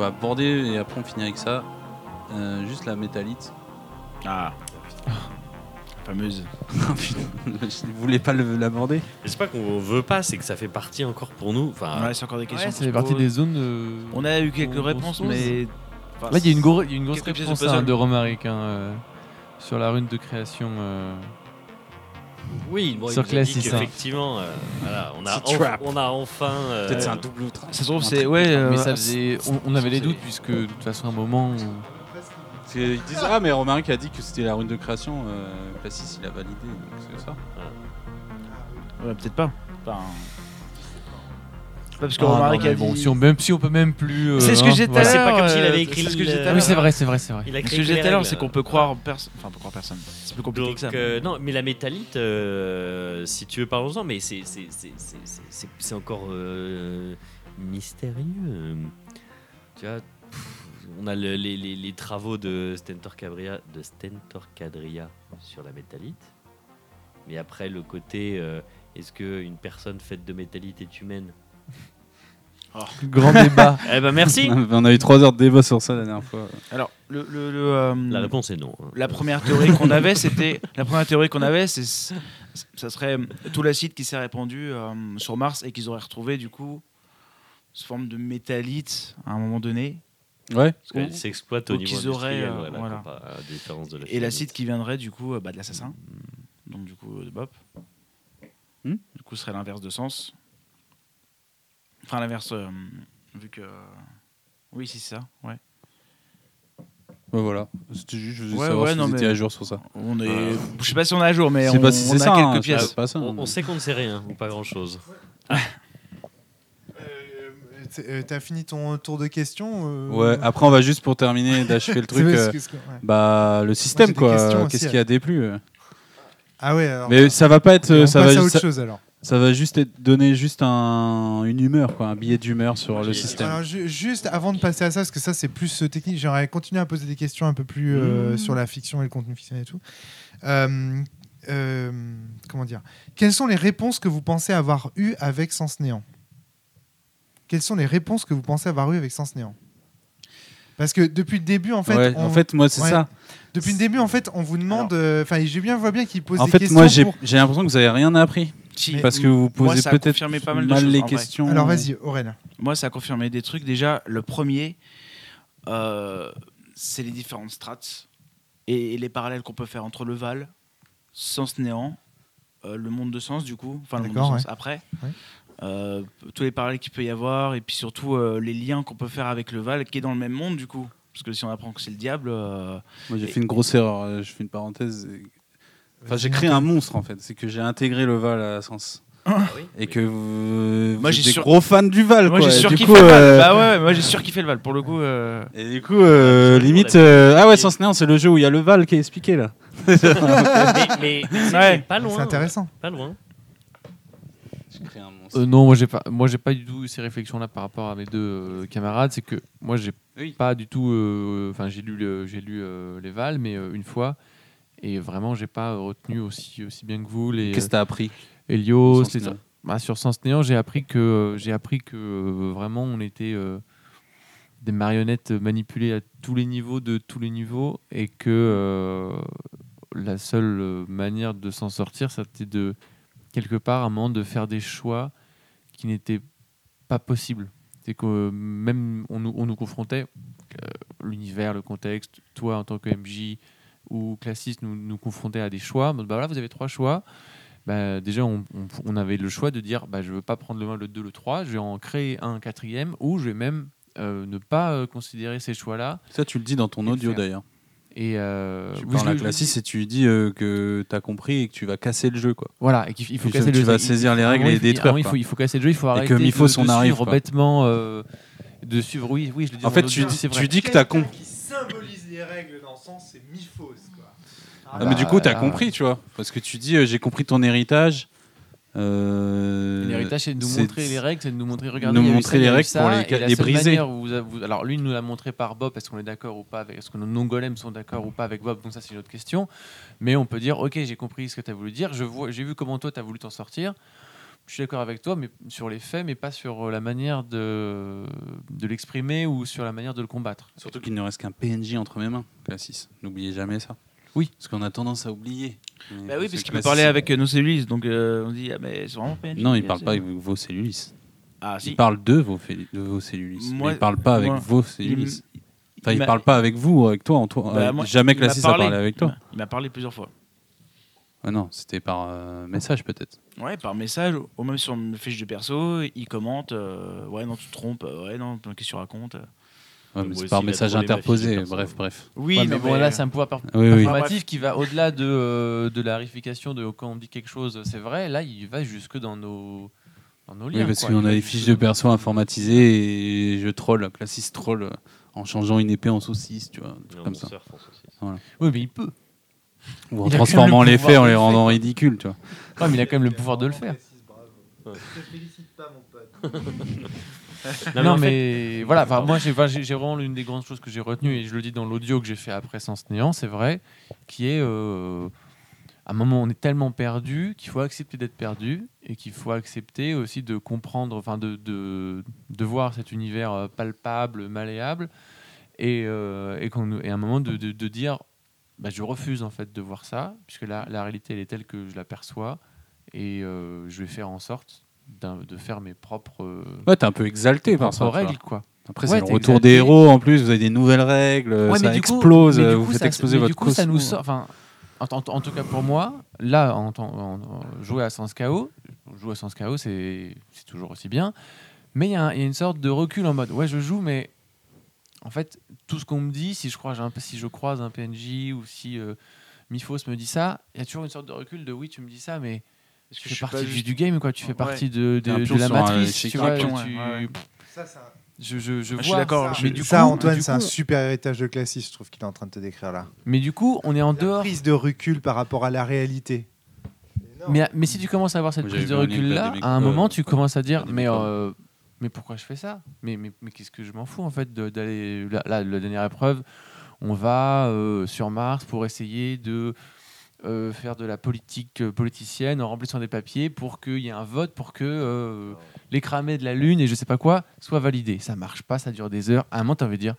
va border et après on finit avec ça. Euh, juste la métallite. Ah. Fameuse. Je voulais pas le- l'aborder. Mais C'est pas qu'on veut pas, c'est que ça fait partie encore pour nous. Enfin, Ouais, c'est encore des questions. Ouais, ça fait partie des zones. euh, On a eu quelques on- on réponses, mais. enfin, Là, il y a une, gros- il y a une grosse réponse hein, de Romaric hein, euh, sur la rune de création. Oui, bon, Sur classe, dit c'est ça. qu'effectivement, euh, voilà, on a, C'est enf- trap. on a enfin. euh, Peut-être c'est un double train. Ça se trouve, c'est. Ouais. euh, mais ça faisait, on, on avait les doutes puisque de toute façon, à un moment. où- qu'ils disent Ah, mais Romaric a dit que c'était la rune de création. Euh, Classis, il a validé. donc C'est ça. Ouais, peut-être pas. Enfin. Pas parce que Ah, non, a bon, dit. si on, même si on peut même plus. euh, C'est ce que j'ai tout à voilà. C'est pas l'heure, comme s'il avait écrit ce que le- Oui, l'heure. c'est vrai, c'est vrai, c'est vrai. Il a Ce que j'ai tout à l'heure, c'est qu'on peut croire personne. Enfin, on peut croire personne. C'est plus compliqué Donc, que ça. euh, non, mais la métallite, euh, si tu veux, parlons-en, mais c'est- c'est- c'est- c'est- c'est- c'est- c'est encore euh, mystérieux. Tu vois, pff, on a le- les, les- les travaux de Stentor Cadria, de Stentor Cadria sur la métallite. Mais après, le côté, euh, est-ce qu'une personne faite de métallite est humaine? Grand débat. Eh ben merci On a eu 3 heures de débat sur ça la dernière fois. Alors, le. le, le, euh, La réponse est non. hein. La première théorie qu'on avait, c'était la première théorie qu'on avait, c'est ça serait tout l'acide qui s'est répandu euh, sur Mars et qu'ils auraient retrouvé du coup sous forme de métallite à un moment donné Ouais. Parce s'exploite au niveau qu'ils auraient, industriel, euh, ouais, la voilà. la différence de la et l'acide qui viendrait du coup euh, bah, de l'assassin, donc du coup de Bob. Hmm. Du coup, ce serait l'inverse de sens. Enfin, l'inverse, euh, vu que. Oui, si, c'est ça, ouais. Ouais, voilà. C'était juste, je voulais Ouais, savoir ouais, si non, vous étiez mais- à jour sur ça. On est... Euh, Je sais pas si on est à jour, mais on, pas si on c'est a ça. hein, quelques pièces. pas ça. On, on sait qu'on ne sait rien, ou pas grand-chose. Euh, t- euh, T'as fini ton tour de questions euh, Ouais, après on va juste pour terminer d'achever le truc. euh, ouais. bah le système quoi. aussi, Qu'est-ce qui a déplu euh. Ah ouais, alors. Mais ça va pas être. on euh, ça passe va, à autre ça, chose alors. Ça va juste être donner juste un, une humeur quoi, un billet d'humeur sur le système. Alors, ju- juste avant de passer à ça, parce que ça c'est plus euh, technique, j'aimerais continuer à poser des questions un peu plus euh, Mmh. sur la fiction et le contenu fictionnel et tout. Euh, euh, comment dire? Quelles sont les réponses que vous pensez avoir eues avec Sens Néant? Quelles sont les réponses que vous pensez avoir eues avec Sens Néant? Parce que depuis le début, en fait, Ouais, on- en fait moi c'est Ouais. ça. depuis le début, en fait, on vous demande. euh, Enfin, j'ai bien vois bien qu'il pose En des fait questions. moi j'ai pour- j'ai l'impression que vous avez rien appris Si. parce que vous posez peut-être mal de mal choses, les questions. Alors vas-y, Aurèle. Moi, ça a confirmé des trucs. Déjà, le premier, euh, c'est les différentes strates et, et les parallèles qu'on peut faire entre le Val, Sens Néant, euh, le monde de Sens, du coup, enfin le monde de Sens après. Ouais. Euh, tous les parallèles qu'il peut y avoir et puis surtout euh, les liens qu'on peut faire avec le Val qui est dans le même monde du coup parce que si on apprend que c'est le diable euh, Moi j'ai fait une grosse erreur. Je fais une parenthèse. Enfin j'ai créé un monstre en fait. C'est que j'ai intégré le Val à Sens. Et que vous, Moi, vous j'ai êtes des sur- gros fans du Val moi quoi. j'ai Et sûr du coup, fait le Val euh, bah ouais, moi j'ai sûr qu'il fait le Val pour le coup euh, Et du coup, euh, limite, euh, ah ouais, Sens Néant, c'est le jeu où il y a le Val qui est expliqué là. mais mais, mais Ouais. pas loin. C'est intéressant. Pas loin. J'ai créé un monstre. Euh, non, moi j'ai pas, moi j'ai pas du tout eu ces réflexions-là par rapport à mes deux euh, camarades. C'est que moi j'ai Oui. pas du tout, euh, enfin j'ai lu, le- j'ai lu euh, les Vals, mais euh, une fois, et vraiment j'ai pas retenu aussi aussi bien que vous les Qu'est-ce que t'as appris euh, Helios, Sens les- bah, sur Sens Néant, j'ai appris que j'ai appris que euh, vraiment on était euh, des marionnettes manipulées à tous les niveaux de tous les niveaux et que euh, la seule euh, manière de s'en sortir, c'était de quelque part à un moment de faire des choix qui n'étaient pas possibles. C'est que euh, même on nous, on nous confrontait euh, l'univers, le contexte, toi en tant que MJ ou classiste nous, nous confrontait à des choix. Bah voilà, vous avez trois choix. Bah, déjà, on, on- on avait le choix de dire bah, je veux pas prendre le 1, le 2, le 3, je vais en créer un quatrième ou je vais même euh, ne pas euh, considérer ces choix-là. Ça, tu le dis dans ton audio d'ailleurs. Et euh, Tu parles à le- je le Classis dis. et tu lui dis euh, que t'as compris et que tu vas casser le jeu quoi. Voilà, et qu'il il faut Tu- casser tu vas saisir les règles et faut- détruire, il faut, il faut casser le jeu, il faut Et arrêter que Mifos, de, on arrive, suivre quoi. bêtement, euh, de suivre, oui, oui, je le dis En fait, tu dis, c'est tu dis que t'as compris. symbolise les règles sens, c'est Miphos quoi. Ah, mais du coup, t'as Ah. compris, tu vois. Parce que tu dis, euh, j'ai compris ton héritage. Euh, L'héritage, c'est de nous montrer les règles, c'est de nous montrer, regardez, nous il y a eu montrer ça, les règles pour les et ca- la les seule briser. manière où vous a- vous- alors lui, il nous l'a montré par Bob, est-ce qu'on est d'accord ou pas avec, est-ce que nos non-golems sont d'accord ou pas avec Bob, donc ça c'est une autre question. Mais on peut dire, ok, j'ai compris ce que tu as voulu dire, je vois, j'ai vu comment toi tu as voulu t'en sortir. Je suis d'accord avec toi, mais sur les faits, mais pas sur euh, la manière de, de l'exprimer ou sur la manière de le combattre. Surtout qu'il ne reste qu'un PNJ entre mes mains, Classis. N'oubliez jamais ça. Oui. Parce qu'on a tendance à oublier. Bah oui, parce qu'il peut parler avec euh, nos cellules, donc euh, on dit ah mais c'est vraiment PNJ. Non, il bien parle sûr. pas avec vos cellulis. Ah si. Il parle de vos, de vos cellulis. Moi- mais il parle pas avec moi, vos Il cellulis. m- Enfin, il m'a- parle pas avec vous ou avec toi. En toi. bah, Euh, moi, jamais il m'a Classis a parlé. parlé avec Il toi. Il m'a parlé plusieurs fois. Ah non, c'était par euh, message peut-être. Ouais, par message, ou même sur une fiche de perso, il commente euh, Ouais, non, tu te trompes, euh, ouais, non, qu'est-ce que tu racontes Ouais, Moi mais c'est par message interposé. Bref, bref. Oui, Ouais, mais bon, là, c'est un pouvoir par- Oui, oui. informatif qui va au-delà de, euh, de la vérification de quand on dit quelque chose, c'est vrai. Là, il va jusque dans nos, dans nos liens. Oui, parce qu'on a jusque fiches de perso informatisées et je troll. Classis troll euh, en changeant une épée en saucisse, tu vois. un truc Non, comme ça. Oui, mais il peut. Ou en Il transformant le les faits en les le rendant faire. ridicules, tu vois. Mais il a quand même le pouvoir de le faire. Je te félicite pas, mon pote. Non, Non, en fait- mais voilà, moi j'ai vraiment l'une des grandes choses que j'ai retenues, et je le dis dans l'audio que j'ai fait après Sens Néant, c'est vrai, qui est euh, à un moment on est tellement perdu qu'il faut accepter d'être perdu et qu'il faut accepter aussi de comprendre, enfin de, de, de voir cet univers euh, palpable, malléable, et, euh, et, qu'on- et à un moment de, de- de dire bah, je refuse en fait de voir ça, puisque la, la réalité elle est telle que je l'aperçois, et euh, je vais faire en sorte de faire mes propres. euh, Ouais, t'es un peu exalté par ça. règles quoi. Après, Ouais, c'est le retour exalté. des héros en plus. Vous avez des nouvelles règles, Ouais, ça coup- explose, coup, vous faites ça- exploser votre du coup, ça nous sort. Enfin, en, en- en tout cas pour moi, là, en, en- jouer à Sens KO, jouer à Sens KO, c'est toujours aussi bien. Mais y, il y a une sorte de recul en mode, ouais, je joue, mais en fait, tout ce qu'on me dit, si je, crois, si je croise un PNJ ou si euh, Mifos me dit ça, il y a toujours une sorte de recul de, oui, tu me dis ça, mais tu fais partie du, juste- du game, quoi. Tu fais Ouais. partie de, la matrice. Tu vois, Un pion, tu- ouais, ouais. Ça, Je, je, je je suis vois d'accord, ça, mais du ça, coup- Antoine, c'est un super héritage de Classis, je trouve qu'il est en train de te décrire là. Mais du coup, on est en La dehors. prise de recul par rapport à la réalité. Mais, mais si tu commences à avoir cette Moi, prise de recul là, à un euh, moment tu commences à dire mais euh, mais pourquoi je fais ça? Mais mais, mais qu'est-ce que je m'en fous en fait d'aller là, la dernière épreuve, on va euh, sur Mars pour essayer de euh, faire de la politique euh, politicienne en remplissant des papiers pour qu'il y ait un vote pour que euh, les cramés de la lune et je sais pas quoi soient validés. Ça marche pas, ça dure des heures. À un moment tu envie de dire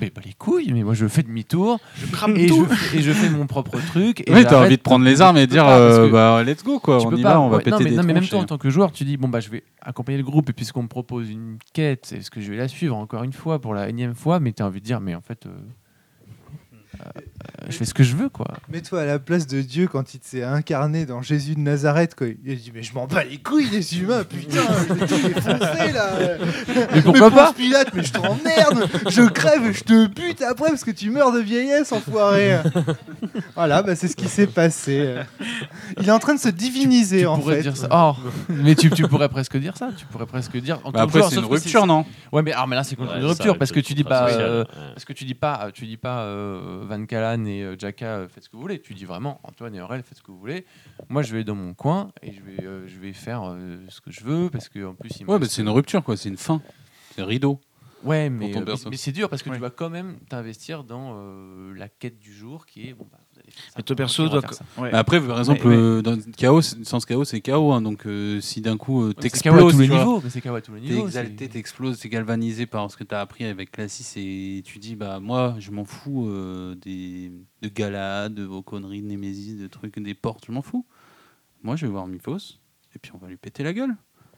mais bah les couilles, mais moi je fais demi-tour Je crame et, tout. je fais- et je fais mon propre truc. et Oui, t'as envie de prendre les armes et dire euh, que- bah let's go quoi, on y pas, va, on va ouais, péter non, mais, des non, mais même toi, en tant que joueur, tu dis bon bah je vais accompagner le groupe et puisqu'on me propose une quête, est-ce que je vais la suivre encore une fois pour la énième fois? Mais tu as envie de dire mais en fait, euh, euh, je fais ce que je veux quoi. Mets-toi à la place de Dieu quand il s'est incarné dans Jésus de Nazareth. Quoi. Il a dit Mais je m'en bats les couilles des humains, putain, je là. Mais pourquoi Ponce pas Pilate, mais je t'emmerde, je crève, je te bute après parce que tu meurs de vieillesse, enfoiré. voilà, bah, c'est ce qui s'est passé. Il est en train de se diviniser Tu en pourrais fait. dire ça. Oh, mais tu, tu pourrais presque dire ça. Tu pourrais presque dire. en Bah après, c'est une rupture, non Ouais, mais, ah, mais là c'est contre Ouais, une rupture le parce que tu dis pas. social, euh. Parce que tu dis pas, tu dis pas euh, Van Et euh, Jaka, euh, faites ce que vous voulez. Tu dis vraiment Antoine et Aurel, faites ce que vous voulez. Moi, je vais dans mon coin et je vais, euh, je vais faire euh, ce que je veux parce que en plus, il me Ouais, mais reste- c'est une rupture quoi, c'est une fin. C'est rideau. Ouais, mais, ton euh, perso. mais, mais c'est dur parce que Ouais. tu vas quand même t'investir dans euh, la quête du jour qui est bon bah Mais ton perso doit. ouais. Après, par exemple, mais- euh, dans chaos, sans chaos, c'est chaos. hein, donc euh, si d'un coup euh, c'est à t'exploses, tous les tu vois, niveaux. Mais c'est KO à tous les T'es exalté, c'est- t'exploses, t'es galvanisé par ce que t'as appris avec Classis et tu dis bah moi je m'en fous euh, des de Galad, de vos conneries de Némésis, de trucs, des portes, je m'en fous. Moi je vais voir Mythos et puis on va lui péter la gueule.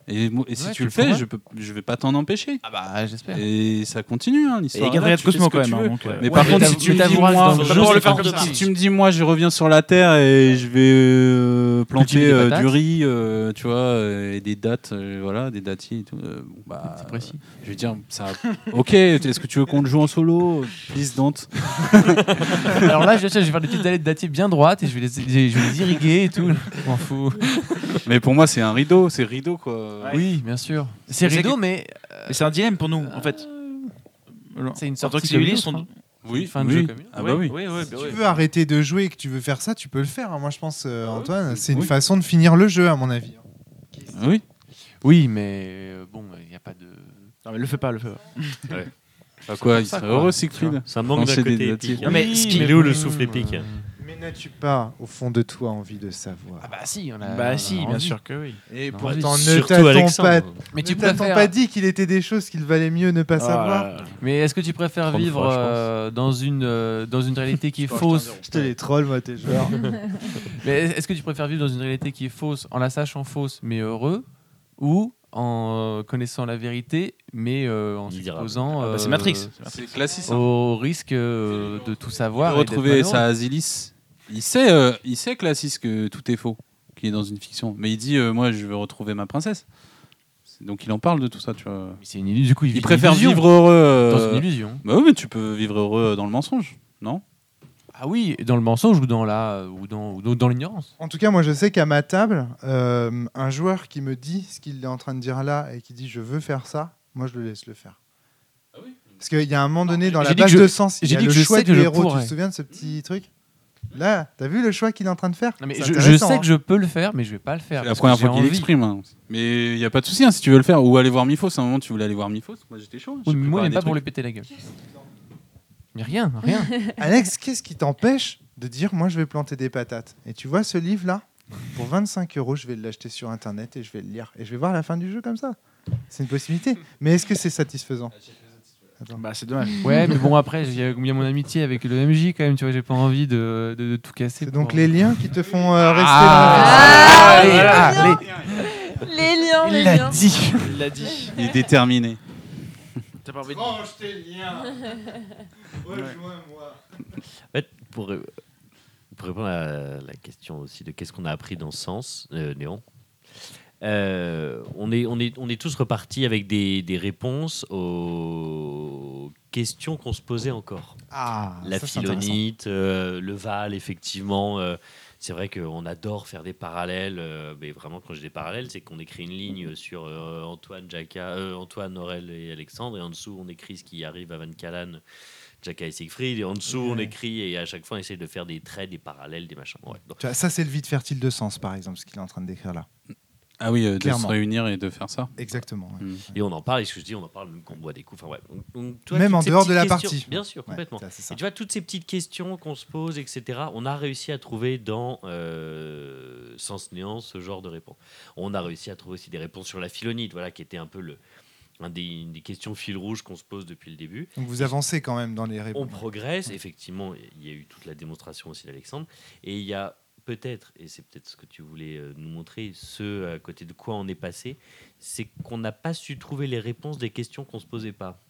Et, et si Ouais, tu tu le fais, je peux, je vais pas t'en empêcher. Ah bah j'espère. Et ça continue hein, Et l'histoire. Tu fais Cosmo quand même. donc, Mais Ouais, par mais contre, si tu me dis moi, je- jeu, si c'est comme ça. tu me dis moi je reviens sur la terre et je vais euh, planter euh, du riz, euh, tu vois, euh, et des dates, euh, voilà, des dattiers et tout. euh, bon, bah, C'est précis. Je veux dire, ça. Ok, est-ce que tu veux qu'on le joue en solo? Please don't. Alors là, je, vais faire des petites allées de dattier bien droites et je vais les, je vais les irriguer et tout. Je m'en fous. Mais pour moi, c'est un rideau, c'est rideau quoi. Oui, bien sûr. C'est rideau, que- mais Mais c'est un dilemme pour nous, en fait. c'est une En tant sortie que on- autre, hein. Oui, Fin de oui. jeu comme. Ah bah oui. Oui, oui, Si bah tu oui. veux arrêter de jouer et que tu veux faire ça, tu peux le faire. hein. Moi, je pense, euh, Antoine, c'est une Oui. façon de finir le jeu, à mon avis. Oui. Oui, mais euh, bon, il n'y a pas de. Non, mais le fais pas, le fais pas. Bah quoi, il serait heureux Siegfried. Ça manque d'un côté dattiers. épique. Non, mais Oui, ce il est où le souffle épique n'as-tu pas, au fond de toi, envie de savoir Ah bah si, on a. Bah on a si, bien envie. sûr que oui. Et Non, pourtant, ne t'attends pas, Mais tu ne pas dit qu'il était des choses qu'il valait mieux ne pas Ah, savoir. là, là. Mais est-ce que tu préfères 30 vivre fois, euh, dans une euh, dans une réalité qui est fausse Je te les troll, moi, tes joueurs. Mais est-ce que tu préfères vivre dans une réalité qui est fausse en la sachant fausse mais heureux ou en euh, connaissant la vérité mais euh, en s'exposant Ah bah, c'est euh, Matrix. c'est Matrix. C'est classique. hein. au risque euh, de tout savoir retrouver sa Asilis. Il sait, euh, il sait Classis que tout est faux, qu'il est dans une fiction. Mais il dit, euh, moi, je veux retrouver ma princesse. C'est- Donc il en parle de tout ça, tu vois. C'est une illusion. Du coup, il, vit Il une préfère illusion. vivre heureux. euh, dans une illusion. Bah oui, mais tu peux vivre heureux dans le mensonge, non? Ah oui, dans le mensonge ou dans la ou dans ou dans, dans l'ignorance. En tout cas, moi, je sais qu'à ma table, euh, un joueur qui me dit ce qu'il est en train de dire là et qui dit je veux faire ça, moi, je le laisse le faire. Parce qu'il y a un moment donné dans J'ai la que base je- de sens, il y j'ai a dit le que je choix sais que du je héros. Tu pourrais. te souviens de ce petit truc? Là, t'as vu le choix qu'il est en train de faire? Non, mais je, sais hein. que je peux le faire, mais je vais pas le faire. C'est la première fois qu'il l'exprime. hein. Mais il n'y a pas de souci hein, si tu veux le faire. Ou aller voir Mifos. À un moment, tu voulais aller voir Mifos. Moi, j'étais chaud. Oui, moi, des pas pour lui péter la gueule. Mais rien, rien. Alex, qu'est-ce qui t'empêche de dire moi, je vais planter des patates? Et tu vois ce livre-là? Pour 25 euros, je vais l'acheter sur Internet et je vais le lire. Et je vais voir la fin du jeu comme ça. C'est une possibilité. Mais est-ce que c'est satisfaisant? Attends. Bah, c'est dommage. Ouais, mais bon, après, il y a il y a mon amitié avec le MJ quand même, tu vois, j'ai pas envie de, de- de tout casser. C'est donc pour- les liens qui te font euh, rester Ah, dans la- Ah, allez, les. Les liens, les Il l'a liens. dit. Il l'a dit. Il est déterminé. T'as pas envie de... Range tes liens. Rejoins-moi. En fait, pour, euh, pour répondre à la question aussi de qu'est-ce qu'on a appris dans ce sens, euh, Néon, euh, on, est, on, est, on est tous repartis avec des, des réponses aux questions qu'on se posait encore. Ah, La ça, philonite, euh, le Val, effectivement. euh, c'est vrai qu'on adore faire des parallèles, mais vraiment, quand dis des parallèles, c'est qu'on écrit une ligne sur Antoine, Jacka, Antoine, Aurel et Alexandre, et en dessous, on écrit ce qui arrive à Van Callan, Jacka et Siegfried, et en dessous, on écrit, et à chaque fois, on essaie de faire des traits, des parallèles, des machins. Ouais. Ça, c'est le vide fertile de sens, par exemple, ce qu'il est en train de décrire là. Ah oui, euh, de se réunir et de faire ça. Exactement. ouais. Mm. et on en parle, et ce que je dis, on en parle même quand on boit des coups. Enfin, ouais. Donc, Même en dehors de la questions- partie. Bien sûr, Ouais, complètement. ça, c'est ça. Et tu vois, toutes ces petites questions qu'on se pose, etc., on a réussi à trouver dans euh, Sens Néant ce genre de réponse. On a réussi à trouver aussi des réponses sur la philonite, voilà, qui était un peu le, un des, une des questions fil rouge qu'on se pose depuis le début. Donc vous avancez quand même dans les On réponses. progresse, effectivement, il y a eu toute la démonstration aussi d'Alexandre, et il y a peut-être, et c'est peut-être ce que tu voulais euh, nous montrer, ce à côté de quoi on est passé, c'est qu'on n'a pas su trouver les réponses des questions qu'on se posait pas.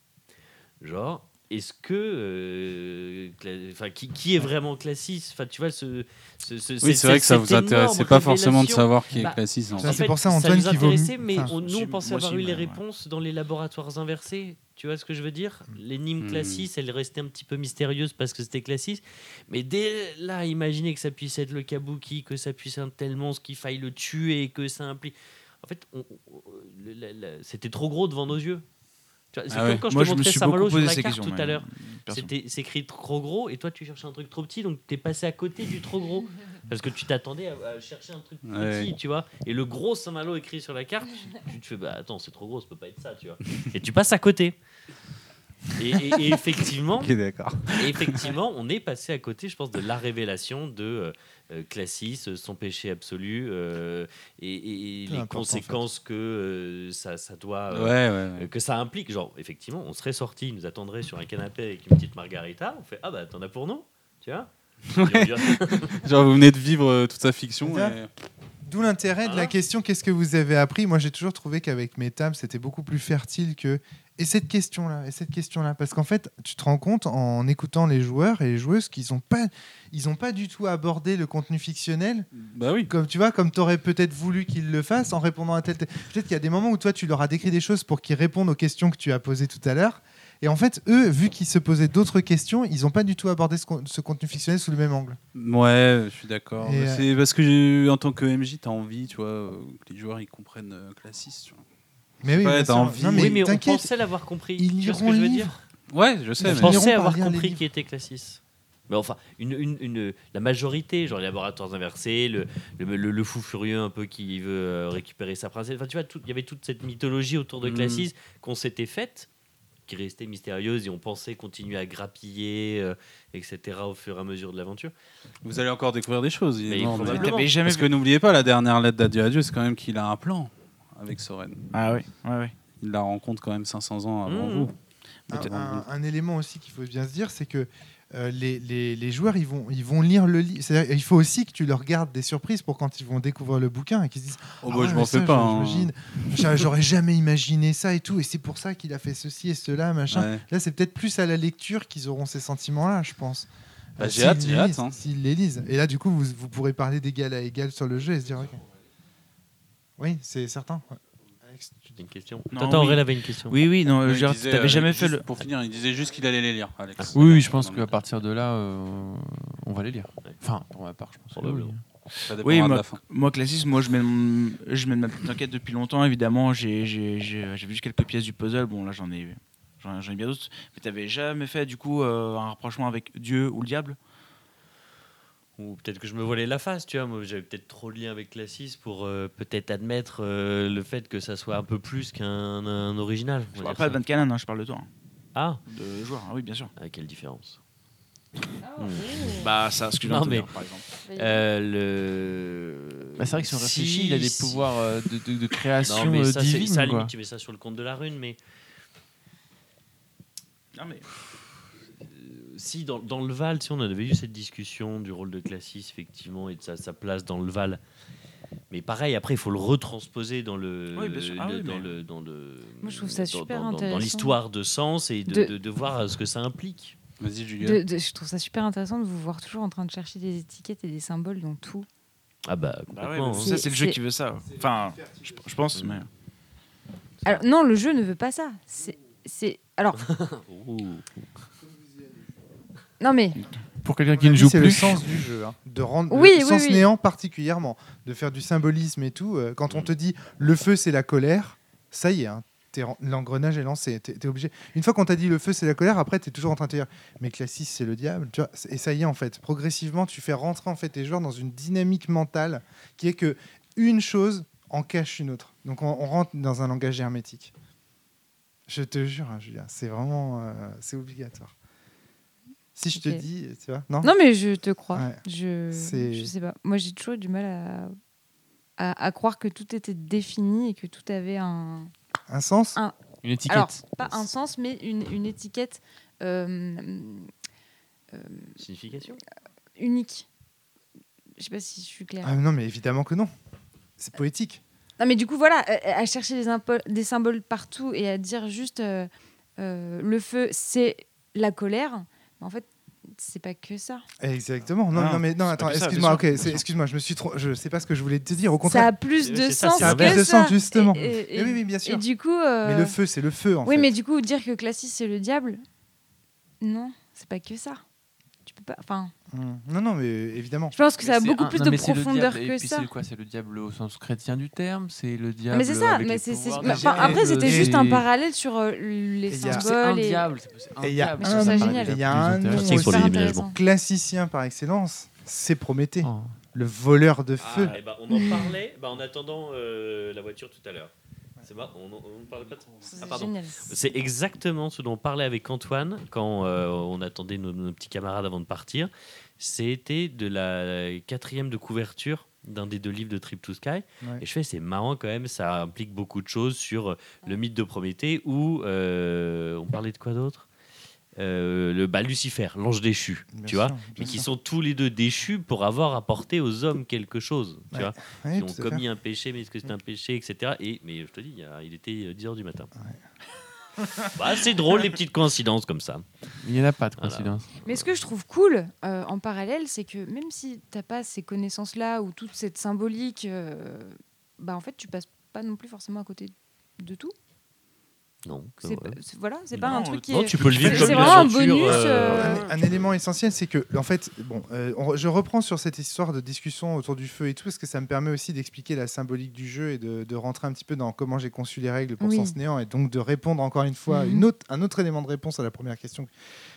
Genre, est-ce que, euh, enfin, qui, qui est vraiment classiste? Enfin, tu vois, ce, ce, ce- Oui, c'est vrai que ça vous intéressait pas forcément de savoir qui est Bah, classiste. en Ça, fait. c'est pour ça, ça Antoine, nous qui vaut intéressait, mieux- mais enfin, on- nous, on pensait avoir eu les ouais. réponses dans les laboratoires inversés. Tu vois ce que je veux dire? L'énigme Hmm. classiste, elle restait un petit peu mystérieuse parce que c'était classiste. Mais dès là, imaginez que ça puisse être le kabuki, que ça puisse être tel monstre, qu'il faille le tuer, que ça implique. En fait, on- c'était trop gros devant nos yeux. Tu vois, Ah comme ouais. quand je Moi, te je me montrais suis Saint-Malo sur posé la ces carte questions. tout à l'heure. C'était c'est écrit trop gros et toi tu cherchais un truc trop petit donc t'es passé à côté du trop gros parce que tu t'attendais à, à chercher un truc Ouais. petit tu vois et le gros Saint-Malo écrit sur la carte tu, tu te fais bah attends c'est trop gros ça peut pas être ça tu vois et tu passes à côté et, et- et effectivement Ok, d'accord. et effectivement on est passé à côté je pense de la révélation de euh, euh, Classis son péché absolu euh, et, les importe, en fait. conséquences que euh, ça, ça doit euh, Ouais, ouais, ouais. euh, que ça implique, genre, effectivement, on serait sorti, il nous attendrait sur un canapé avec une petite margarita, on fait Ah bah t'en as pour nous, tu vois? Ouais. Genre, vous venez de vivre euh, toute sa fiction. D'où l'intérêt de la question qu'est-ce que vous avez appris? Moi, j'ai toujours trouvé qu'avec mes tables, c'était beaucoup plus fertile que. Et cette question-là, et cette question-là. Parce qu'en fait, tu te rends compte en écoutant les joueurs et les joueuses qu'ils n'ont pas, ils ont pas du tout abordé le contenu fictionnel Bah oui. comme tu vois, comme tu aurais peut-être voulu qu'ils le fassent en répondant à tel. tel- Peut-être qu'il y a des moments où toi, tu leur as décrit des choses pour qu'ils répondent aux questions que tu as posées tout à l'heure. Et en fait, eux, vu qu'ils se posaient d'autres questions, ils n'ont pas du tout abordé ce, con- ce contenu fictionnel sous le même angle. Ouais, je suis d'accord. Euh, C'est parce que en tant que MJ, t'as envie, tu vois, euh, que les joueurs ils comprennent euh, classiste. Tu vois. Mais oui, Ouais, bien t'as sûr. envie. Non, mais, Oui, mais on pensait l'avoir compris. ils tu vois ce liront que je le veux livre. dire Ouais, je sais. Ils On Mais... pensait avoir compris qui était Classis. Mais enfin, une, une, une- la majorité, genre les laboratoires inversés, le, le, le- le fou furieux un peu qui veut euh, récupérer sa princesse. Enfin, tu vois, il y avait toute cette mythologie autour de Mhm. Classis qu'on s'était faite. qui restait mystérieuse et on pensait continuer à grappiller, euh, etc. au fur et à mesure de l'aventure. Vous allez encore découvrir des choses. est Mais Parce que n'oubliez pas, la dernière lettre d'adieu à Dieu, c'est quand même qu'il a un plan avec Soren. Ah oui, ouais, ouais. Il la rencontre quand même 500 ans avant Mmh. vous. Un, Peut-être. un- un élément aussi qu'il faut bien se dire, c'est que euh, les, les- les joueurs, ils vont, ils vont lire le livre. C'est-à-dire, Il faut aussi que tu leur gardes des surprises pour quand ils vont découvrir le bouquin et qu'ils se disent Oh, Ah bah, ouais, je m'en fais pas. hein. J'aurais jamais imaginé ça et tout. Et c'est pour ça qu'il a fait ceci et cela, machin. Ouais. Là, c'est peut-être plus à la lecture qu'ils auront ces sentiments-là, je pense. Bah, Euh, j'ai hâte, j'ai les hâte, hein. S'ils les lisent. Et là, du coup, vous, vous pourrez parler d'égal à égal sur le jeu et se dire Ok. Oui, c'est certain. Alex, tu dis- Une question. Non, Attends, oui. Avait une question. Oui, oui, non, disait, t'avais euh, jamais fait le. Pour finir, il disait juste qu'il allait les lire, Alex. Oui, oui, je pense qu'à partir de là, euh, on va les lire. Enfin, pour ma part, je pense. Probablement. oui. De moi, la fin. moi Classis, moi je mène, je mène ma petite enquête depuis longtemps, évidemment. J'ai j'ai- j'ai- j'ai vu juste quelques pièces du puzzle. Bon, là j'en ai, j'en j'en ai bien d'autres. Mais t'avais jamais fait du coup euh, un rapprochement avec Dieu ou le diable? Ou peut-être que je me voilais la face, tu vois. Moi, j'avais peut-être trop de lien avec Classis pour euh, peut-être admettre euh, le fait que ça soit un peu plus qu'un un original. on Je va parle dire pas de ça. Van Cannon, hein, je parle de toi, hein, Ah, de joueur. Ah oui, bien sûr. ah, quelle différence. Bah, ça, ce que je viens Non, de te mais- dire, par exemple. Euh, le... Bah, c'est vrai que si on Si- réfléchit, il a des si- pouvoirs euh, de, de- de création Non, mais euh, ça, c'est- divine. ça, à la quoi. limite, tu mets ça sur le compte de la rune, mais Non, mais si dans, dans le Val, si on avait eu cette discussion du rôle de Classis, effectivement, et de sa, sa place dans le Val. Mais pareil, après, il faut le retransposer dans le, Oui. Ah le- oui, dans mais- le, dans le, Moi, je trouve ça dans- super dans- dans- dans intéressant. l'histoire de sens et de, De- de- de voir ce que ça implique. Vas-y, Julia. De- de- je trouve ça super intéressant de vous voir toujours en train de chercher des étiquettes et des symboles dans tout. Ah bah, bah ouais, complètement. hein. ça, c'est le jeu qui veut ça. Enfin, je, je pense, mais. Alors non, le jeu ne veut pas ça. C'est, c'est... alors Ouh. Non mais Pour quelqu'un qui ne joue c'est le plus. sens du jeu, hein, de rendre Oui, le oui, sens oui. néant particulièrement, de faire du symbolisme et tout. euh, quand on te dit le feu c'est la colère, ça y est, hein, l'engrenage est lancé. T'es, obligé. Une fois qu'on t'a dit le feu c'est la colère, après t'es toujours en train de te dire mais Classis c'est le diable, tu vois. Et ça y est en fait, progressivement tu fais rentrer en fait tes joueurs dans une dynamique mentale qui est que une chose en cache une autre. Donc on, on rentre dans un langage hermétique. Je te jure, hein, Julia, c'est vraiment euh, c'est obligatoire. Si je te dis, tu vois, non, non mais je te crois. Ouais. Je je sais pas. Moi j'ai toujours eu du mal à... à à croire que tout était défini et que tout avait un un sens. Un- Une étiquette. alors pas un sens mais une, une étiquette euh, euh, Signification unique. Je sais pas si je suis claire. Ah non, mais évidemment que non. C'est poétique. Non, mais du coup, voilà, euh, à chercher des, impo- des symboles partout et à dire juste euh, euh, le feu, c'est la colère. Mais en fait, c'est pas que ça. Exactement. Non, Ah, non, mais non, attends, ça, excuse-moi. Ok, excuse-moi, je me suis trop. Je sais pas ce que je voulais te dire. Au Ça contraire. a plus de ça, sens c'est Ça a plus de ça. sens, justement. Et, et- oui, oui, bien sûr. et du coup. euh, Mais le feu, c'est le feu, en oui, fait. mais du coup, dire que Classis, c'est le diable, non, c'est pas que ça. Tu peux pas. Enfin. Non, non, mais évidemment. je pense que ça a beaucoup un- plus non, de profondeur diable, et que puis ça. C'est quoi C'est le diable au sens chrétien du terme? C'est le diable. mais c'est ça, avec mais c'est, enfin, après c'était et- juste un parallèle sur euh, les Et il y a- C'est un symboles. et- diable. c'est- c'est un Et il y a un nom classicien par excellence, c'est Prométhée, Oh. le voleur de feu. Ah, eh ben, on en parlait bah, en attendant euh, la voiture tout à l'heure. C'est marrant, on ne parlait pas de C'est Ah, pardon. C'est exactement ce dont on parlait avec Antoine quand euh, on attendait nos, nos petits camarades avant de partir. C'était de la quatrième de couverture d'un des deux livres de Trip to Sky. Ouais. Et je fais, c'est marrant quand même, ça implique beaucoup de choses sur le mythe de Prométhée où euh, on parlait de quoi d'autre? Euh, le bah, Lucifer, l'ange déchu, Bien tu vois, sûr, mais qui sûr. sont tous les deux déchus pour avoir apporté aux hommes quelque chose, tu Ouais, vois qui ont fait. commis un péché, mais est-ce que c'est un péché, etc. Et, mais je te dis, il, était 10h du matin. Bah, c'est drôle, les petites coïncidences comme ça. Il n'y en a pas de Voilà. coïncidence. Mais ce que je trouve cool euh, en parallèle, c'est que même si t'as pas ces connaissances-là ou toute cette symbolique, euh, bah en fait tu passes pas non plus forcément à côté de tout. Non, voilà, c'est pas un truc qui Non, est. tu peux le vivre c'est- comme un bonus, euh, euh, Un, un élément essentiel, c'est que, en fait, bon, euh, je reprends sur cette histoire de discussion autour du feu et tout, parce que ça me permet aussi d'expliquer la symbolique du jeu et de, de rentrer un petit peu dans comment j'ai conçu les règles pour Oui. Sens Néant, et donc de répondre encore une fois Mhm. une autre, un autre élément de réponse à la première question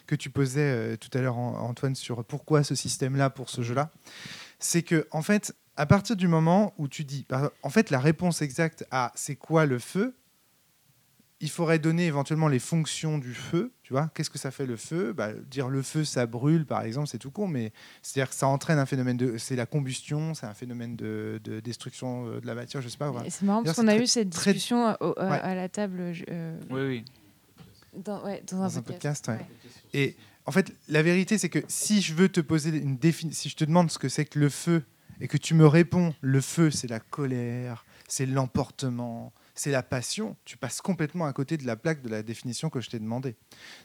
que tu posais euh, tout à l'heure, An- Antoine, sur pourquoi ce système-là pour ce jeu-là. C'est que, en fait, à partir du moment où tu dis, en fait, la réponse exacte à c'est quoi le feu, il faudrait donner éventuellement les fonctions du feu. Tu vois, qu'est-ce que ça fait le feu? Bah, Dire le feu, ça brûle, par exemple, c'est tout con, mais c'est-à-dire que ça entraîne un phénomène de, c'est la combustion, c'est un phénomène de, de destruction euh, de la matière, je sais pas. voilà. C'est marrant parce qu'on a eu cette discussion à, au- à- Ouais. à la table je- euh, Oui, oui. dans, ouais, dans, Dans un un podcast. podcast, ouais. Et en fait, la vérité, c'est que si je veux te poser une définition, si je te demande ce que c'est que le feu et que tu me réponds, le feu, c'est la colère, c'est l'emportement, c'est la passion, tu passes complètement à côté de la plaque de la définition que je t'ai demandé.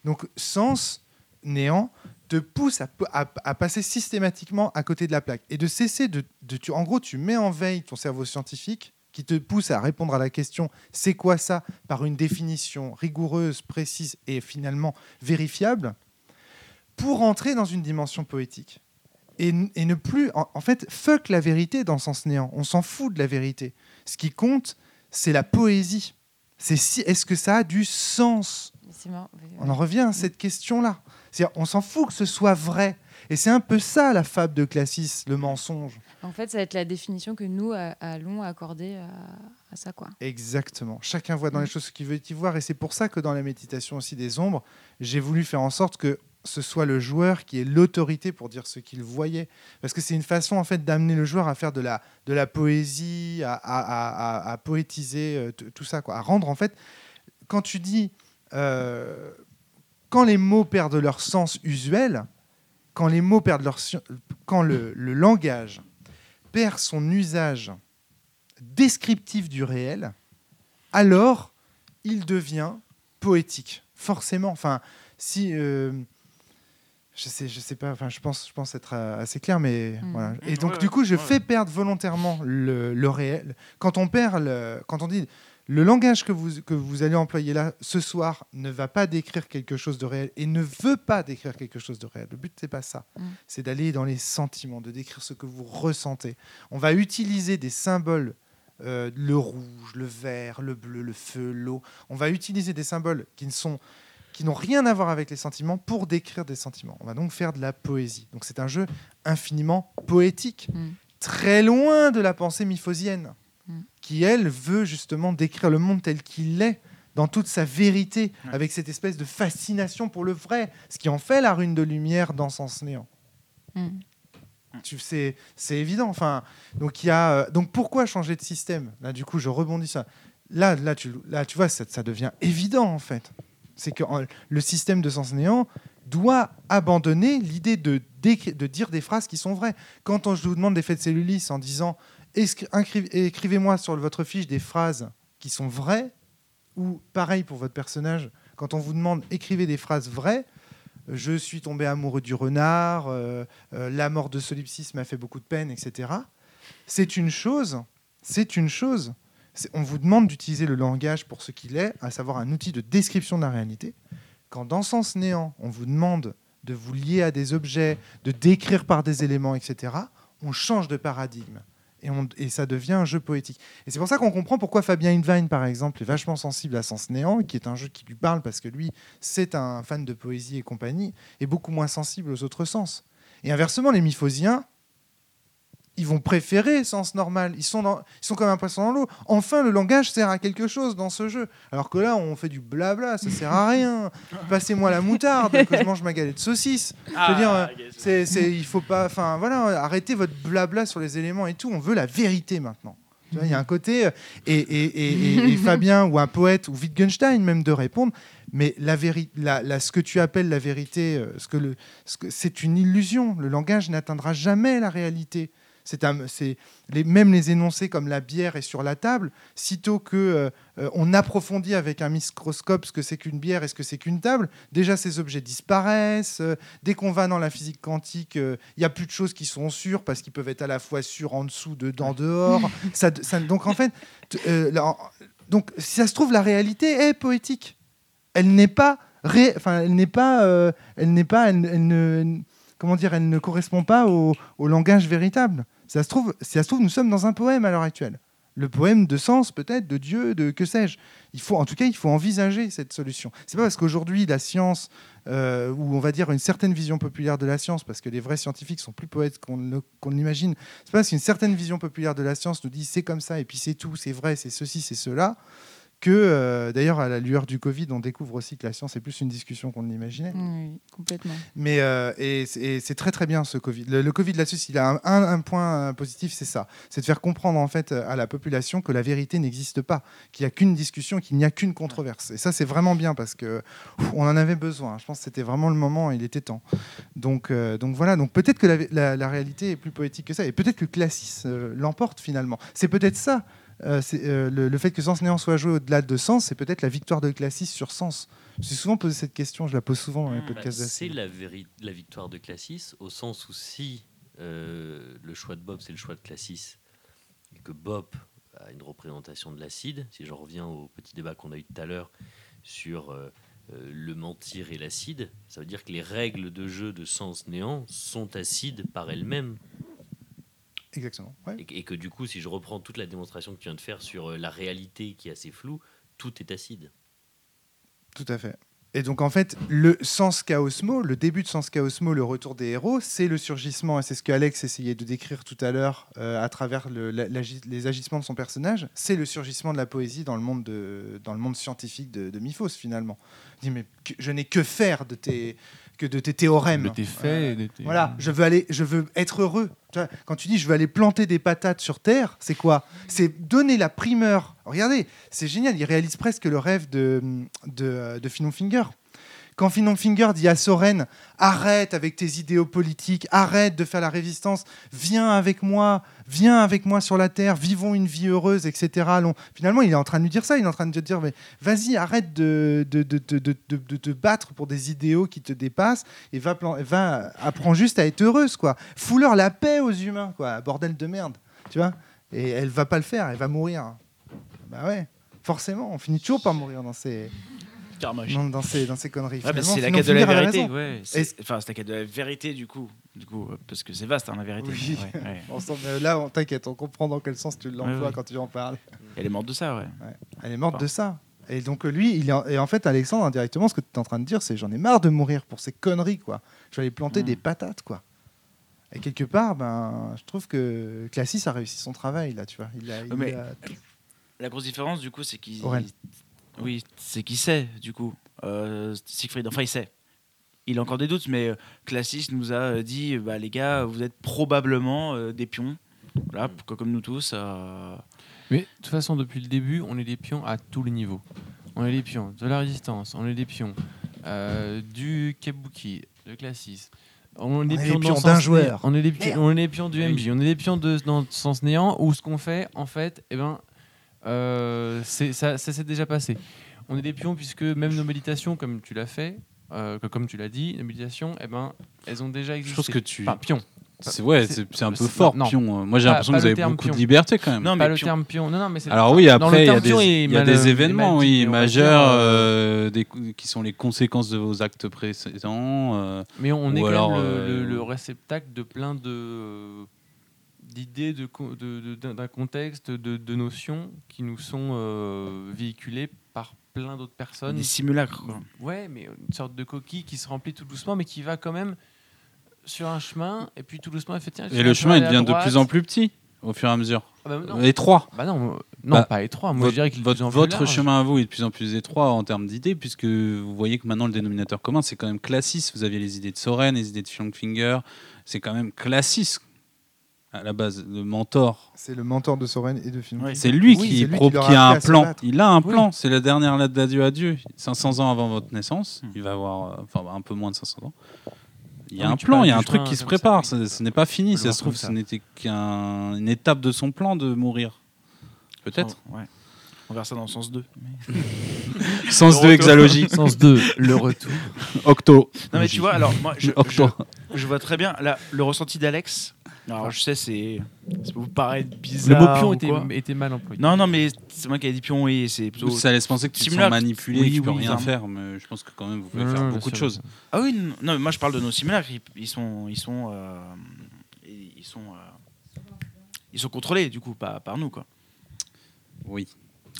Donc, sens, néant, te pousse à, passer systématiquement à côté de la plaque et de cesser de, en gros, tu mets en veille ton cerveau scientifique qui te pousse à répondre à la question c'est quoi ça par une définition rigoureuse, précise et finalement vérifiable pour entrer dans une dimension poétique. Et, et ne plus. En, en fait, fuck la vérité dans Sens Néant. On s'en fout de la vérité. Ce qui compte, c'est la poésie. C'est si, est-ce que ça a du sens On en revient à cette question-là. On s'en fout que ce soit vrai. Et c'est un peu ça la fable de Classis, le mensonge. En fait, ça va être la définition que nous a- allons accorder à, à ça. Quoi. Exactement. Chacun voit dans Mm. les choses ce qu'il veut y voir. Et c'est pour ça que dans la méditation aussi des ombres, j'ai voulu faire en sorte que ce soit le joueur qui ait l'autorité pour dire ce qu'il voyait. Parce que c'est une façon en fait d'amener le joueur à faire de la, de la poésie, à, poétiser euh, tout ça. Quoi. À rendre en fait, quand tu dis, euh, quand les mots perdent leur sens usuel, quand les mots perdent leur, quand le, le langage perd son usage descriptif du réel, alors il devient poétique, forcément. Enfin, si euh, je sais, je sais pas. Enfin, je pense, je pense être euh, assez clair, mais Mm. voilà. Et donc, Ouais, du coup, je ouais. fais perdre volontairement le, le réel. Quand on perd, le, quand on dit le langage que vous, que vous allez employer là ce soir ne va pas décrire quelque chose de réel et ne veut pas décrire quelque chose de réel. Le but, c'est pas ça. Mm. C'est d'aller dans les sentiments, de décrire ce que vous ressentez. On va utiliser des symboles, euh, le rouge, le vert, le bleu, le feu, l'eau. On va utiliser des symboles qui ne sont qui n'ont rien à voir avec les sentiments pour décrire des sentiments. On va donc faire de la poésie. Donc c'est un jeu infiniment poétique, Mm. très loin de la pensée miphosienne, Mm. qui elle veut justement décrire le monde tel qu'il est dans toute sa vérité, Ouais. avec cette espèce de fascination pour le vrai, ce qui en fait la rune de lumière dans Sens Néant. Mm. Tu c'est c'est évident. Enfin, donc il y a euh, donc pourquoi changer de système? Là, du coup, je rebondis ça. Là, là, tu là, tu vois, ça, ça devient évident en fait. C'est que le système de sens néant doit abandonner l'idée de, dire des phrases qui sont vraies. Quand on, je vous demande des faits de cellulis en disant écrivez-moi sur votre fiche des phrases qui sont vraies, ou pareil pour votre personnage, quand on vous demande écrivez des phrases vraies, je suis tombé amoureux du renard, euh, euh, la mort de Solipsis m'a fait beaucoup de peine, etc. C'est une chose, c'est une chose. On vous demande d'utiliser le langage pour ce qu'il est, à savoir un outil de description de la réalité. Quand dans Sens Néant, on vous demande de vous lier à des objets, de décrire par des éléments, etc., on change de paradigme. Et ça devient un jeu poétique. Et c'est pour ça qu'on comprend pourquoi Fabien Invine, par exemple, est vachement sensible à Sens Néant, qui est un jeu qui lui parle parce que lui, c'est un fan de poésie et compagnie, et beaucoup moins sensible aux autres sens. Et inversement, les Miphosiens, ils vont préférer sens normal. Ils sont, dans- ils sont comme un poisson dans l'eau. Enfin, le langage sert à quelque chose dans ce jeu. Alors que là, on fait du blabla, ça sert à rien. Passez-moi la moutarde, que je mange ma galette de saucisse. Je veux dire, euh, c'est, c'est- il faut pas. Enfin, voilà, arrêtez votre blabla sur les éléments et tout. On veut la vérité maintenant. Il y a un côté. euh, Et, et- et- et- et Fabien ou un poète ou Wittgenstein même de répondre. Mais la véri- la- la- ce que tu appelles la vérité, euh, ce que le, ce que- c'est une illusion. Le langage n'atteindra jamais la réalité. C'est les, même les énoncés comme la bière est sur la table. Sitôt que euh, euh, on approfondit avec un microscope ce que c'est qu'une bière et ce que c'est qu'une table, déjà ces objets disparaissent. Euh, dès qu'on va dans la physique quantique, euh, il y a plus de choses qui sont sûres parce qu'ils peuvent être à la fois sûrs en dessous, dedans, dehors. ça, ça- donc en fait, euh, là, donc si ça se trouve la réalité est poétique. Elle n'est pas, ré- enfin elle n'est pas, euh, elle n'est pas, elle, elle ne, comment dire, elle ne correspond pas au, au langage véritable. Ça se trouve, ça se trouve, nous sommes dans un poème à l'heure actuelle. Le poème de sens, peut-être, de Dieu, de que sais-je. Il faut, en tout cas, il faut envisager cette solution. C'est pas parce qu'aujourd'hui la science, euh, ou on va dire une certaine vision populaire de la science, parce que les vrais scientifiques sont plus poètes qu'on qu'on l'imagine. C'est pas parce qu'une certaine vision populaire de la science nous dit c'est comme ça et puis c'est tout, c'est vrai, c'est ceci, c'est cela, que, euh, d'ailleurs, à la lueur du Covid, on découvre aussi que la science est plus une discussion qu'on ne l'imaginait. Oui, complètement. Mais euh, et, c'est- et c'est très très bien ce Covid. Le, le Covid là-dessus, il a un, un- un point euh, positif, c'est ça, c'est de faire comprendre en fait à la population que la vérité n'existe pas, qu'il n'y a qu'une discussion, qu'il n'y a qu'une controverse. Et ça, c'est vraiment bien parce que on en avait besoin. Je pense que c'était vraiment le moment, il était temps. Donc euh, donc voilà. Donc peut-être que la, la- la réalité est plus poétique que ça, et peut-être que Classis l'emporte finalement. C'est peut-être ça. Euh, c'est, euh, le, le fait que Sens Néant soit joué au-delà de Sens, c'est peut-être la victoire de Classis sur Sens. Je me suis souvent posé cette question, je la pose souvent dans les Bah, podcasts c'est la, la victoire de Classis, au sens où si euh, le choix de Bob, c'est le choix de Classis, et que Bob a une représentation de l'acide, si j'en reviens au petit débat qu'on a eu tout à l'heure sur le mentir et l'acide, ça veut dire que les règles de jeu de sens néant sont acides par elles-mêmes. Exactement. ouais. Et, que- et que du coup, si je reprends toute la démonstration que tu viens de faire sur euh, la réalité qui est assez floue, tout est acide. Tout à fait. Et donc en fait, le sens chaosmo, le début de sens chaosmo, le retour des héros, c'est le surgissement, et c'est ce que Alex essayait de décrire tout à l'heure euh, à travers le- la- l'agi- les agissements de son personnage, c'est le surgissement de la poésie dans le monde, de, dans le monde scientifique de, de Miphos finalement. Il dit mais que- je n'ai que faire de tes, que de tes théorèmes. De tes faits. De tes- voilà, je veux aller, je veux être heureux. Quand tu dis je veux aller planter des patates sur terre, c'est quoi? C'est donner la primeur. Regardez, c'est génial. Il réalise presque le rêve de de, de Finon Finger. Quand Finon Finger dit à Soren arrête avec tes idéaux politiques, arrête de faire la résistance, viens avec moi, viens avec moi sur la terre, vivons une vie heureuse, etc. Finalement, il est en train de lui dire ça. Il est en train de te dire vas-y, arrête de te battre pour des idéaux qui te dépassent et va, va apprends juste à être heureuse quoi. Fous-leur la paix aux humains quoi, bordel de merde, tu vois. Et elle va pas le faire, elle va mourir. Bah ouais, forcément, on finit toujours par mourir dans ces Dans, dans ces dans ces conneries. Ouais, c'est la quête de la vérité, ouais. C'est- Enfin, c'est la quête de la vérité du coup, du coup, euh, parce que c'est vaste hein, la vérité. Oui. Ouais, là, on t'inquiète, on comprend dans quel sens tu l'emploies quand tu en parles. Elle est morte de ça, ouais. Elle est morte Enfin. de ça. Et donc euh, lui, il est en- et en fait, Alexandre, indirectement, ce que tu es en train de dire, c'est j'en ai marre de mourir pour ces conneries, quoi. Je vais aller planter Mm. des patates, quoi. Et quelque part, ben, je trouve que Classis a réussi son travail, là, tu vois. Il a, il mais- a- La grosse différence, du coup, c'est qu'il. Oui, c'est qu'il sait, du coup. Euh, Siegfried, enfin, il sait. Il a encore des doutes, mais euh, Classis nous a euh, dit bah, les gars, vous êtes probablement euh, des pions. Voilà, pour- comme nous tous. euh, Mais de toute façon, depuis le début, on est des pions à tous les niveaux. On est des pions de la résistance, on est des pions euh, du Kabuki, de Classis. On est des pions, d'un joueur. On est des pions, Merde. on est des pions du MJ. On est des pions de, dans Sens Néant où ce qu'on fait, en fait, eh ben, euh, c'est- ça, ça s'est déjà passé. On est des pions puisque même nos méditations, comme tu l'as fait, euh, que- comme tu l'as dit, nos méditations, eh ben, elles ont déjà Je existé. pense que tu. Enfin, pions. C'est ouais, c'est- un peu fort, non. pion. Moi, j'ai Pas- l'impression pas que vous le avez beaucoup de pion. liberté quand même. Non, pas mais le pion. terme pion. Non, non, mais c'est- Alors oui, le après, il y a des, pion, il y a mal- des est mal événements, oui, majeurs, euh, des- qui sont les conséquences de vos actes précédents. euh, Mais on est quand alors, même le, euh, le- le réceptacle de plein de de, de- de- d'un contexte, de, de notions qui nous sont euh, véhiculées par plein d'autres personnes. des simulacres. quoi. Ouais, mais une sorte de coquille qui se remplit tout doucement, mais qui va quand même sur un chemin, et puis tout doucement, elle fait tiens. Et le chemin, il devient de plus en plus petit au fur et à mesure. Ah bah non, Étroit. Bah non, non Bah, pas étroit. Moi, votre je dirais de votre, large. chemin à vous est de plus en plus étroit en termes d'idées, puisque vous voyez que maintenant le dénominateur commun, c'est quand même Classis. Vous aviez les idées de Soren, les idées de Finger. C'est quand même Classis à la base, le mentor. C'est le mentor de Soren et de. Ouais. C'est lui, Oui, qui, lui a un plan. Il a un Oui. plan. C'est la dernière lettre d'adieu à Dieu. 500 ans avant votre naissance. Hmm. Il va avoir, euh, enfin, un peu moins de 500 ans. Il y a Ah un plan, il y a un truc qui se ça, prépare. Ce, n'est pas fini. Ça se trouve, ce n'était qu'une étape de son plan de mourir. Peut-être. Ouais. On verra ça dans le sens 2. Sens de retour. hexalogie. Sens 2, le retour. Octo. Non, mais tu vois, alors moi, je, je vois très bien là, le ressenti d'Alex. Alors, je sais, c'est. Ça peut vous paraître Le bizarre. mot pion était, quoi. était mal employé. Non, non, mais c'est moi qui ai dit pion, oui, c'est plutôt. Ça laisse penser que tu te sens manipulé, Oui, que tu peux oui, rien faire, mais je pense que quand même vous pouvez Non, faire non, beaucoup de choses. Ah oui, non, mais moi je parle de nos simulacres. Ils, ils sont, ils sont, euh, ils sont, euh, ils sont contrôlés du coup, pas par nous quoi. Oui.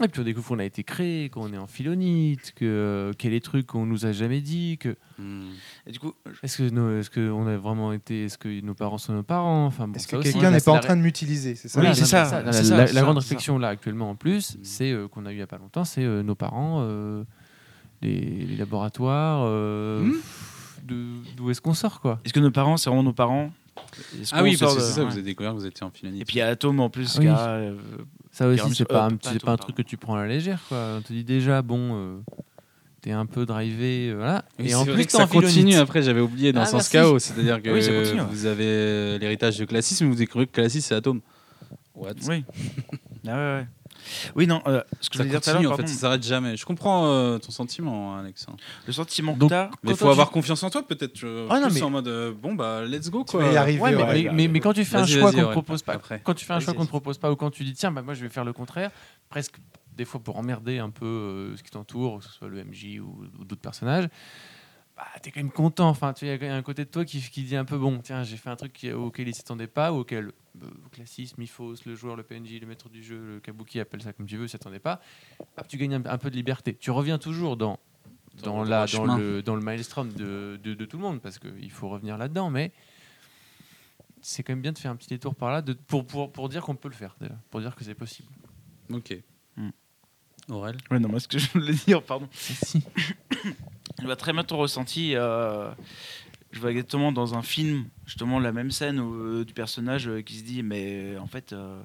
Et puis on découvre qu'on a été créé, qu'on est en philonite, que qu'il y a des trucs qu'on nous a jamais dit, que Hmm. Et du coup, est-ce que nos- est-ce que on a vraiment été, est-ce que nos parents sont nos parents, enfin bon, Est-ce que aussi, quelqu'un n'est pas en train de m'utiliser C'est ça? Oui, la- c'est ça, La, c'est la- ça, la c'est ça, grande réflexion là actuellement en plus, Mm. c'est euh, qu'on a eu il y a pas longtemps, c'est euh, nos parents, euh, les, les laboratoires, euh, Hmm. de- d'où est-ce qu'on sort quoi? Est-ce que nos parents, c'est vraiment nos parents? Est-ce Ah oui, parce que c'est ça, ouais. vous avez découvert que vous étiez en philonite. Et puis il y a Atom en plus, Ah oui. qui a, euh, Ça aussi, c'est pas, un, pas pas un truc que tu prends à la légère quoi. On te dit déjà bon, euh, t'es un peu drivé, euh, voilà. Oui, et en plus ça continue après, j'avais oublié dans Ah, Sens merci. Chaos, c'est-à-dire que Oui, ça continue, ouais. vous avez l'héritage de classisme, vous découvrez que classisme c'est Atome. What? Oui. Ah ouais, ouais. Oui, non, euh, ce que je Ça voulais dire tout à continue l'heure, en fait, pardon, ça s'arrête jamais. Je comprends euh, ton sentiment, hein, Alex. le sentiment que Donc, t'as. Mais il faut avoir tu- confiance en toi, peut-être. tu- Ah, non, plus mais- en mode euh, bon bah let's go quoi. Ouais, mais, ouais. mais, mais- mais quand tu fais un Vas-y, choix vas-y, qu'on ne ouais. propose pas, Après. quand tu fais un Vas-y, choix qu'on ne vas-y. propose pas, ou quand tu dis tiens, bah, moi je vais faire le contraire, presque des fois pour emmerder un peu euh, ce qui t'entoure, que ce soit le MJ ou, ou d'autres personnages, bah, t'es quand même content. Enfin, tu il y a un côté de toi qui, qui dit un peu bon, tiens, j'ai fait un truc qui- auquel il s'attendait pas, ou auquel euh, classisme, Mifos, le joueur, le PNJ, le maître du jeu, le kabuki, appelle ça comme tu veux, s'attendait pas. Tu gagnes un, un peu de liberté. Tu reviens toujours dans Dans dans, le la, dans, le, dans le maelstrom de, de, de tout le monde, parce qu'il faut revenir là-dedans, mais c'est quand même bien de faire un petit détour par là de, pour, pour, pour dire qu'on peut le faire, déjà, pour dire que c'est possible. Ok. Hmm. Aurel? Ouais, non, moi, ce que je voulais dire, pardon. Si. Je vois très bien ton ressenti. euh, je vois exactement dans un film, justement, la même scène où, euh, du personnage euh, qui se dit Mais euh, en fait, euh,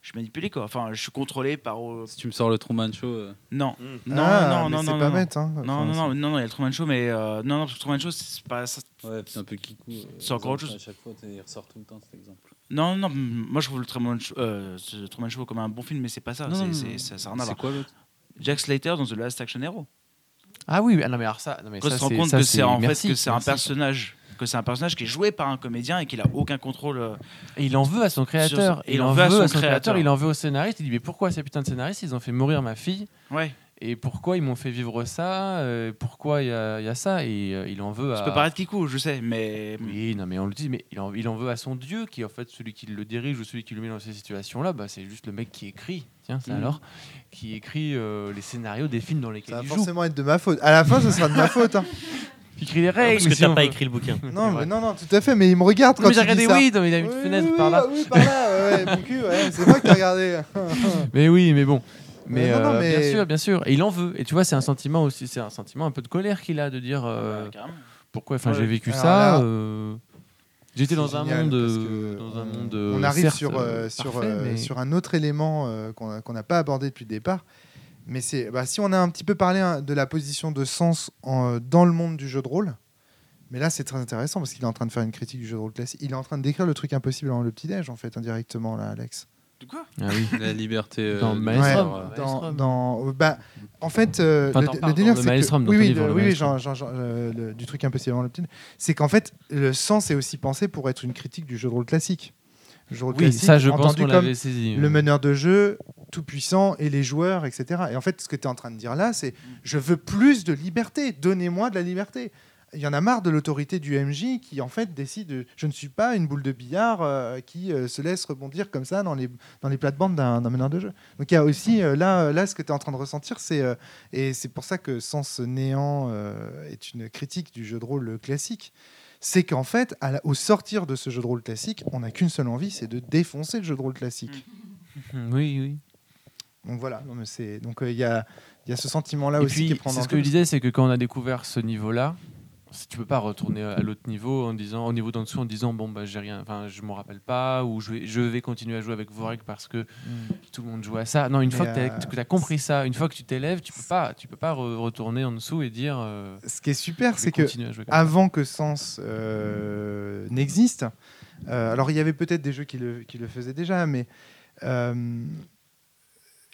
je suis manipulé, quoi. Enfin, je suis contrôlé par. euh, Si tu me sors le Truman Show. euh, Non, Mm. non, Ah, non, mais non, c'est non. pas non. bête. Hein. Non, Enfin, non, c'est- non, non, non, il y a le Truman Show, mais euh, non, non, parce que Truman Show, c'est pas ça. Ouais, c'est un peu kikou. euh, C'est encore autre chose. À chaque fois, il ressort tout le temps cet exemple. Non, non, moi je trouve le Truman Show, euh, ce Truman Show comme un bon film, mais c'est pas ça. Non, c'est- non, c'est- non. ça ça rien à C'est voir. quoi l'autre? Jack Slater dans The Last Action Hero. Ah oui, ah non, mais alors ça, non, mais Quand ça, on se rend c'est- compte ça, que c'est en merci, fait que c'est un personnage que c'est un personnage qui est joué par un comédien et qu'il a aucun contrôle. euh, Et il en veut à son créateur. Sur- il en veut à son créateur. créateur. Il en veut au scénariste. Il dit mais pourquoi ces putains de scénaristes ils ont fait mourir ma fille Ouais. Et pourquoi ils m'ont fait vivre ça euh, Pourquoi il y, a il y a ça? Et euh, il en veut à. Ça peut paraître kikou, je sais, mais Oui, non, mais on le dit, mais il en, il en veut à son dieu, qui est en fait celui qui le dirige ou celui qui le met dans ces situations-là. Bah, c'est juste le mec qui écrit, tiens, c'est Mhm. alors, qui écrit euh, les scénarios des films dans lesquels Ça va il joue. forcément être de ma faute. À la fin, ce sera de ma faute. hein. Il écrit les règles. parce que si t'as pas veut. écrit le bouquin. Non, mais non, non, tout à fait. Mais il me regarde Non, quand mais j'ai il dit regardé, ça. oui, non, mais il a une Oui, fenêtre oui, par là. oui, par là, ouais, mon cul, ouais, c'est moi qui ai regardé. Mais oui, mais bon. Mais, non, non, euh, mais- bien sûr, bien sûr. Et il en veut. Et tu vois, c'est un sentiment aussi, c'est un sentiment un peu de colère qu'il a de dire euh, pourquoi. Enfin, Ouais. j'ai vécu Alors ça. là, euh, J'étais dans un monde, parce que dans un on- monde. On arrive certes, sur, euh, euh, sur, parfait, euh, mais- sur un autre élément euh, qu'on n'a pas abordé depuis le départ. Mais c'est bah, si on a un petit peu parlé hein, de la position de sens en- dans le monde du jeu de rôle. Mais là, c'est très intéressant parce qu'il est en train de faire une critique du jeu de rôle classique. Il est en train de décrire le truc impossible dans le petit-déj, en fait, indirectement, là, Alex. De quoi Ah oui. La liberté. euh, Dans de Maelstrom. euh, Dans, bah, en fait, euh, Enfin, le, délire, c'est que- oui, oui, livre, le- le oui, oui, Maelstrom. genre, genre, genre, euh, le- du truc impossible petit. C'est qu'en fait, le sens est aussi pensé pour être une critique du jeu de rôle classique. Le jeu de rôle Oui, classique, ça, je pense entendu qu'on comme l'avait saisi. le meneur de jeu tout puissant et les joueurs, etc. Et en fait, ce que tu es en train de dire là, c'est je veux plus de liberté, donnez-moi de la liberté. Il y en a marre de l'autorité du MJ qui en fait décide de- je ne suis pas une boule de billard euh, qui euh, se laisse rebondir comme ça dans les, dans les plates-bandes d'un meneur de jeu. Donc il y a aussi euh, là, là ce que tu es en train de ressentir, c'est et c'est pour ça que Sens Néant est une critique du jeu de rôle classique. C'est qu'en fait, à la- au sortir de ce jeu de rôle classique, on n'a qu'une seule envie, c'est de défoncer le jeu de rôle classique. Oui, oui. Donc voilà, non, mais c'est donc il y, a, il y a ce sentiment-là aussi qui puis, est prendre c'est ce que je disais, c'est que quand on a découvert ce niveau-là, tu peux pas retourner à l'autre niveau en disant au niveau d'en dessous en disant bon bah j'ai rien enfin je m'en rappelle pas ou je vais, je vais continuer à jouer avec vos règles parce que Mm. tout le monde joue à ça non une Mais, fois que euh, tu as compris ça une fois que tu t'élèves tu peux pas tu peux pas re- retourner en dessous et dire euh, Ce qui est super, c'est que continuer à jouer comme ça. avant que Sens euh, n'existe, euh, alors il y avait peut-être des jeux qui le, qui le faisaient déjà, mais euh,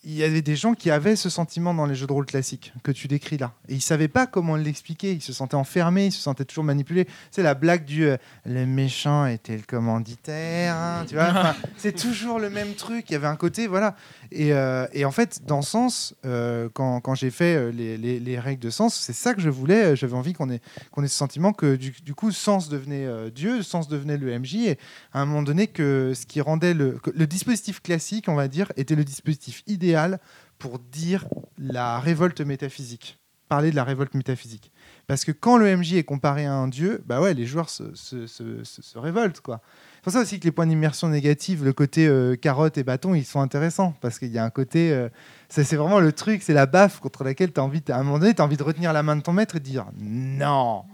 il y avait des gens qui avaient ce sentiment dans les jeux de rôle classiques que tu décris là. Et ils savaient pas comment l'expliquer. Ils se sentaient enfermés, ils se sentaient toujours manipulés. C'est la blague du euh, le méchant était le commanditaire. hein, tu vois Enfin, c'est toujours le même truc. Il y avait un côté, voilà. Et, euh, et en fait, dans Sens, euh, quand, j'ai fait euh, les, les- les règles de Sens, c'est ça que je voulais. J'avais envie qu'on ait, ce sentiment que du, coup, Sens devenait Dieu, Sens devenait le MJ. Et à un moment donné, que ce qui rendait le, dispositif classique, on va dire, était le dispositif idéal pour dire la révolte métaphysique, parler de la révolte métaphysique. Parce que quand le MJ est comparé à un dieu, bah ouais, les joueurs se- se révoltent, quoi. C'est pour ça aussi que les points d'immersion négatifs, le côté euh, carotte et bâton, ils sont intéressants. Parce qu'il y a un côté. euh, c'est vraiment le truc, c'est la baffe contre laquelle tu as envie, à un moment donné, tu as envie de retenir la main de ton maître et de dire non.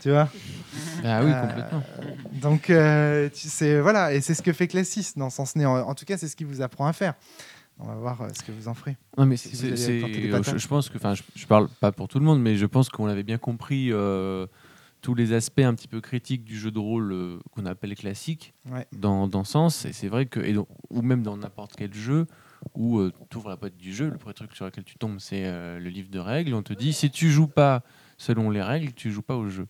Tu vois? Ah oui, Euh, complètement. Donc, euh, tu sais, voilà, et c'est ce que fait Classis dans Sens Néant. En tout cas, c'est ce qu'il vous apprend à faire. On va voir euh, ce que vous en ferez. Non, mais si je, je pense que, enfin, je, je parle pas pour tout le monde, mais je pense qu'on avait bien compris euh, tous les aspects un petit peu critiques du jeu de rôle euh, qu'on appelle classique Ouais. dans, dans Sens. Et c'est vrai que, et donc- ou même dans n'importe quel jeu où tu ouvres la boîte du jeu, le premier truc sur lequel tu tombes, c'est euh, le livre de règles. On te dit si tu joues pas selon les règles, tu joues pas au jeu.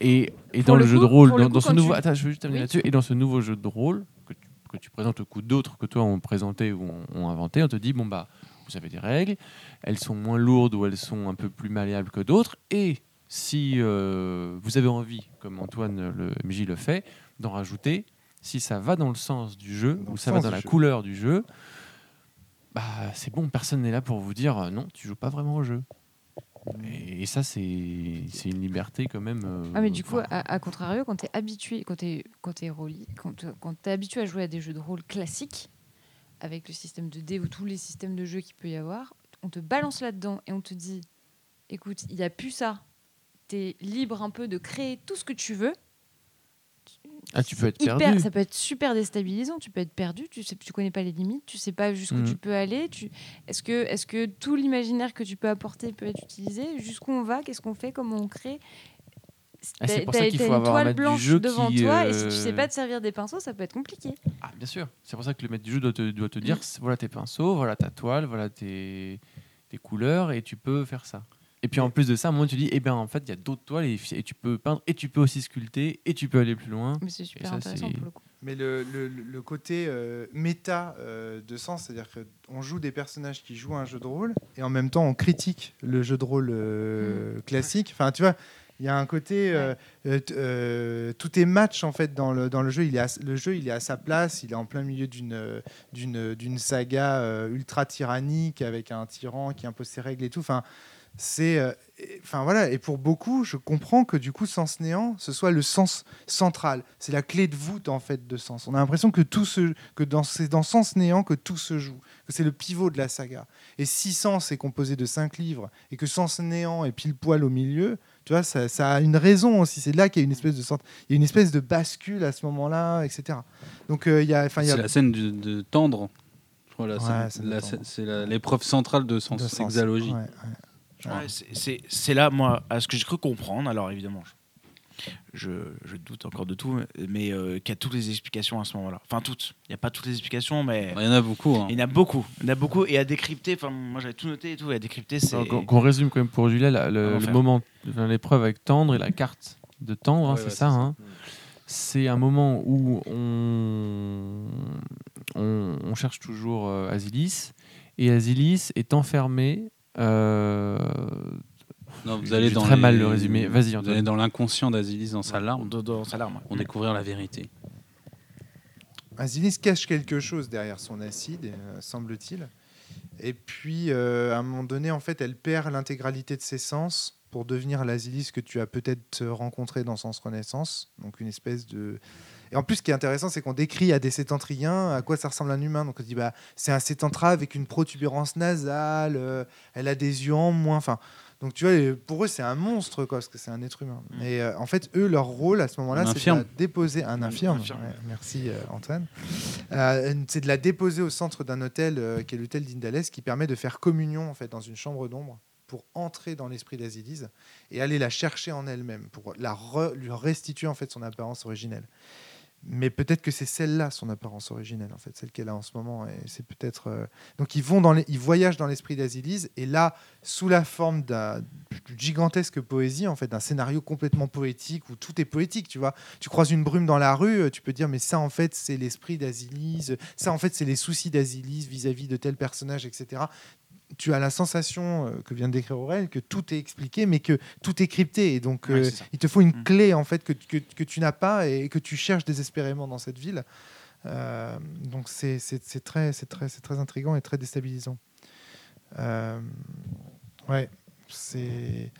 Et, et dans le le, jeu de rôle, dans, coup, dans ce nouveau, tu- attends, je veux juste terminer Oui. là-dessus. Et dans ce nouveau jeu de rôle que tu, que tu présentes au coup d'autres que toi ont présenté ou ont, ont inventé, on te dit bon bah vous avez des règles, elles sont moins lourdes ou elles sont un peu plus malléables que d'autres. Et si euh, vous avez envie, comme Antoine le MJ le fait, d'en rajouter, si ça va dans le sens du jeu Dans ou ça va dans la jeu. couleur du jeu, bah c'est bon, personne n'est là pour vous dire euh, non, tu joues pas vraiment au jeu. Et, et ça, c'est c'est une liberté quand même. euh, Ah mais du coup, à, à contrario, quand tu es habitué, quand es, quand t'es rôli- quand, quand t'es habitué à jouer à des jeux de rôle classiques, avec le système de dés ou tous les systèmes de jeu qu'il peut y avoir, on te balance là-dedans et on te dit, écoute, il n'y a plus ça. Tu es libre un peu de créer tout ce que tu veux. ah, tu peux être Hyper- perdu. ça peut être super déstabilisant, tu peux être perdu, tu sais, tu connais pas les limites, tu sais pas jusqu'où Mhm. tu peux aller. Tu... Est-ce que, est que tout l'imaginaire que tu peux apporter peut être utilisé? Jusqu'où on va? Qu'est-ce qu'on fait? Comment on crée? Ah, c'est pour ça qu'il faut avoir un toile maître du jeu devant qui, toi et si tu sais euh, pas te servir des pinceaux, ça peut être compliqué. Ah, bien sûr. C'est pour ça que le maître du jeu doit te, doit te dire c'est- voilà tes pinceaux, voilà ta toile, voilà tes, tes couleurs, et tu peux faire ça. Et puis en plus de ça, à un moment, tu dis eh bien, en fait, il y a d'autres toiles, et, et tu peux peindre, et tu peux aussi sculpter, et tu peux aller plus loin. Mais c'est super ça, intéressant pour le coup. Mais le, le- le côté euh, méta euh, de sens, c'est-à-dire qu'on joue des personnages qui jouent à un jeu de rôle et en même temps on critique le jeu de rôle euh, classique. Enfin, tu vois, il y a un côté. euh, euh, euh, tout est match en fait dans le, dans le jeu. Il est à, le jeu, il est à sa place. Il est en plein milieu d'une d'une d'une saga euh, ultra tyrannique avec un tyran qui impose ses règles et tout. Enfin, c'est. euh, et- Enfin voilà, et pour beaucoup, je comprends que du coup, sens néant, ce soit le sens central. C'est la clé de voûte en fait de sens. On a l'impression que tout se, que dans c'est dans sens néant que tout se joue, que c'est le pivot de la saga. Et si sens est composé de cinq livres et que sens néant est pile poil au milieu, tu vois, ça, ça a une raison aussi. C'est là qu'il y a une espèce de sorte, il y a une espèce de bascule à ce moment-là, etc. Donc euh, il y a, enfin il y a la scène de, de tendre. Ouais, scène- c'est l'épreuve centrale de sens de sens. hexalogie. Ouais, ouais. Ouais, c'est- là, moi, à ce que j'ai cru comprendre. Alors évidemment, je, je doute encore de tout, mais euh, qu'il y a toutes les explications à ce moment-là. Enfin, toutes. Il n'y a pas toutes les explications, mais Il y en a beaucoup. hein. il y en a beaucoup. Il y en a beaucoup. Et à décrypter, enfin, moi j'avais tout noté et tout, et à décrypter, c'est. Qu'on résume quand même pour Julia la- le, moment, l'épreuve avec tendre et la carte de tendre, hein, Ouais, c'est ouais, ça. c'est ça. hein. C'est un moment où on, on, on cherche toujours euh, Asilis et Asilis est enfermé. Euh, Non, vous allez dans très les- mal le résumé. Vas-y, Vous Antoine. allez dans l'inconscient d'Asilis dans sa larme Dans, dans sa larme. pour découvrir la vérité. Asilis cache quelque chose derrière son acide, euh, semble-t-il. Et puis, euh, à un moment donné, en fait, elle perd l'intégralité de ses sens pour devenir l'Asilis que tu as peut-être rencontré dans Sens Renaissance. Donc, une espèce de. Et en plus, ce qui est intéressant, c'est qu'on décrit à des sétentriens à quoi ça ressemble un humain. Donc, on dit, bah, c'est un sétentra avec une protubérance nasale, euh, elle a des yeux en moins. Enfin, donc, tu vois, pour eux, c'est un monstre, quoi, parce que c'est un être humain. Mm. Et euh, en fait, eux, leur rôle à ce moment-là, c'est de la déposer un infirme. infirme. Ouais, merci, euh, Antoine. Euh, c'est de la déposer au centre d'un hôtel qui est l'hôtel d'Indalès qui permet de faire communion en fait dans une chambre d'ombre pour entrer dans l'esprit d'Asilis et aller la chercher en elle-même pour la re- lui restituer en fait son apparence originelle. Mais peut-être que c'est celle-là son apparence originelle en fait, celle qu'elle a en ce moment et c'est peut-être euh, donc ils vont dans les... ils voyagent dans l'esprit d'Asilis et là sous la forme d'un d'une gigantesque poésie en fait d'un scénario complètement poétique où tout est poétique tu vois tu croises une brume dans la rue, euh, tu peux dire mais ça en fait c'est l'esprit d'Asilis, ça en fait c'est les soucis d'Asilis vis-à-vis de tel personnage, etc. Tu as la sensation euh, que vient de décrire Aurel que tout est expliqué mais que tout est crypté et donc Ouais, euh, il te faut une Mm. clé en fait que, que, que tu n'as pas et que tu cherches désespérément dans cette ville. Euh, donc c'est très, c'est très, c'est très intriguant et très déstabilisant. Euh, ouais, c'est.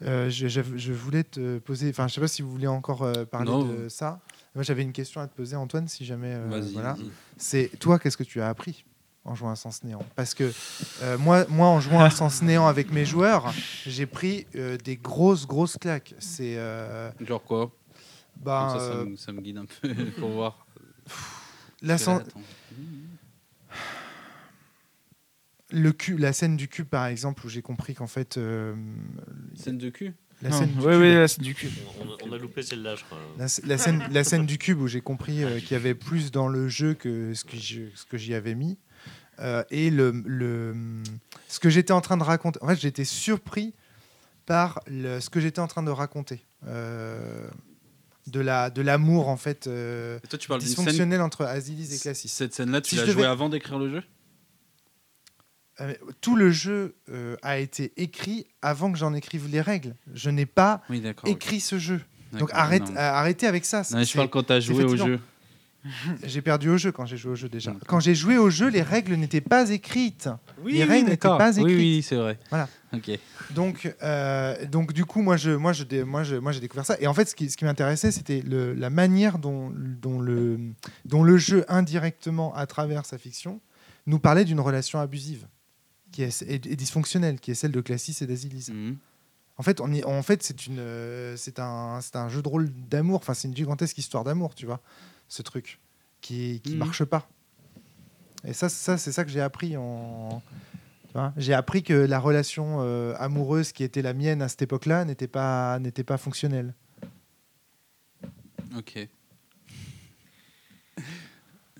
je, je- voulais te poser. Enfin, je sais pas si vous voulez encore parler Non. de ça. Moi, j'avais une question à te poser, Antoine, si jamais. voilà. C'est toi, qu'est-ce que tu as appris? En jouant à Sens Néant Parce que euh, moi, moi, en jouant à Sens Néant avec mes joueurs, j'ai pris euh, des grosses, grosses claques. C'est. euh, Genre quoi? Bah, Comme ça, ça me, ça me guide un peu pour voir. la, le cube, la scène du cube, par exemple, où j'ai compris qu'en fait. euh, Scène de cul? la Non, scène du ouais, cube- ouais, la scène du cul. On, on a- loupé celle-là, je crois. La, la scène, la scène du cube où j'ai compris euh, qu'il y avait plus dans le jeu que ce que je- ce que j'y avais mis. Euh, et le, le, ce que j'étais en train de raconter. En fait, j'étais surpris par le- ce que j'étais en train de raconter. Euh, de la de l'amour en fait euh, Et toi, tu parles scène. dysfonctionnel entre Azilis et Classis. Cette scène-là, tu Si l'as jouée avant d'écrire le jeu? Euh, tout le jeu euh, a été écrit avant que j'en écrive les règles. Je n'ai pas Oui, écrit ce jeu. Donc arrête, euh, arrêtez avec ça. Non, je parle quand t'as c'est joué au jeu. J'ai perdu au jeu quand j'ai joué au jeu déjà. Quand j'ai joué au jeu, les règles n'étaient pas écrites. les règles n'étaient d'accord. pas écrites. Oui, oui, c'est vrai. Voilà. Ok. Donc, euh, donc du coup, moi, je, moi, je, moi, je, moi, j'ai découvert ça. Et en fait, ce qui, ce qui m'intéressait, c'était le- la manière dont, dont, le, dont le jeu, indirectement, à travers sa fiction, nous parlait d'une relation abusive qui est, et, et dysfonctionnelle, qui est celle de Classis et d'Asilis. Mhm. En fait, on y- en fait, c'est une, euh, c'est un, c'est un jeu de rôle d'amour. Enfin, c'est une gigantesque histoire d'amour, tu vois, ce truc qui, qui Mhm. marche pas. Et ça, ça, c'est ça que j'ai appris en. J'ai appris que la relation euh, amoureuse qui était la mienne à cette époque-là n'était pas, n'était pas fonctionnelle. Ok. Eh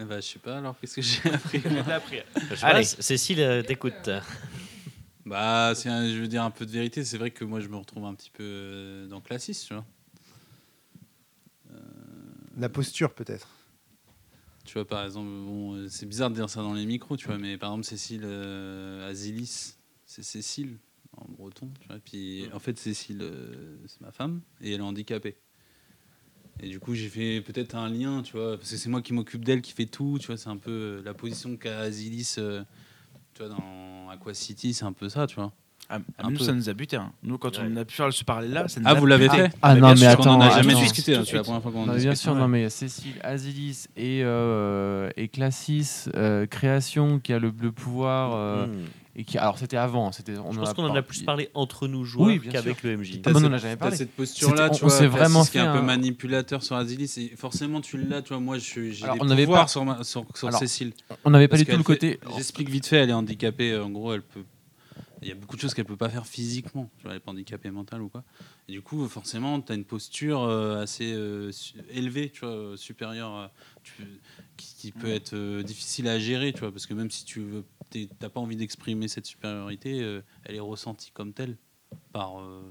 ben, je sais pas alors, qu'est-ce que j'ai appris Je sais Allez. pas, Cécile, euh, t'écoutes. Bah, c'est je veux dire un peu de vérité. C'est vrai que moi, je me retrouve un petit peu euh, dans Classis, tu vois. La posture, peut-être. Tu vois, par exemple, bon, c'est bizarre de dire ça dans les micros, tu vois, mais par exemple, Cécile euh, Azilis, c'est Cécile en breton, tu. Puis en fait, Cécile, euh, c'est ma femme et elle est handicapée. Et du coup, j'ai fait peut-être un lien, tu vois, parce que c'est moi qui m'occupe d'elle, qui fait tout, tu vois, c'est un peu euh, la position qu'a Azilis, euh, tu vois, dans Aqua City, c'est un peu ça, tu vois. Ah, ah, Un nous, peu. ça nous a buté. hein. Nous, quand on a pu faire ce parallèle-là, ça nous Ah, a vous l'avez fait Ah non, mais attends, on en a attends. jamais discuté, hein, c'est la première fois qu'on en Non, mais bien sûr, non, mais Cécile, Azilis et, euh, et Classis, euh, Création, qui a le, le pouvoir. euh, Hmm. et qui, alors, c'était avant. C'était, on Je en pense a qu'on en a plus parlé entre nous joueurs Oui, qu'avec le MJ. Ah non, on en a jamais cette- parlé. cette posture-là, tu on- vois, vraiment qui est un peu manipulateur sur Azilis, forcément tu l'as, tu vois, moi je- j'ai des on pouvoirs pas- sur, Cécile. On n'avait pas du tout le côté. J'explique vite fait, elle est handicapée, en gros, elle peut... Il y a beaucoup de choses qu'elle peut pas faire physiquement, tu vois, elle est handicapée mentale ou quoi. Et du coup, forcément, tu as une posture euh, assez euh, élevée, tu vois, euh, supérieure, tu- qui, qui peut être euh, difficile à gérer, tu vois, parce que même si tu veux, t'as pas envie d'exprimer cette supériorité, euh, elle est ressentie comme telle par euh,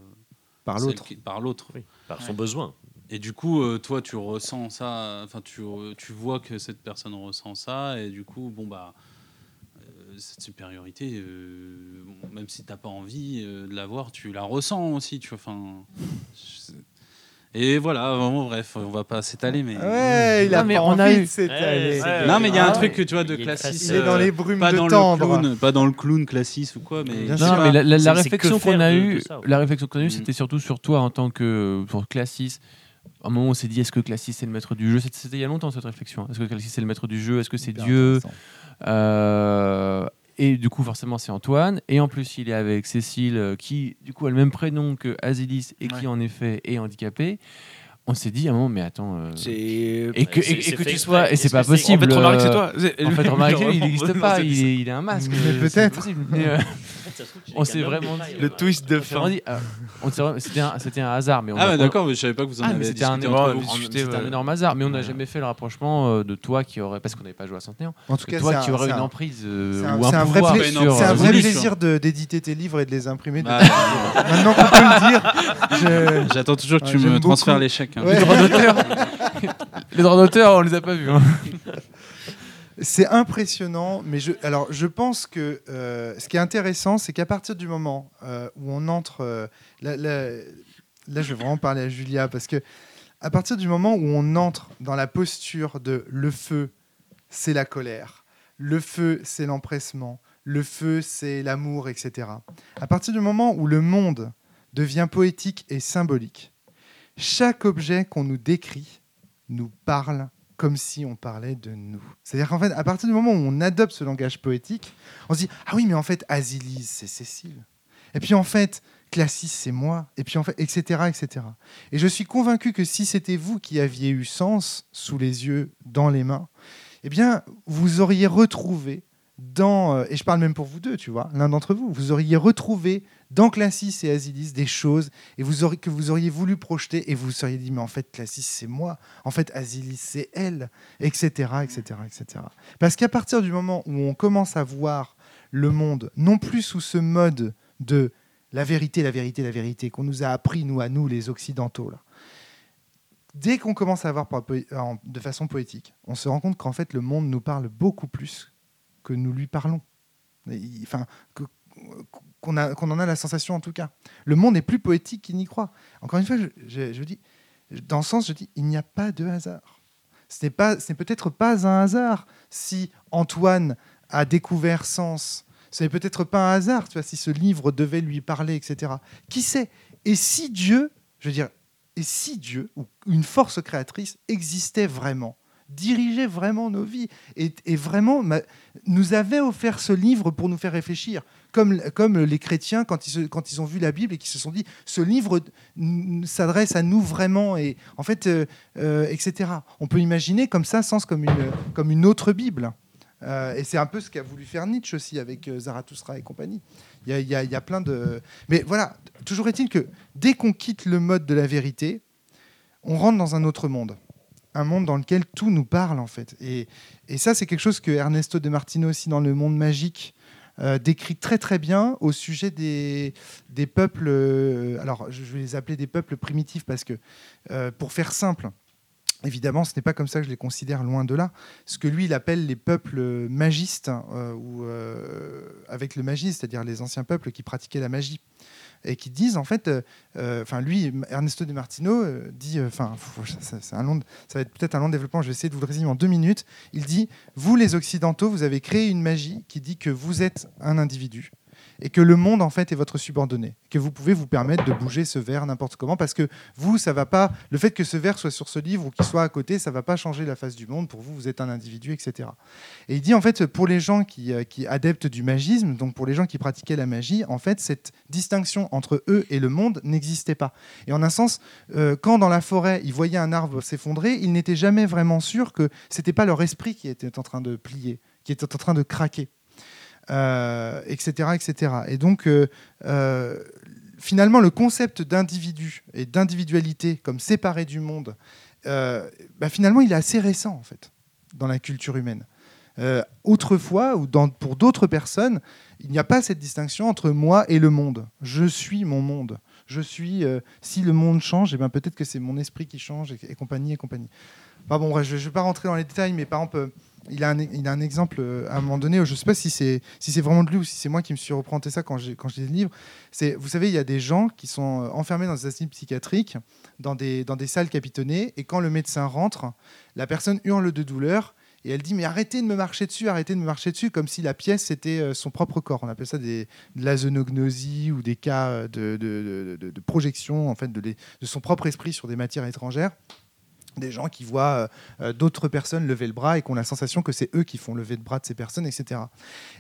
Par l'autre. par l'autre. Oui, par son besoin. Et du coup, euh, toi, tu ressens ça, enfin, tu, tu vois que cette personne ressent ça, et du coup, bon, bah, cette supériorité, euh, bon, même si t'as pas envie euh, de la voir, tu la ressens aussi, tu vois, enfin. Et voilà, vraiment, bref, on va pas s'étaler, mais. Ouais, il a Non, mais pas on a envie eu- de s'étaler. Ouais, Non, mais il y a un truc que tu vois de Il est classis. Il est dans euh, les brumes pas de dans tendre. le clown, pas dans le clown classis ou quoi, mais Non, mais la, réflexion qu'on a eue, la réflexion qu'on a eue, c'était surtout sur toi en tant que pour Classis. À un moment, on s'est dit est-ce que Classis c'est le maître du jeu? C'était il y a longtemps cette réflexion. Est-ce que Classis c'est le maître du jeu? Est-ce que c'est Dieu? intéressant. Euh, Et du coup, forcément, c'est Antoine. Et en plus, il est avec Cécile, euh, qui du coup a le même prénom que Azilis et qui en effet est handicapée. On s'est dit à un moment, mais attends. euh. Et que, et- et tu sois, et c'est pas possible. En fait, remarque, c'est euh, toi. C'est- En fait, remarque, il Vraiment, n'existe pas, c'est- il est, il est un masque. Mais euh, c'est peut-être. Mais, euh, On s'est vraiment dit- Le twist de on s'est vraiment fin. dit, on s'est vraiment- c'était un, c'était un hasard, mais on Ah, a- d'accord, mais je savais pas que vous en Ah, mais avez c'était un, discuté énorme- entre ouais, vous. on- c'était ouais. un énorme hasard, mais on n'a jamais fait le rapprochement euh, de toi qui aurait, parce qu'on n'avait pas joué à Centenaire, En tout cas, toi qui c'est une un- emprise euh, c'est un- ou c'est un un vrai pouvoir pla- pla- sur. C'est un euh, vrai Azilis, plaisir de- d'éditer tes livres et de les imprimer. Bah, Maintenant qu'on peut le dire, je- J'attends toujours que Ouais, tu me transfères les chèques. Hein. Ouais. Les droits d'auteur, les droits d'auteur, on les a pas vus. hein. c'est impressionnant. Mais je, alors, je pense que euh, ce qui est intéressant, c'est qu'à partir du moment euh, où on entre, euh, là, là- là, je vais vraiment parler à Julia parce que à partir du moment où on entre dans la posture de le feu c'est la colère. Le feu, c'est l'empressement. Le feu, c'est l'amour, etc. À partir du moment où le monde devient poétique et symbolique, chaque objet qu'on nous décrit nous parle comme si on parlait de nous. C'est-à-dire qu'en fait, à partir du moment où on adopte ce langage poétique, on se dit Ah oui, mais en fait, Azilise, c'est Cécile. Et puis en fait, Classis, c'est moi. Et puis en fait, etc., etc. Et je suis convaincu que si c'était vous qui aviez eu sens sous les yeux, dans les mains, eh bien, vous auriez retrouvé dans, euh, et je parle même pour vous deux, tu vois, l'un d'entre vous, vous auriez retrouvé dans Classis et Asilis des choses et que vous auriez voulu projeter et vous seriez dit, mais en fait, Classis, c'est moi, en fait, Asilis, c'est elle, etc., etc., etc. Parce qu'à partir du moment où on commence à voir le monde, non plus sous ce mode de la vérité, la vérité, la vérité, qu'on nous a appris, nous, à nous, les Occidentaux, dès qu'on commence à voir de façon poétique, on se rend compte qu'en fait, le monde nous parle beaucoup plus que nous lui parlons. Enfin, que- qu'on en a la sensation en tout cas. Le monde est plus poétique qu'il n'y croit. Encore une fois, je, dis, dans ce sens, je dis, il n'y a pas de hasard. Ce n'est pas, ce n'est peut-être pas un hasard si Antoine a découvert Sens. Ce n'est peut-être pas un hasard, tu vois, si ce livre devait lui parler, etc. Qui sait? Et si Dieu, je veux dire, et si Dieu ou une force créatrice existait vraiment, dirigeait vraiment nos vies et, vraiment nous avait offert ce livre pour nous faire réfléchir, comme, comme les chrétiens quand ils, quand ils ont vu la Bible et qui se sont dit ce livre s'adresse à nous vraiment et en fait euh, euh, etc. On peut imaginer comme ça sens comme une comme une autre Bible. Euh, et c'est un peu ce qu'a voulu faire Nietzsche aussi avec Zarathustra et compagnie. Il y y y a plein de. Mais voilà, toujours est-il que dès qu'on quitte le mode de la vérité, on rentre dans un autre monde. Un monde dans lequel tout nous parle, en fait. Et, ça, c'est quelque chose que Ernesto de Martino, aussi dans Le Monde Magique, euh, décrit très très bien au sujet des, des peuples. euh, alors, je vais les appeler des peuples primitifs parce que, euh, pour faire simple, Évidemment, ce n'est pas comme ça que je les considère loin de là. Ce que lui, il appelle les peuples magistes, euh, ou avec le magie, c'est-à-dire les anciens peuples qui pratiquaient la magie, et qui disent en fait, euh, enfin lui, Ernesto de Martino euh, dit, euh, enfin, ça, long, ça va être peut-être un long développement. Je vais essayer de vous le résumer en deux minutes. Il dit, vous les occidentaux, vous avez créé une magie qui dit que vous êtes un individu et que le monde en fait est votre subordonné, que vous pouvez vous permettre de bouger ce verre n'importe comment parce que vous ça va pas le fait que ce verre soit sur ce livre ou qu'il soit à côté, ça va pas changer la face du monde pour vous vous êtes un individu etc. Et il dit en fait pour les gens qui, euh, qui adeptent du magisme, donc pour les gens qui pratiquaient la magie, en fait cette distinction entre eux et le monde n'existait pas. Et en un sens, euh, quand dans la forêt ils voyaient un arbre s'effondrer, ils n'étaient jamais vraiment sûrs que c'était pas leur esprit qui était en train de plier, qui était en train de craquer euh, etc., etc. Et donc, euh, euh, finalement, le concept d'individu et d'individualité comme séparé du monde, bah, finalement, il est assez récent, en fait, dans la culture humaine. Autrefois, ou pour d'autres personnes, il n'y a pas cette distinction entre moi et le monde. Je suis mon monde. Je suis. si le monde change, eh ben, peut-être que c'est mon esprit qui change et, et compagnie et compagnie. Bon, bref, je ne vais pas rentrer dans les détails, mais par exemple, il a un, il a un exemple euh, à un moment donné, je ne sais pas si c'est vraiment de lui ou si c'est moi qui me suis représenté ça quand j'ai quand j'ai livre. C'est, vous savez, il y a des gens qui sont euh, enfermés dans des asiles psychiatriques, dans des, des salles capitonnées, et quand le médecin rentre, la personne hurle de douleur. Et elle dit mais arrêtez de me marcher dessus, arrêtez de me marcher dessus, comme si la pièce c'était euh, son propre corps. On appelle ça des, de la zoonognosie ou des cas de, projection en fait de son propre esprit sur des matières étrangères. Des gens qui voient euh, euh, d'autres personnes lever le bras et qui ont la sensation que c'est eux qui font lever le bras de ces personnes, etc.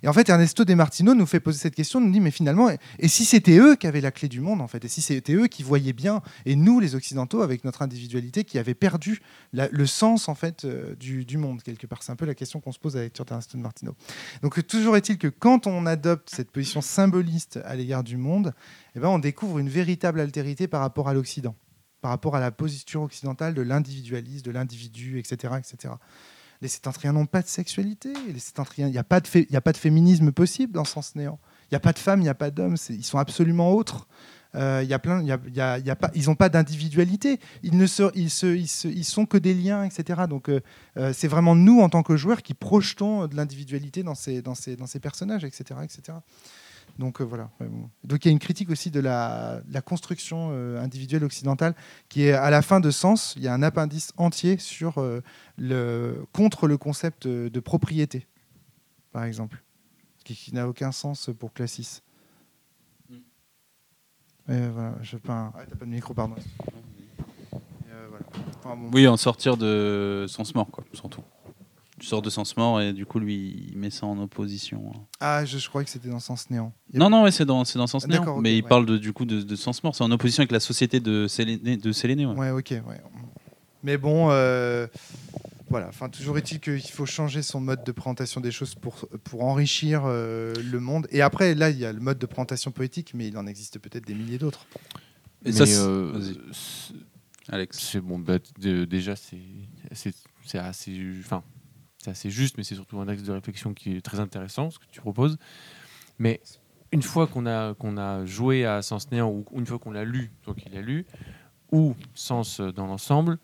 Et en fait, Ernesto De Martino nous fait poser cette question, nous dit, mais finalement, et, si c'était eux qui avaient la clé du monde, en fait, et si c'était eux qui voyaient bien, et nous, les Occidentaux, avec notre individualité, qui avaient perdu le sens, en fait, euh, du, monde, quelque part. C'est un peu la question qu'on se pose lecture d'Ernesto De Martino. Donc, toujours est-il que quand on adopte cette position symboliste à l'égard du monde, eh ben, on découvre une véritable altérité par rapport à l'Occident par rapport à la posture occidentale de l'individualisme, de l'individu, etc., etc. Les sétentriens n'ont pas de sexualité. Les il n'y a, pas de fé- a pas de féminisme possible dans Sens Néant. Il n'y a pas de femmes, il n'y a pas d'hommes. Ils sont absolument autres. Euh, y a plein, y a- y y a pas, ils n'ont pas d'individualité. Ils ne se, ils se, ils se- ils sont que des liens, etc. Donc euh, euh, c'est vraiment nous en tant que joueurs qui projetons de l'individualité dans ces, dans ces, dans ces personnages, etc., etc. Donc euh, voilà. Donc il y a une critique aussi de la, de la construction euh, individuelle occidentale qui est à la fin de Sens. Il y a un appendice entier sur euh, le contre le concept de propriété, par exemple, qui, qui n'a aucun sens pour Classis. Mm. Et voilà, je pas. Ah, t'as pas de micro, pardon. Et, euh, voilà. Enfin, bon. Oui, en sortir de sens mort, quoi, surtout. Tu sors de sens mort et du coup, lui, il met ça en opposition. Ah, je, je croyais que c'était dans Sens néant. Non, non, ouais, c'est dans, c'est dans sens néant. d'accord, ok, mais il ouais. parle de, du coup de, de sens mort. C'est en opposition avec la société de Séléné. De Séléné ouais. Ouais, ok, ouais. Mais bon, euh, voilà. Enfin, toujours est-il qu'il faut changer son mode de présentation des choses pour, pour enrichir euh, le monde. Et après, là, il y a le mode de présentation poétique, mais il en existe peut-être des milliers d'autres. Et Mais, ça, c'est- euh, Alex. c'est bon. bah, déjà, c'est c'est c'est assez, enfin, c'est assez juste, mais c'est surtout un axe de réflexion qui est très intéressant ce que tu proposes. Mais une fois qu'on a qu'on a joué à Sens néant ou une fois qu'on l'a lu, donc il a lu, ou Sens dans l'ensemble.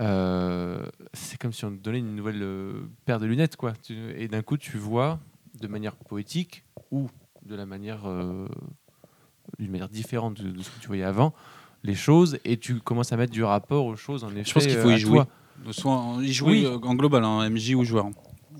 euh, c'est comme si on te donnait une nouvelle euh, paire de lunettes, quoi. Et d'un coup, tu vois de manière poétique ou de la manière, euh, d'une manière différente de, de ce que tu voyais avant, les choses, et tu commences à mettre du rapport aux choses. En effet, Je pense qu'il faut euh, y jouer. toi. Soit en, y jouer Oui. euh, en global, en MJ ou joueur.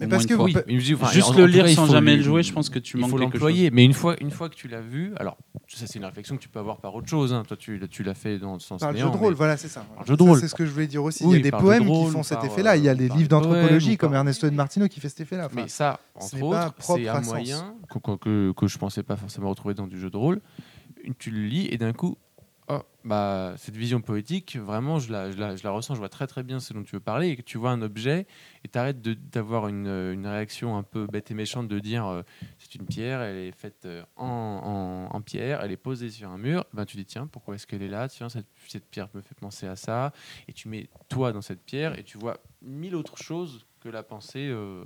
Mais parce que Oui, enfin, Juste le lire sans jamais le jouer, je pense que tu il manques quelque chose. l'employer. Mais une fois, une fois que tu l'as vu, alors ça c'est une réflexion que tu peux avoir par autre chose. hein. Toi, tu, tu l'as fait dans le sens Par le jeu de rôle, mais- voilà, c'est ça. Par jeu de rôle. C'est ce que je voulais dire aussi. Oui, il y a des de poèmes qui font cet effet-là. Il y a des par livres d'anthropologie comme par- Ernesto de Martino qui fait cet effet-là. Enfin, Mais ça, entre autres, c'est un moyen que, que je pensais pas forcément retrouver dans du jeu de rôle. Tu le lis et d'un coup, oh, bah, cette vision poétique, vraiment, je la, je, la, je la ressens, je vois très très bien ce dont tu veux parler. Et que tu vois un objet et tu arrêtes d'avoir une, une réaction un peu bête et méchante de dire euh, c'est une pierre, elle est faite euh, en, en, en pierre, elle est posée sur un mur. Ben, tu dis tiens, pourquoi est-ce qu'elle est là? Tiens, cette, cette pierre me fait penser à ça. Et tu mets toi dans cette pierre et tu vois mille autres choses que la pensée. euh,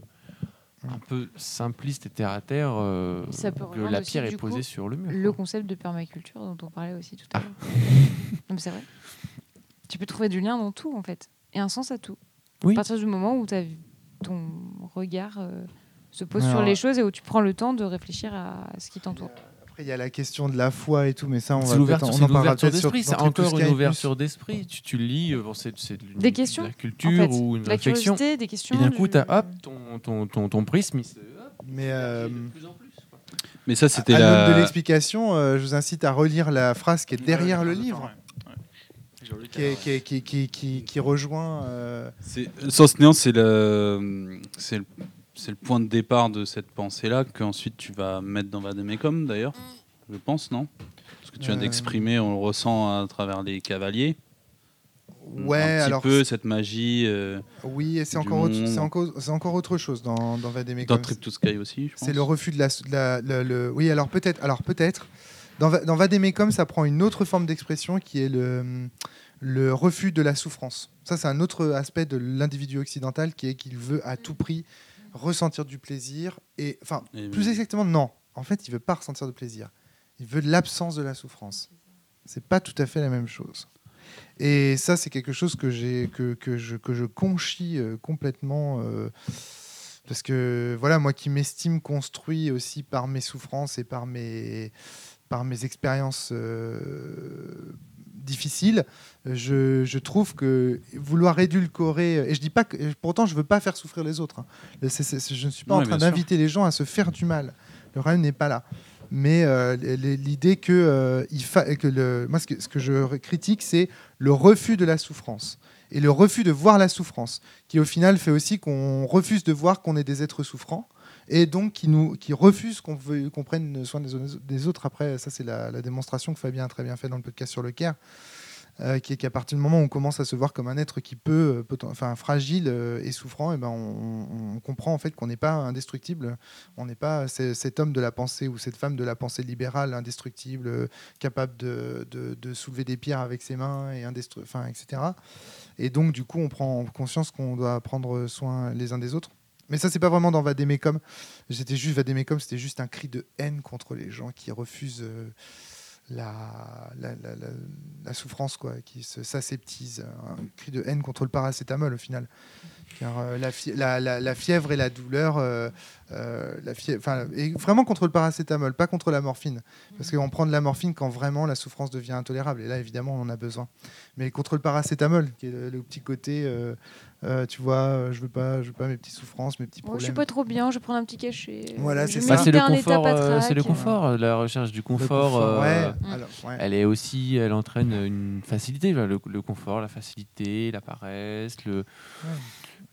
un peu simpliste et terre à terre euh, Ça peut que la pierre est posée coup, sur le mur. Le quoi. concept de permaculture dont on parlait aussi tout Ah. à l'heure. c'est vrai. Tu peux trouver du lien dans tout, en fait. Et un sens à tout. Oui. À partir du moment où as, ton regard euh, se pose Alors, sur les choses et où tu prends le temps de réfléchir à ce qui t'entoure. Après, il y a la question de la foi et tout, mais ça, on va l'ouverture, on c'est en parlera peut-être d'esprit. C'est encore une ouverture d'esprit. Tu, tu lis, euh, bon, c'est c'est de, Des questions, de la En culture fait, ou une de la réflexion. curiosité, des questions. Et d'un coup, tu as hop, ton, ton, ton, ton prisme. il se- hop, Mais euh, de plus en plus. quoi. Mais ça, c'était à l'aune de la. l'explication, euh, je vous incite à relire la phrase qui est derrière le livre, qui, est- qui, est- qui, qui, qui, qui rejoint. euh, C'est- Sens néant, c'est le, c'est le, c'est le point de départ de cette pensée-là qu'ensuite tu vas mettre dans Vademecum d'ailleurs, je pense, non? Parce que tu viens Euh. d'exprimer, on le ressent à travers les cavaliers. Ouais, un petit alors peu cette magie euh, oui, et c'est encore, autre- c'est encore, c'est encore autre chose dans, dans dans. Trip to Sky aussi. je pense. C'est le refus de la, de la- le- le- oui, alors peut-être, alors peut-être. Dans, dans Vademecum, ça prend une autre forme d'expression qui est le, le refus de la souffrance. Ça, c'est un autre aspect de l'individu occidental qui est qu'il veut à tout prix ressentir du plaisir et, enfin, Et- plus exactement, non. En fait, il veut pas ressentir de plaisir. Il veut l'absence de la souffrance. C'est pas tout à fait la même chose. Et ça, c'est quelque chose que j'ai que, que je que je conchis euh, complètement euh, parce que voilà, moi qui m'estime construit aussi par mes souffrances et par mes par mes expériences euh, difficiles, je, je trouve que vouloir édulcorer et je dis pas que pourtant je veux pas faire souffrir les autres. hein. Je ne suis pas en train d'inviter les gens à se faire du mal. Le problème n'est pas là. Mais euh, l'idée que, euh, il fa- que le, moi, ce que, ce que je critique, c'est le refus de la souffrance. Et le refus de voir la souffrance, qui au final fait aussi qu'on refuse de voir qu'on est des êtres souffrants, et donc qui, nous, qui refuse qu'on prenne soin des, au- des autres. Après, ça c'est la, démonstration que Fabien a très bien fait dans le podcast sur le Caire, euh, qui est qu'à partir du moment où on commence à se voir comme un être qui peut, euh, enfin fragile euh, et souffrant, et ben on, comprend en fait qu'on n'est pas indestructible, on n'est pas cet homme de la pensée ou cette femme de la pensée libérale indestructible, capable de, soulever des pierres avec ses mains et enfin etc. Et donc du coup on prend conscience qu'on doit prendre soin les uns des autres. Mais ça c'est pas vraiment dans Vademecum. J'étais juste Vademecum, c'était juste un cri de haine contre les gens qui refusent. euh, la, la, la, la- souffrance, quoi, qui se- s'aseptise. Un cri de haine contre le paracétamol, au final. Car euh, la, fi- la, la- la fièvre et la douleur, euh, euh, la fièvre, et vraiment contre le paracétamol, pas contre la morphine. Parce qu'on prend de la morphine quand vraiment la souffrance devient intolérable. Et là, évidemment, on en a besoin. Mais contre le paracétamol, qui est le, le petit côté, euh, tu vois, euh, je veux pas, je veux pas mes petites souffrances, mes petits Moi, je problèmes. suis pas trop bien, je vais prendre un petit cachet. Voilà, c'est ça. Bah, c'est le confort, euh, c'est le confort, la recherche du confort. confort, ouais. euh. Alors, ouais. Elle est aussi, elle entraîne une facilité, le, le confort, la facilité, la paresse, le,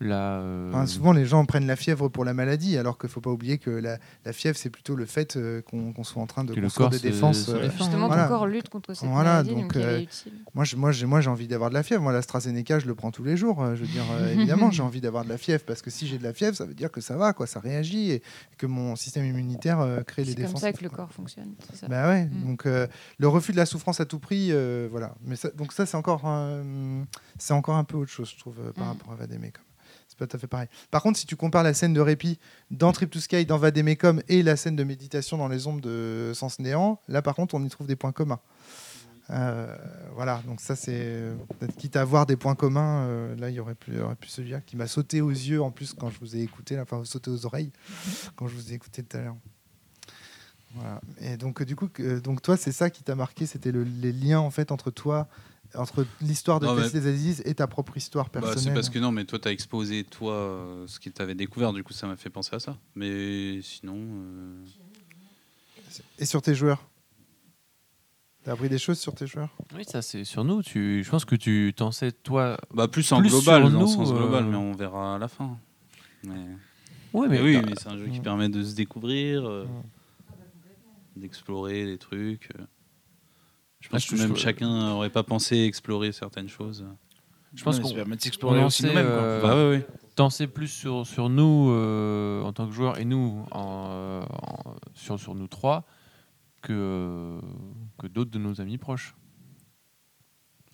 la. euh, Enfin, souvent, les gens prennent la fièvre pour la maladie, alors qu'il faut pas oublier que la, la fièvre, c'est plutôt le fait euh, qu'on soit en train de construire corps des se- défenses. se euh. Justement, Voilà. ton corps lutte contre cette Voilà, maladie, donc, donc, elle euh, est utile. Moi, j'ai, moi, envie d'avoir de la fièvre. Moi, l'AstraZeneca, je le prends tous les jours. Je veux dire, euh, évidemment, j'ai envie d'avoir de la fièvre parce que si j'ai de la fièvre, ça veut dire que ça va, quoi, ça réagit et que mon système immunitaire euh, crée les C'est comme défenses. ça que le corps fonctionne. ça. Bah ouais, Mm. donc euh, le refus de la souffrance à tout prix, euh, voilà. Mais ça, donc ça, c'est encore, un- c'est encore un peu autre chose, je trouve, euh, par Mm. rapport à Vademecum. C'est pas tout à fait pareil. Par contre, si tu compares la scène de répit dans Trip to Sky, dans Vademecum et la scène de méditation dans les ombres de Sens Néant, là, par contre, on y trouve des points communs. Euh, voilà, donc ça, c'est peut-être quitte à avoir des points communs. euh, là, il y aurait plus, plus celui-là qui m'a sauté aux yeux en plus quand je vous ai écouté, là, enfin, sauté aux oreilles quand je vous ai écouté tout à l'heure. Voilà. Et donc, euh, du coup, donc toi, c'est ça qui t'a marqué, c'était le- les liens en fait entre toi, entre l'histoire de Non, mais- Plessis les Aziz et ta propre histoire Bah, personnelle. c'est parce que non, mais toi, t'as exposé, toi, euh, ce que t'avais découvert, du coup, ça m'a fait penser à ça. Mais sinon. euh, Et sur tes joueurs? T'as appris des choses sur tes joueurs? Oui, ça c'est sur nous. Tu, je pense que tu t'en sais toi. Bah, plus en Plus global, dans le sens global, euh, mais on verra à la fin. Mais, Ouais, mais mais, oui, mais c'est un jeu qui Mm. permet de se découvrir, euh, Mm. d'explorer des trucs. Euh. Je pense je- que même je- chacun n'aurait pas pensé explorer certaines choses. je pense Ouais, qu'on permet de s'explorer aussi nous-mêmes. euh, Bah ouais, ouais. sais plus sur, sur nous euh, en tant que joueurs et nous en, euh, en- sur, sur nous trois que, que d'autres de nos amis proches.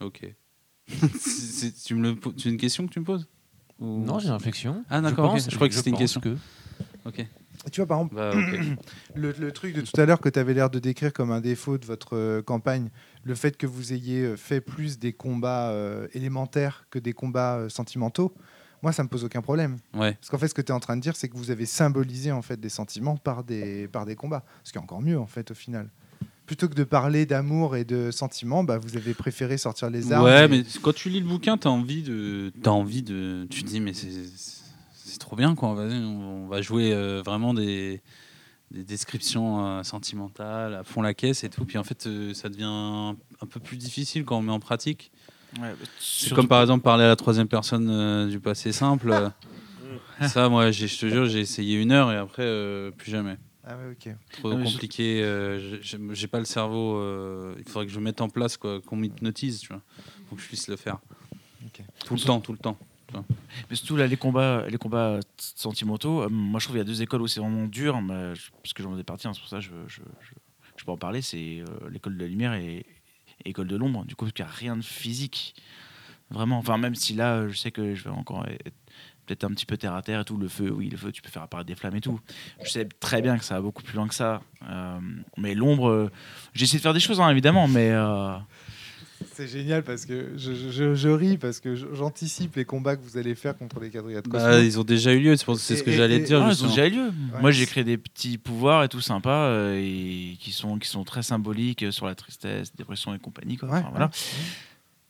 Ok. C'est- une question que tu me poses? Ou- Non, j'ai une réflexion. Ah, d'accord, pense- Je croyais que c'était une question. que- Ok. Tu vois, par exemple, Bah, le, le truc de tout à l'heure que tu avais l'air de décrire comme un défaut de votre euh, campagne, le fait que vous ayez euh, fait plus des combats euh, élémentaires que des combats euh, sentimentaux, moi, ça me pose aucun problème. Ouais. Parce qu'en fait, ce que tu es en train de dire, c'est que vous avez symbolisé en fait des sentiments par des, par des combats. Ce qui est encore mieux, en fait, au final. Plutôt que de parler d'amour et de sentiments, bah, vous avez préféré sortir les armes. Ouais, et- mais quand tu lis le bouquin, t'as envie de, t'as envie de, tu te dis mais c'est, c'est trop bien quoi. Vas-y, on on va jouer euh, vraiment des, des descriptions euh, sentimentales à fond la caisse et tout. Puis en fait, euh, ça devient un, un peu plus difficile quand on met en pratique. Ouais, bah, C'est comme par exemple parler à la troisième personne euh, du passé simple. euh, ça, moi, j'ai- je te jure, j'ai essayé une heure et après euh, plus jamais. Ah ouais. Trop Ah, mais je- compliqué. euh, j'ai- pas le cerveau. euh, il faudrait que je mette en place quoi, qu'on m'hypnotise, tu vois, pour que je puisse le faire. Ok. Tout le temps, tout le temps. Mais surtout là, les combats, les combats sentimentaux, euh, moi je trouve qu'il y a deux écoles où c'est vraiment dur, mais parce que j'en ai partie, hein, c'est pour ça que je, je, je, je peux en parler, c'est euh, l'école de la lumière et, et l'école de l'ombre, du coup, il n'y a rien de physique. Vraiment, enfin, même si là, je sais que je vais encore être peut-être un petit peu terre à terre et tout, le feu, oui, le feu, tu peux faire apparaître des flammes et tout. Je sais très bien que ça va beaucoup plus loin que ça. euh, mais l'ombre, essayé de faire des choses, hein, évidemment, mais. C'est génial parce que je, je- je ris parce que j'anticipe les combats que vous allez faire contre les quadrilles de Bah, ils ont déjà eu lieu, c'est ce que j'allais dire. Ah, ils ont déjà eu lieu. Ouais. Moi, j'ai créé des petits pouvoirs et tout sympa euh, et qui sont, qui sont très symboliques euh, sur la tristesse, dépression et compagnie. Quoi. Ouais, Enfin, voilà. ouais.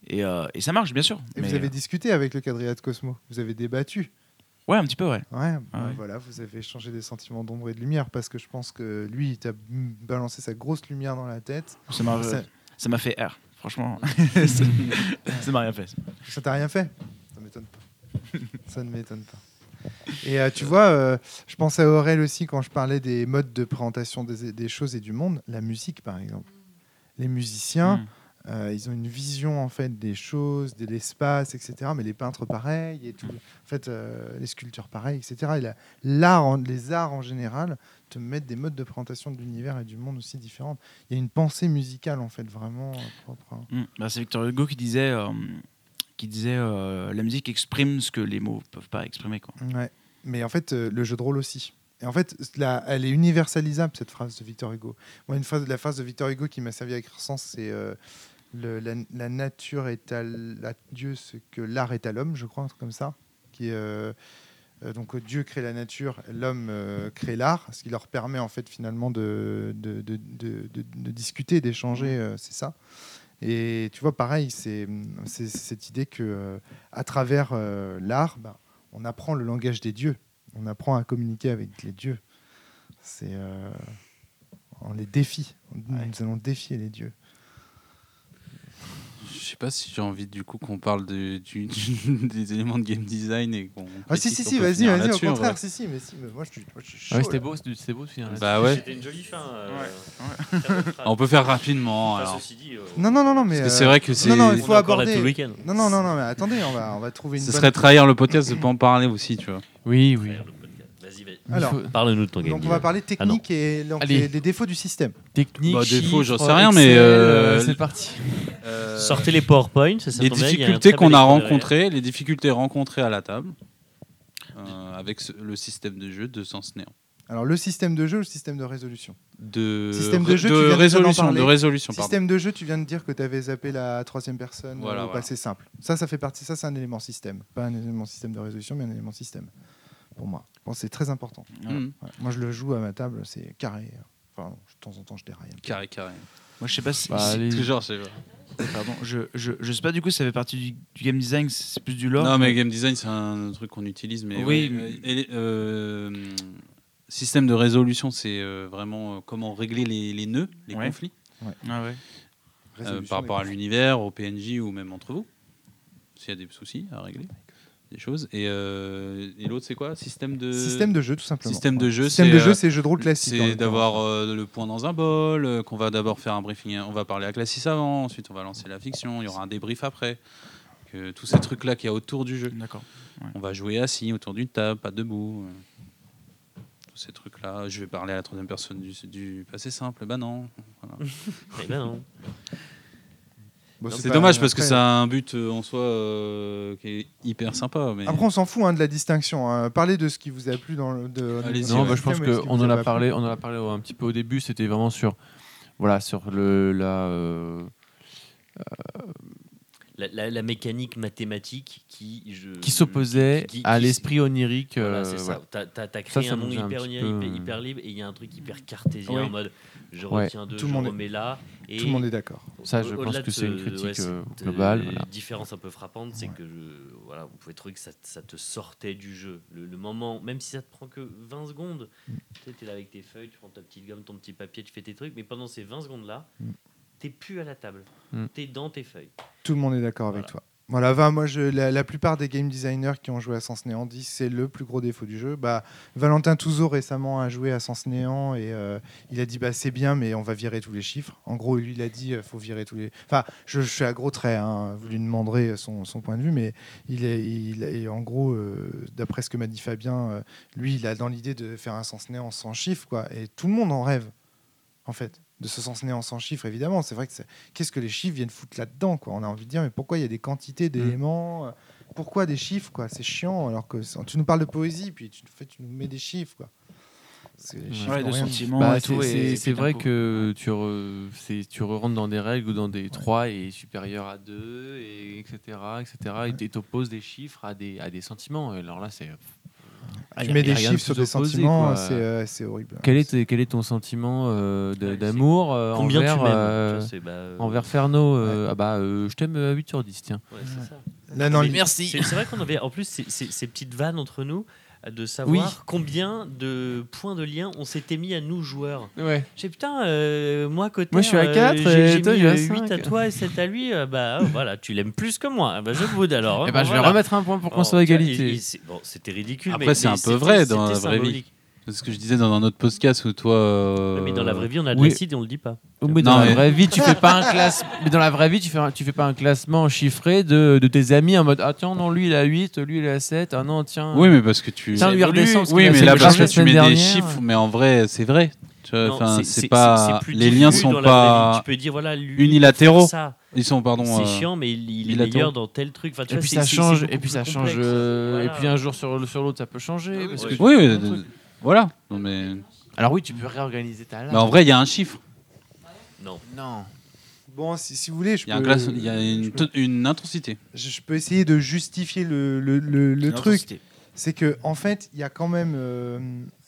et, euh, et ça marche, bien sûr. Et Mais, vous avez discuté avec le quadrillade Cosmo Vous avez débattu Ouais, un petit peu, ouais. Ouais, bah ouais. voilà, vous avez échangé des sentiments d'ombre et de lumière parce que je pense que lui, il t'a balancé sa grosse lumière dans la tête. Ça m'a Ça- ça m'a fait R, franchement. ça m'a rien fait. Ça t'a rien fait? Ça m'étonne pas. Ça ne m'étonne pas. Et euh, tu vois, euh, je pense à Aurel aussi quand je parlais des modes de présentation des, des choses et du monde. La musique, par exemple. Les musiciens, Mm. euh, ils ont une vision en fait des choses, de l'espace, etc. Mais les peintres, pareil, et tout. En fait, euh, les sculpteurs, pareil, etc. Et la- l'art, les arts en général, te mettent des modes de présentation de l'univers et du monde aussi différents. Il y a une pensée musicale en fait vraiment euh, propre. hein. Mm. Bah, c'est Victor Hugo qui disait, euh, qui disait euh, la musique exprime ce que les mots peuvent pas exprimer. Quoi. Ouais. Mais en fait, euh, le jeu de rôle aussi. Et en fait, la- elle est universalisable, cette phrase de Victor Hugo. Moi, une phrase, la phrase de Victor Hugo qui m'a servi à écrire sens, c'est le- la, la nature est à, Dieu ce que l'art est à l'homme, je crois, un truc comme ça. Qui est, donc euh, Dieu crée la nature, l'homme euh, crée l'art, ce qui leur permet en fait finalement de, de, de- de- de- de discuter, d'échanger, euh, c'est ça. Et tu vois, pareil, c'est c'est cette idée que euh, à travers euh, l'art, ben, on apprend le langage des dieux, on apprend à communiquer avec les dieux. C'est euh, on les défie, nous, nous allons défier les dieux. Je sais pas si j'ai envie du coup qu'on parle de, du- du- des éléments de game design et qu'on. Ah si si si, vas-y vas-y, au contraire, si si, mais si, mais moi je suis, moi, je suis chaud. Ah ouais, c'était beau, c'était beau de finir là-dessus. Bah ouais. C'était une jolie fin. euh, Ouais. On peut faire rapidement. Enfin, alors. ceci dit, euh, Non non non non mais euh, c'est vrai que c'est. non, il on faut aborder- tout le week-end. non non non non mais attendez, on va on va trouver une Ce bonne serait trahir le podcast de pas en parler aussi, tu vois. Oui, oui. Frère, le podcast. Vas-y, vas-y. Alors, Parle-nous de ton game. donc on va parler technique et donc, des défauts du système. Technique, Bah, défaut, j'en sais rien, mais, euh, c'est parti. Euh, Sortez les PowerPoint, ça, ça les difficultés qu'on a rencontrées, les difficultés rencontrées à la table, euh, avec ce- le système de jeu de Sens Néant. Alors le système de jeu, ou le système de résolution. De, Système de jeu, tu de viens déjà d'en résolution, de résolution, pardon. Système de jeu, tu viens de dire que tu avais zappé la troisième personne Voilà, au voilà. passé simple. Ça, ça fait partie. Ça, c'est un élément système, pas un élément système de résolution, mais un élément système. Pour moi, bon, c'est très important. Ouais. Moi, je le joue à ma table, c'est carré. Enfin, de temps en temps, je déraille. un peu. Carré, carré. Moi, je sais pas si. Bah, si- allez. Toujours, je sais pas. Pardon, je, je, je sais pas du coup, ça fait partie du, du game design, c'est plus du lore. Non, mais game design, c'est un truc qu'on utilise. Mais Oui, ouais, mais- euh, et, euh, système de résolution, c'est euh, vraiment euh, comment régler les, les nœuds, les Ouais. conflits, Ah euh, par rapport à l'univers, au PNJ ou même entre vous, s'il y a des soucis à régler, des choses. Et, euh, et l'autre, c'est quoi? Système de. Système de jeu, tout simplement. Système de jeu, Système c'est, de jeu, euh, c'est jeu de rôle classique. C'est l'occurrence. d'avoir euh, le point dans un bol, euh, qu'on va d'abord faire un briefing, on va parler à Classis avant, ensuite on va lancer la fiction, il y aura un débrief après. Que tous ces trucs-là qu'il y a autour du jeu. D'accord. On va jouer assis autour d'une table, pas debout. euh, Tous ces trucs-là. Je vais parler à la troisième personne du, du passé simple. Bah non. Voilà. Ben non. Bon, C'est dommage parce que ça a un but euh, en soi euh, qui est hyper sympa. Mais... Après, on s'en fout hein, de la distinction. hein. Parlez de ce qui vous a plu dans le. de- Non, bah, je pense qu'on en a parlé, on en a parlé un petit peu au début. C'était vraiment sur, voilà, sur le la. euh, La, la- la mécanique mathématique qui. Je, qui s'opposait à l'esprit onirique. Voilà, euh, c'est ça. voilà. T'as, Ça, créé ça un monde hyper, hyper, peu- hyper libre et il y a un truc hyper cartésien Oui. en mode je Ouais. retiens deux, Tout je le monde est- remets là. Et Tout le monde est d'accord. Ça, je pense que c'est une critique, euh, euh, globale, voilà. différence un peu frappante, c'est Ouais. que je, voilà, vous pouvez trouver que ça, ça te sortait du jeu. Le, le moment, même si ça te prend que 20 secondes, Mm. tu es là avec tes feuilles, tu prends ta petite gomme, ton petit papier, tu fais tes trucs, mais pendant ces 20 secondes-là, Mm. t'es plus à la table. Mm. T'es dans tes feuilles. Tout le monde est d'accord avec toi. Voilà, moi, la, plupart des game designers qui ont joué à Sens Néant disent c'est le plus gros défaut du jeu. Bah, Valentin Touzeau récemment a joué à Sens Néant et euh, il a dit bah, c'est bien, mais on va virer tous les chiffres. En gros, lui, il a dit euh, faut virer tous les. Enfin, je, fais à gros traits, hein, vous lui demanderez son, point de vue, mais il est, en gros, euh, d'après ce que m'a dit Fabien, lui, il a dans l'idée de faire un Sens Néant sans chiffres, quoi. Et tout le monde en rêve, en fait de ce sens néant sans chiffres, évidemment. C'est vrai que c'est- qu'est-ce que les chiffres viennent foutre là-dedans quoi? On a envie de dire, mais pourquoi il y a des quantités d'éléments euh, Pourquoi des chiffres quoi? C'est chiant. Alors que c'est- tu nous parles de poésie, puis tu, tu nous mets des chiffres quoi. C'est Ouais, Bah, vrai coup- que tu, re- c'est- tu rentres dans des règles ou dans des 3 et supérieur à 2, et etc. etc. et tu opposes des chiffres à des, à des sentiments. Et Alors là, c'est. Ah, Tu mets des chiffres sur des opposé, sentiments, c'est euh, c'est horrible. Quel est, quel est ton sentiment euh, c'est- d'amour euh, envers, euh, bah, euh, envers Ferno euh, Ah bah, euh, je t'aime à 8 sur 10, tiens. ouais, ça. Non, Mais li- merci. C'est, vrai qu'on avait en plus ces, ces- ces petites vannes entre nous de savoir Oui. combien de points de lien on s'était mis à nous joueurs. Ouais. J'ai putain, euh, moi côté. Moi, je suis à quatre, j'ai, et toi, mis il y a 8 à cinq. toi et 7 à lui. euh, bah oh, voilà, tu l'aimes plus que moi. Bah, je boude alors. hein, Eh ben, je vais voilà. remettre un point pour qu'on Oh, soit à égalité. et- et bon, c'était ridicule. Après, mais- c'est mais un peu vrai dans la vraie vie. C'est ce que je disais dans un autre podcast où toi. euh, Mais dans la vraie vie, on a de oui. l'acide et on le dit pas. Mais dans Non, la mais- vraie vie, tu fais pas un classement. Mais dans la vraie vie, tu fais, un- tu fais pas un classement chiffré de, de tes amis en mode Ah tiens, non, lui il a 8, lui il a 7, ah non, tiens. Oui, mais parce que tu. Tiens, lui évolue. redescend. parce Oui, qu'il a mais fait là, le parce que la tu mets semaine des dernière. chiffres, mais en vrai, c'est vrai. Tu vois, Non, enfin, c'est- pas. c'est plus Les liens sont dans la vraie vie. pas Tu peux dire voilà, lui, unilatéraux. il ça. Ils sont, pardon. C'est euh, chiant, mais il, il est meilleur dans tel truc. Enfin, tu Et vois, puis c'est- ça c'est- change, c'est et puis ça change, complexe. euh, Voilà. et puis un jour sur, le- sur l'autre ça peut changer. parce que Oui, oui, Voilà. Non, mais... Alors oui, tu peux réorganiser ta lame. mais en vrai, il y a un chiffre. Non. non. Bon, si, si vous voulez, je Il y a, un peux, classe- il y a une, peux- to- une intensité. je- je peux essayer de justifier le, le, le- le truc. C'est que en fait, il y a quand même, euh,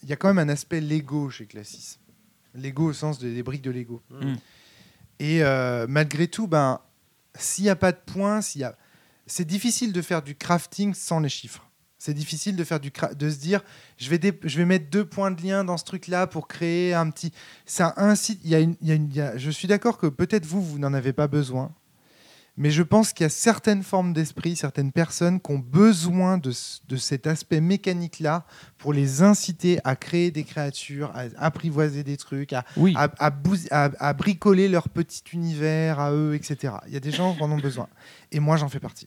il y a quand même un aspect Lego chez Classis. Lego au sens de- des briques de Lego. Mm. Et euh, malgré tout, ben, s'il n'y a pas de points, s'il y a... c'est difficile de faire du crafting sans les chiffres. C'est difficile de faire du de se dire je vais, je vais mettre deux points de lien dans ce truc-là pour créer un petit. Ça incite. Il y a une, il y a une- il y a- Je suis d'accord que peut-être vous, vous n'en avez pas besoin. Mais je pense qu'il y a certaines formes d'esprit, certaines personnes qui ont besoin de, de cet aspect mécanique-là pour les inciter à créer des créatures, à apprivoiser des trucs, à, Oui. à- à bricoler leur petit univers à eux, etc. Il y a des gens qui en ont besoin. Et moi, j'en fais partie.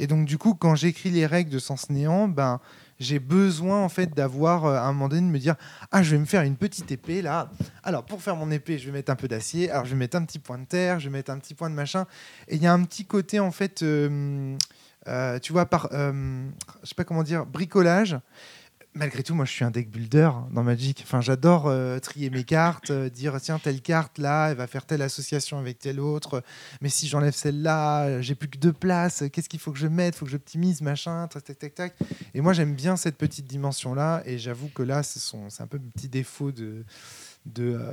Et donc, du coup, quand j'écris les règles de Sens Néant, ben, j'ai besoin en fait d'avoir euh, à un moment donné de me dire ah je vais me faire une petite épée là. Alors pour faire mon épée je vais mettre un peu d'acier. Alors je vais mettre un petit point de terre je vais mettre un petit point de machin et il y a un petit côté en fait euh, euh, tu vois par je sais pas comment dire bricolage malgré tout moi je suis un deck builder dans Magic. Enfin j'adore euh, trier mes cartes euh, dire tiens telle carte là elle va faire telle association avec telle autre. Mais si j'enlève celle-là j'ai plus que deux places qu'est-ce qu'il faut que je mette? Faut que j'optimise machin tac tac tac tac. Et moi j'aime bien cette petite dimension là et j'avoue que là c'est un peu le petit défaut de de, euh,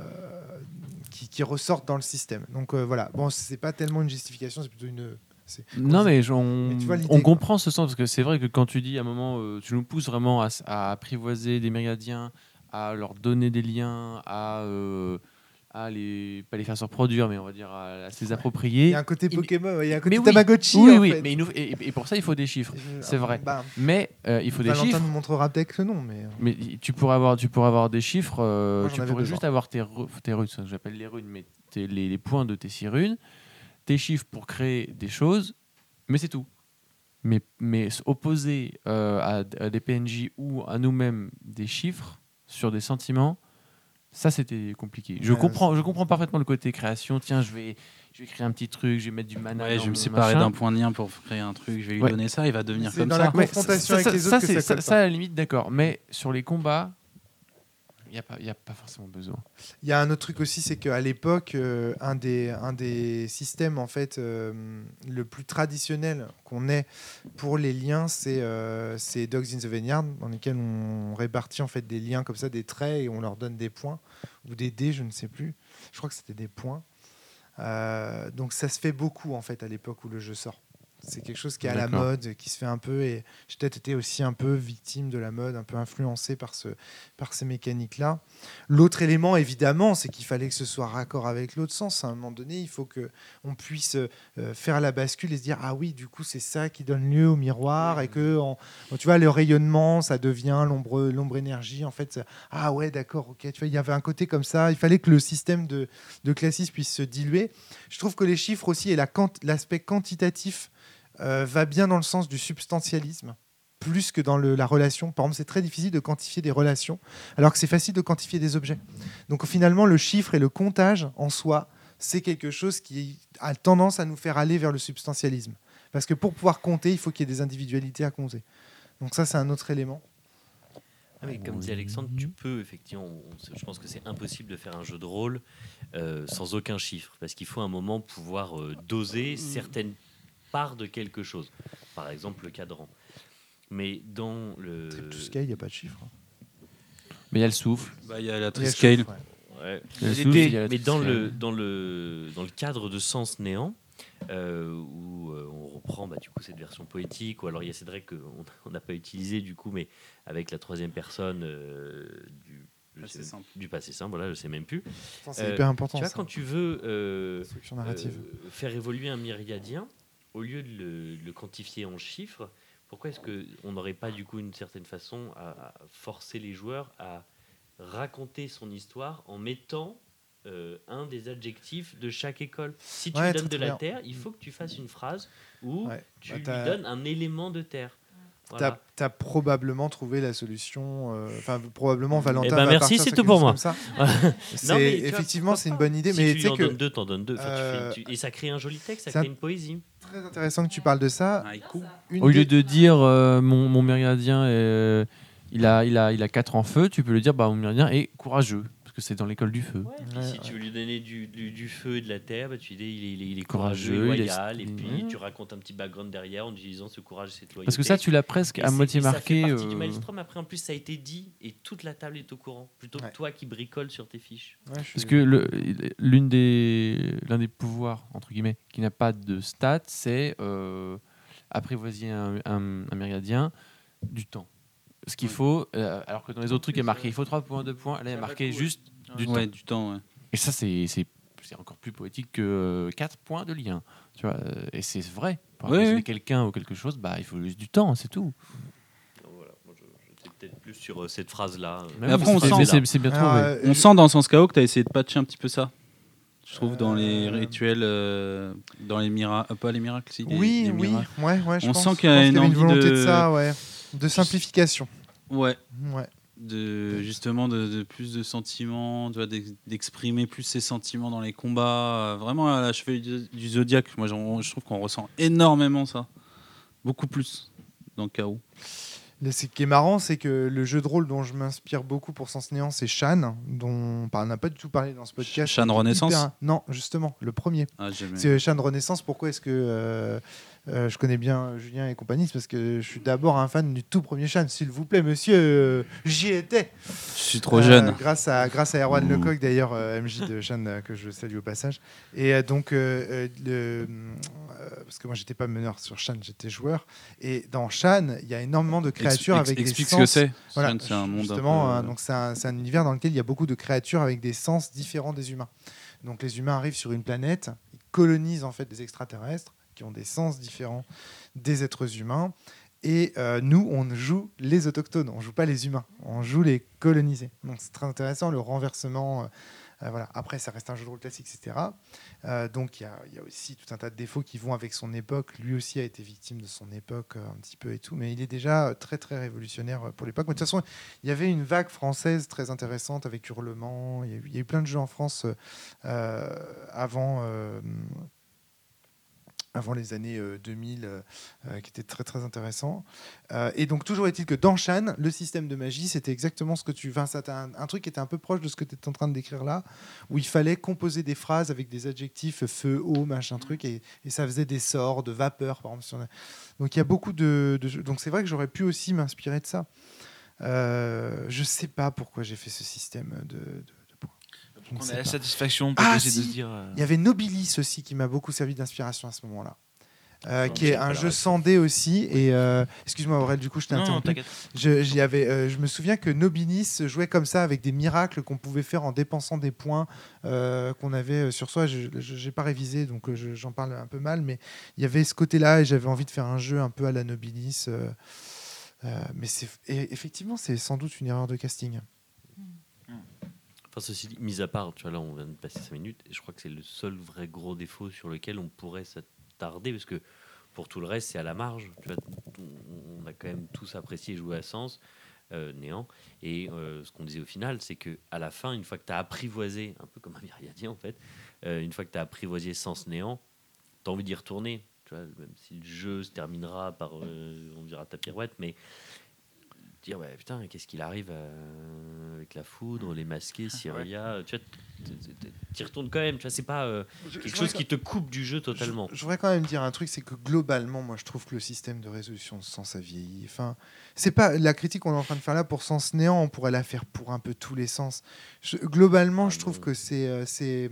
qui, qui ressortent dans le système. Donc voilà, bon, c'est pas tellement une justification, c'est plutôt une. Non, mais on, Mais vois comprend ce sens parce que c'est vrai que quand tu dis à un moment, euh, tu nous pousses vraiment à, apprivoiser des méridiens, à leur donner des liens, à, euh, à les pas les faire se reproduire, mais on va dire à, à se les Il approprier. y a un côté il- Pokémon, il y a un côté Mais Tamagotchi. oui, en oui, fait. mais il nous- et, et pour ça il faut des chiffres. C'est vrai. bah, Mais euh, il faut des Valentin chiffres. nous montrera peut-être que non, mais. euh, Mais tu pourrais avoir, tu pourrais avoir des chiffres. Moi, tu pourrais juste avoir tes, tes runes, j'appelle les runes, mais les, les points de tes six runes, tes chiffres pour créer des choses, mais c'est tout. Mais, mais opposer euh, à, des PNJ ou à nous-mêmes des chiffres sur des sentiments, ça c'était compliqué. Je Ouais, comprends, je comprends parfaitement le côté création. Tiens, je vais, je vais créer un petit truc, je vais mettre du mana. Ouais, je vais me séparer d'un point de lien pour créer un truc. Je vais lui Ouais. donner ça, il va devenir comme dans ça. la confrontation ça, avec ça- les ça, autres que c'est- ça ça, colle ça, à la limite, d'accord. Mais sur les combats, il n'y a, a pas forcément besoin. Il y a un autre truc aussi, c'est qu'à l'époque, euh, un, des, un des systèmes en fait euh, le plus traditionnel qu'on ait pour les liens, c'est euh, Dogs in the Vineyard, dans lesquels on répartit en fait des liens comme ça, des traits, et on leur donne des points ou des dés, je ne sais plus. Je crois que c'était des points. Euh, donc ça se fait beaucoup en fait à l'époque où le jeu sort. C'est quelque chose qui est à la mode, qui se fait un peu, et j'ai peut-être été aussi un peu victime de la mode, un peu influencé par, ce, par ces mécaniques-là. L'autre élément, évidemment, c'est qu'il fallait que ce soit raccord avec l'autre sens. À un moment donné, il faut que on puisse euh, faire la bascule et se dire ah oui, du coup, c'est ça qui donne lieu au miroir et que en- tu vois le rayonnement, ça devient l'ombre, l'ombre énergie. En fait, ça- ah ouais, d'accord, ok. Tu vois, il y avait un côté comme ça. Il fallait que le système de, de classisme puisse se diluer. Je trouve que les chiffres aussi et la l'aspect quantitatif euh, va bien dans le sens du substantialisme plus que dans le- la relation. Par exemple, c'est très difficile de quantifier des relations, alors que c'est facile de quantifier des objets. Donc finalement, le chiffre et le comptage en soi, c'est quelque chose qui a tendance à nous faire aller vers le substantialisme. Parce que pour pouvoir compter, il faut qu'il y ait des individualités à compter. Donc ça, c'est un autre élément. Ah oui, comme dit Alexandre, tu peux effectivement. on- Je pense que c'est impossible de faire un jeu de rôle euh, sans aucun chiffre, parce qu'il faut à un moment pouvoir euh, doser certaines parts de quelque chose. Par exemple, le cadran. Mais dans le. Trip to scale, il n'y a pas de chiffre. hein. Mais il y a le souffle. Bah, Il y a la Triscale. ouais. Mais dans le, dans, le, dans le cadre de Sens Néant, euh, où euh, on reprend bah, du coup, cette version poétique, ou alors il y a cette règle qu'on on n'a pas utilisée du coup, mais avec la troisième personne euh, du, Passé sais même- simple. du passé simple, voilà, je sais même plus. C'est Euh, hyper important. tu vois, ça. quand tu veux euh, narrative. euh, faire évoluer un myriadien, au lieu de le, de le quantifier en chiffres, pourquoi est-ce qu'on n'aurait pas du coup une certaine façon à, forcer les joueurs à raconter son histoire en mettant euh, un des adjectifs de chaque école? Si tu Ouais, lui donnes de la bien. terre, il faut que tu fasses une phrase où Ouais. tu Bah, lui donnes un élément de terre. Voilà. Tu as, probablement trouvé la solution. euh, Enfin, probablement, Valentin. Eh ben, va merci, c'est tout pour moi. Non, effectivement, c'est une bonne idée. Si mais tu en que donnes deux, t'en donnes deux. Enfin, tu fais- euh, tu- et ça crée un joli texte, ça un- crée une poésie. très intéressant que tu parles de ça. Une Au lieu de dire euh, mon, mon méridien est, il a, il a, il a 4 en feu, tu peux lui dire, bah, mon méridien est courageux, que c'est dans l'école du feu. Ouais, si ouais. tu veux lui donner du, du, du feu et de la terre, bah, tu dis il est, il est- il est Courageux, courageux, il est- loyal, et puis tu racontes un petit background derrière en utilisant ce courage et cette loyauté. Parce que ça, tu l'as presque Et à moitié et ça marqué. fait partie du euh, maelstrom. Après, en plus, ça a été dit et toute la table est au courant, plutôt Ouais. que toi qui bricoles sur tes fiches. Ouais, je suis Parce que l'une des l'un des pouvoirs entre guillemets qui n'a pas de stats, c'est euh, apprivoiser un, un, un méridien du temps. Ce qu'il faut, euh, alors que dans les autres trucs, il y a marqué il faut 3 points, 2 points, là il y a marqué juste du ouais, temps. du temps. ouais. Et ça, c'est c'est- c'est encore plus poétique que 4 points de lien. Tu vois, euh, et c'est vrai. Pour oui. quelqu'un ou quelque chose, bah, il faut juste du temps, c'est tout. Donc voilà, moi, je, j'étais peut-être plus sur euh, cette phrase-là. euh, Mais après, on sent- c'est- c'est bien Alors, trouvé. euh, On je- sent dans Sens Chaos que tu as essayé de patcher un petit peu ça. Je trouve dans les Euh, rituels, euh, dans les miracles, pas les miracles, si, les- Oui, les oui, miracles. ouais, ouais, je On pense. sent qu'il y a pense une avait envie volonté de... de- ça, ouais. De simplification. Ouais, Ouais. de justement de, de plus de sentiments, d'exprimer plus ses sentiments dans les combats. euh, Vraiment à la chevalier du, du zodiaque, moi je trouve qu'on ressent énormément ça, beaucoup plus dans. Le- Ce qui est marrant, c'est que le jeu de rôle dont je m'inspire beaucoup pour Sens Néant, c'est Shan, dont on n'a pas du tout parlé dans ce podcast. Shan Renaissance hyper- Non, justement, le premier. Ah. C'est Shan Renaissance. Pourquoi est-ce que euh, euh, je connais bien Julien et compagnie C'est parce que je suis d'abord un fan du tout premier Shan. S'il vous plaît, monsieur, euh, j'y étais. Je suis trop Euh, jeune. Grâce à, grâce à Erwan Ouh. Lecoq, d'ailleurs, MJ de Shan, euh, que je salue au passage. Et donc, le, parce que moi, j'étais pas meneur sur Shan, j'étais joueur. Et dans Shan, il y a énormément de créatures Ex- ex- avec explique des ce que sens. c'est. Voilà, Shan, c'est un monde un justement, peu- hein, donc c'est un, c'est un univers dans lequel il y a beaucoup de créatures avec des sens différents des humains. Donc les humains arrivent sur une planète, ils colonisent en fait des extraterrestres qui ont des sens différents des êtres humains. Et euh, nous, on joue les autochtones, on joue pas les humains, on joue les colonisés. Donc c'est très intéressant le renversement. euh, euh, voilà. Après, ça reste un jeu de rôle classique, etc. Donc il y, a- aussi tout un tas de défauts qui vont avec son époque. Lui aussi a été victime de son époque un petit peu et tout, mais il est déjà très très révolutionnaire pour l'époque. De toute façon, il y avait une vague française très intéressante avec Hurlement. Il y a eu, plein de jeux en France avant. Euh, avant les années euh, 2000, euh, euh, qui étaient très très intéressants. Euh, et donc toujours est-il que dans Shan, le système de magie, c'était exactement ce que tu... Enfin, ça un, truc qui était un peu proche de ce que tu es en train de décrire là, où il fallait composer des phrases avec des adjectifs feu, eau, machin truc, et, ça faisait des sorts de vapeur, par exemple. Donc il y a beaucoup de. Donc c'est vrai que j'aurais pu aussi m'inspirer de ça. Euh, je sais pas pourquoi j'ai fait ce système de- de points. Je ne On a la pas. satisfaction Ah, de si. se dire. euh, Il y avait Nobilis aussi qui m'a beaucoup servi d'inspiration à ce moment-là. Euh, qui est un jeu sans dé aussi et euh, excuse-moi Aurel du coup je t'ai interrompu je, j'y avais, euh, je me souviens que Nobilis jouait comme ça avec des miracles qu'on pouvait faire en dépensant des points qu'on avait sur soi. Je n'ai pas révisé, donc je- j'en parle un peu mal, mais il y avait ce côté-là et j'avais envie de faire un jeu un peu à la Nobilis. mais c'est et effectivement, c'est sans doute une erreur de casting. Enfin, ceci dit, mis à part, tu vois, là, on vient de passer 5 minutes, et je crois que c'est le seul vrai gros défaut sur lequel on pourrait s'attarder, parce que pour tout le reste, c'est à la marge. Tu vois, on- a quand même tous apprécié jouer à Sens, euh, Néant, et euh, ce qu'on disait au final, c'est que à la fin, une fois que tu as apprivoisé, un peu comme un myriadien en fait, euh, une fois que tu as apprivoisé Sens Néant, tu as envie d'y retourner. Tu vois, même si le jeu se terminera par, on dira ta pirouette, mais dire ouais putain qu'est-ce qu'il arrive euh, avec la foudre les masqués Syria tu vois t- t- t- t'y retournes quand même tu vois c'est pas euh, quelque chose qui te coupe du jeu totalement Je, je voudrais quand même dire un truc, c'est que globalement, moi, je trouve que le système de résolution de sens a vieilli. Enfin, c'est pas la critique qu'on est en train de faire là pour sens néant, on pourrait la faire pour un peu tous les sens. Je- globalement, Ah je trouve non. que c'est euh, c'est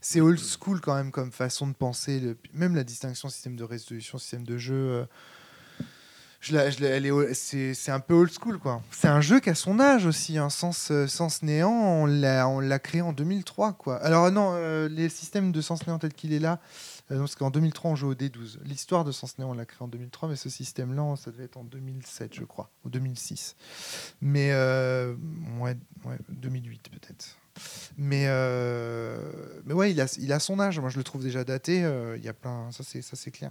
c'est old school quand même comme façon de penser. le- même la distinction système de résolution, système de jeu. Euh, elle est c'est c'est un peu old school quoi. C'est un jeu qui a son âge aussi, un sens, euh, sens néant, on l'a on l'a créé en 2003 quoi. Alors non, euh, les systèmes de sens néant tel qu'il est là, euh, parce qu'en 2003 on joue au D12. L'histoire de sens néant on l'a créé en 2003, mais ce système là ça devait être en 2007 je crois, ou 2006. Mais euh, ouais, ouais, 2008 peut-être. Mais, euh, mais ouais, il a, il a son âge. Moi, je le trouve déjà daté. euh, Il y a plein, ça c'est, ça c'est clair.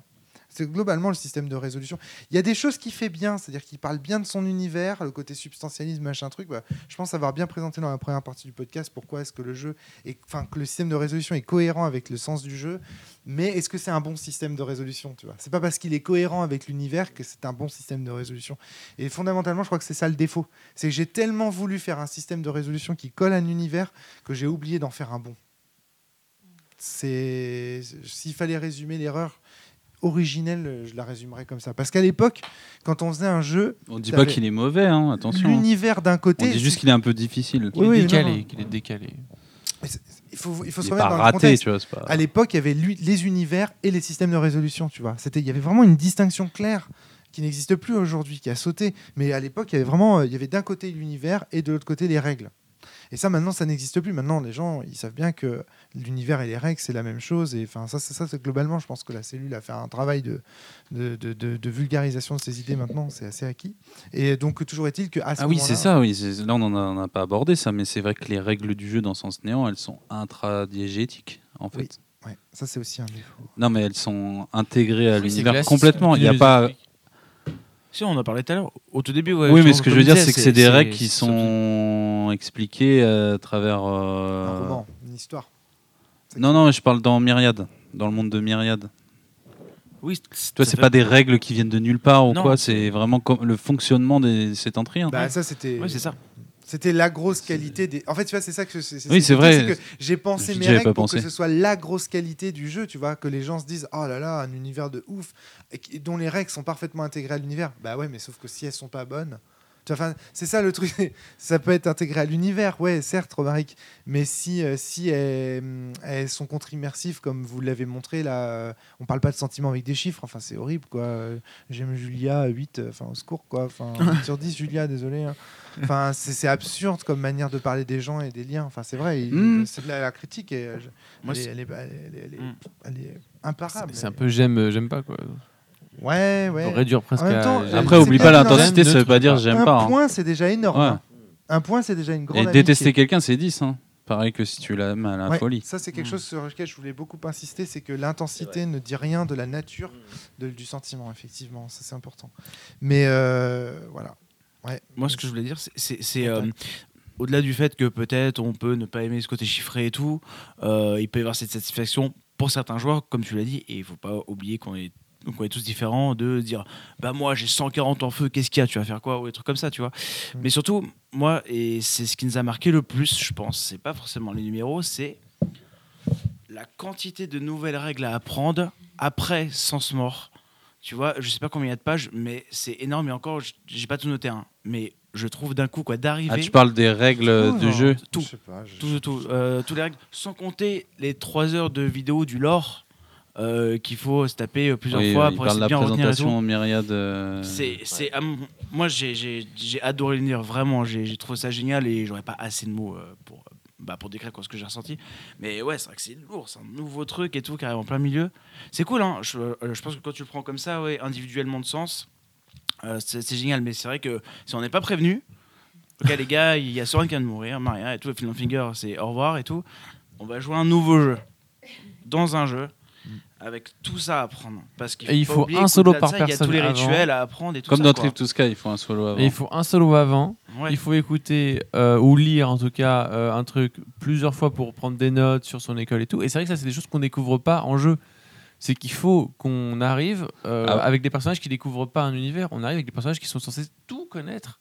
Globalement le système de résolution. Il y a des choses qu'il fait bien, c'est-à-dire qu'il parle bien de son univers, le côté substantialisme, machin truc. je pense avoir bien présenté dans la première partie du podcast pourquoi est-ce que le jeu, enfin que le système de résolution est cohérent avec le sens du jeu. Mais est-ce que c'est un bon système de résolution Tu vois, c'est pas parce qu'il est cohérent avec l'univers que c'est un bon système de résolution. Et fondamentalement, je crois que c'est ça le défaut. C'est que j'ai tellement voulu faire un système de résolution qui colle à un univers que j'ai oublié d'en faire un bon. C'est s'il fallait résumer l'erreur originelle, je la résumerais comme ça. Parce qu'à l'époque, quand on faisait un jeu, On dit T'avais- pas qu'il est mauvais, hein, attention. hein. l'univers d'un On côté, dit juste qu'il est un peu difficile. Qu'il est Oui, oui, décalé, non, non. qu'il est décalé. il faut, il faut se Il est remettre pas dans le raté, contexte. tu vois. c'est pas- À l'époque, il y avait lui- les univers et les systèmes de résolution, tu vois. C'était, il y avait vraiment une distinction claire qui n'existe plus aujourd'hui, qui a sauté. Mais à l'époque, il y avait vraiment, euh, il y avait d'un côté l'univers et de l'autre côté les règles. Et ça, maintenant, ça n'existe plus. Maintenant, les gens, ils savent bien que l'univers et les règles, c'est la même chose. Et enfin, ça, c'est ça, c'est globalement, je pense que la cellule a fait un travail de, de, de- de- de vulgarisation de ses idées. Maintenant, c'est assez acquis. Et donc, toujours est-il que à ce Ah oui, c'est ça, oui. Là, on n'en a pas abordé ça, mais c'est vrai que les règles du jeu dans Sens Néant, elles sont intradiégétiques, en fait. Oui. Ouais, ça, c'est aussi un défaut. Non, mais elles sont intégrées à l'univers complètement. Il n'y a pas. Si, on en parlait tout à l'heure. Au tout début, ouais. oui, mais ce que je veux dire, c'est que c'est des règles qui sont expliquées euh, à travers. euh, Un roman, une histoire. Non, non, je parle dans Myriade, dans le monde de Myriade. Oui, Tu vois, c'est pas des règles qui viennent de nulle part ou Non, quoi, c'est vraiment comme le fonctionnement des septentrions. Bah, ça, c'était. Oui, c'est ça. C'était la grosse qualité des. En fait, tu vois, c'est ça que c'est. Oui, c'est vrai. que J'ai pensé mes règles pas pour pensé. que ce soit la grosse qualité du jeu, tu vois, que les gens se disent oh là là, un univers de ouf, et dont les règles sont parfaitement intégrées à l'univers. Bah ouais, mais sauf que si elles sont pas bonnes. Enfin, c'est ça le truc. ça peut être intégré à l'univers, ouais, certes, Romaric. Mais si, euh, si elles, hum, elles sont contre-immersives, comme vous l'avez montré, là, euh, on parle pas de sentiments avec des chiffres. Enfin, c'est horrible, quoi. J'aime Julia 8, euh, enfin, au secours, quoi. Enfin, 8 sur 10, Julia, désolé. hein. Enfin, c'est absurde comme manière de parler des gens et des liens. Enfin, c'est vrai, Mm. c'est de la, la critique et je- Moi, elle, est, elle est- elle est- elle est- Mm. elle est imparable. C'est un peu j'aime, j'aime pas quoi. Ouais, ouais. réduire presque. En même temps, à- Après, oublie pas l'intensité, ça veut pas dire pas. j'aime un pas. hein. point, c'est déjà énorme. Ouais. hein. Un point, c'est déjà une grande Et amitié. détester quelqu'un, c'est 10. Hein. Pareil que si tu l'aimes à la Ouais, folie. Ça, c'est quelque Mm. chose sur lequel je voulais beaucoup insister, c'est que l'intensité ne dit rien de la nature de- du sentiment, effectivement. Ça, c'est important. Mais euh, voilà. Moi, ce que je voulais dire, c'est- euh, au-delà du fait que peut-être on peut ne pas aimer ce côté chiffré et tout, euh, il peut y avoir cette satisfaction pour certains joueurs, comme tu l'as dit, et il faut pas oublier qu'on est qu'on est tous différents, de dire bah moi j'ai 140 en feu, qu'est-ce qu'il y a, tu vas faire quoi? Ou des trucs comme ça, tu vois. Mm. Mais surtout, moi et c'est ce qui nous a marqué le plus, je pense, c'est pas forcément les numéros, c'est la quantité de nouvelles règles à apprendre après Sens Mort. Tu vois, je sais pas combien il y a de pages, mais c'est énorme. Et encore, j'ai pas tout noté. hein. Mais je trouve d'un coup, quoi, d'arriver. Ah, tu parles des règles Oh, de non. jeu? Tout, Je sais pas, je- tout, tout, euh, toutes les règles, sans compter les 3 heures de vidéo du lore euh, qu'il faut se taper euh, plusieurs Oui, fois pour essayer de bien retenir et tout. myriade. euh, C'est, c'est, mon- moi, j'ai, j'ai, j'ai adoré le lire, vraiment. J'ai, j'ai trouvé ça génial et j'aurais pas assez de mots pour, bah, pour décrire quoi, ce que j'ai ressenti. Mais ouais, c'est vrai que c'est lourd, c'est un nouveau truc et tout qui arrive en plein milieu. C'est cool, hein. je, je pense que quand tu le prends comme ça, ouais, individuellement de sens, euh, c'est, c'est génial. Mais c'est vrai que si on n'est pas prévenu, ok, les gars, il y a Soren qui vient de mourir, Maria et tout, et Phil Finger, c'est au revoir et tout. On va jouer un nouveau jeu dans un jeu. Avec tout ça à apprendre. Parce qu'il Et il faut un solo par ça, Il y a personne tous les avant. rituels à apprendre et tout Comme ça. dans quoi. Trip to Sky, il faut un solo avant. Et il faut un solo avant. Ouais. Il faut écouter euh, ou lire en tout cas euh, un truc plusieurs fois pour prendre des notes sur son école et tout. Et c'est vrai que ça, c'est des choses qu'on découvre pas en jeu. C'est qu'il faut qu'on arrive euh, Ah. avec des personnages qui découvrent pas un univers. On arrive avec des personnages qui sont censés tout connaître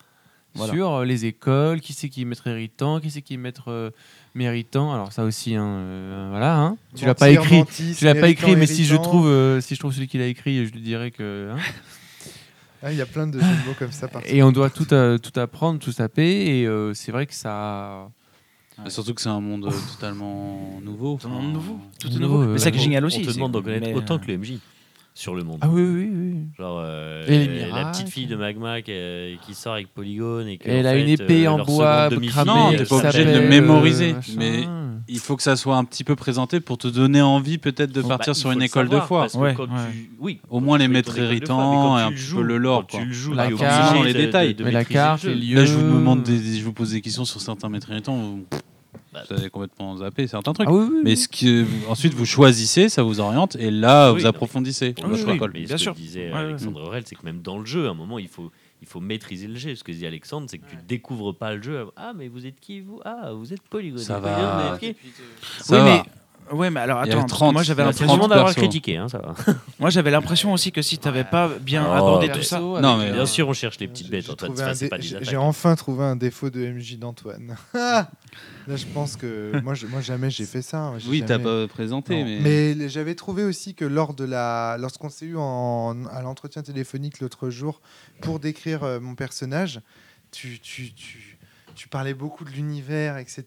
Voilà. sur euh, les écoles, qui c'est qui est maître irritant, qui c'est qui est maître euh, méritant. Alors ça aussi, hein, euh, voilà. hein. Tu l'as pas écrit. mentis, Tu l'as pas écrit, mais si je trouve, euh, si je trouve celui qui l'a écrit, je lui dirais que. hein. Ah, Il y a plein de jeux de mots comme ça. Et on doit tout, euh, tout apprendre, tout taper. Et euh, c'est vrai que ça. Surtout que c'est un monde totalement nouveau. Totalement nouveau. Tout est Nouveau, nouveau. Mais ça qui est génial On aussi. te c'est- demande d'en connaître autant euh, que le MJ sur le monde. Ah oui, oui, oui. Genre euh, Et les la petite fille de Magma qui, euh, qui sort avec Polygone et que, Et elle en a fait, une épée euh, en leur bois, cramée. Non, t'es pas obligé de le mémoriser, machin. mais- Il faut que ça soit un petit peu présenté pour te donner envie peut-être de Bah, partir il sur une le école de savoir, foi. parce que Ouais, quand ouais. tu- oui, Au moins les maîtres de foi, quand et un peu le lore, quand quoi. tu le joues, La obligé carte, de- dans les de- détails. de Mais la carte, les lieux. Là, je vous demande des, des- je vous pose des questions sur certains maîtres irritants. Vous- Bah, vous avez complètement zappé certains trucs. Ah oui, oui, Mais oui. ce qui, ensuite, vous choisissez, ça vous oriente, et là, Oui, vous approfondissez. Ah oui, mais bien ce que sûr. disait Ouais. Alexandre Aurel, c'est que même dans le jeu, à un moment, il faut, il faut maîtriser le jeu. Ce que dit Alexandre, c'est que tu découvres pas le jeu. Ah, mais vous êtes qui, vous? Ah, vous êtes Polygone. Ça va. vous êtes qui? Ça oui, va. mais Ouais, mais alors attends, 30, moi j'avais l'impression, d'avoir critiqué, hein, ça va. moi j'avais l'impression aussi que si t'avais pas bien Oh, abordé tout ça, Non, mais- Bien sûr, on cherche les petites bêtes, j'ai Antoine. enfin trouvé un défaut de MJ d'Antoine. Là, je pense que moi, je- moi jamais j'ai fait ça. hein. Oui, t'as jamais- pas présenté, Non. mais. Mais j'avais trouvé aussi que lors de la, lorsqu'on s'est eu en, à l'entretien téléphonique l'autre jour pour décrire euh, mon personnage, tu, tu, tu, tu parlais beaucoup de l'univers, etc.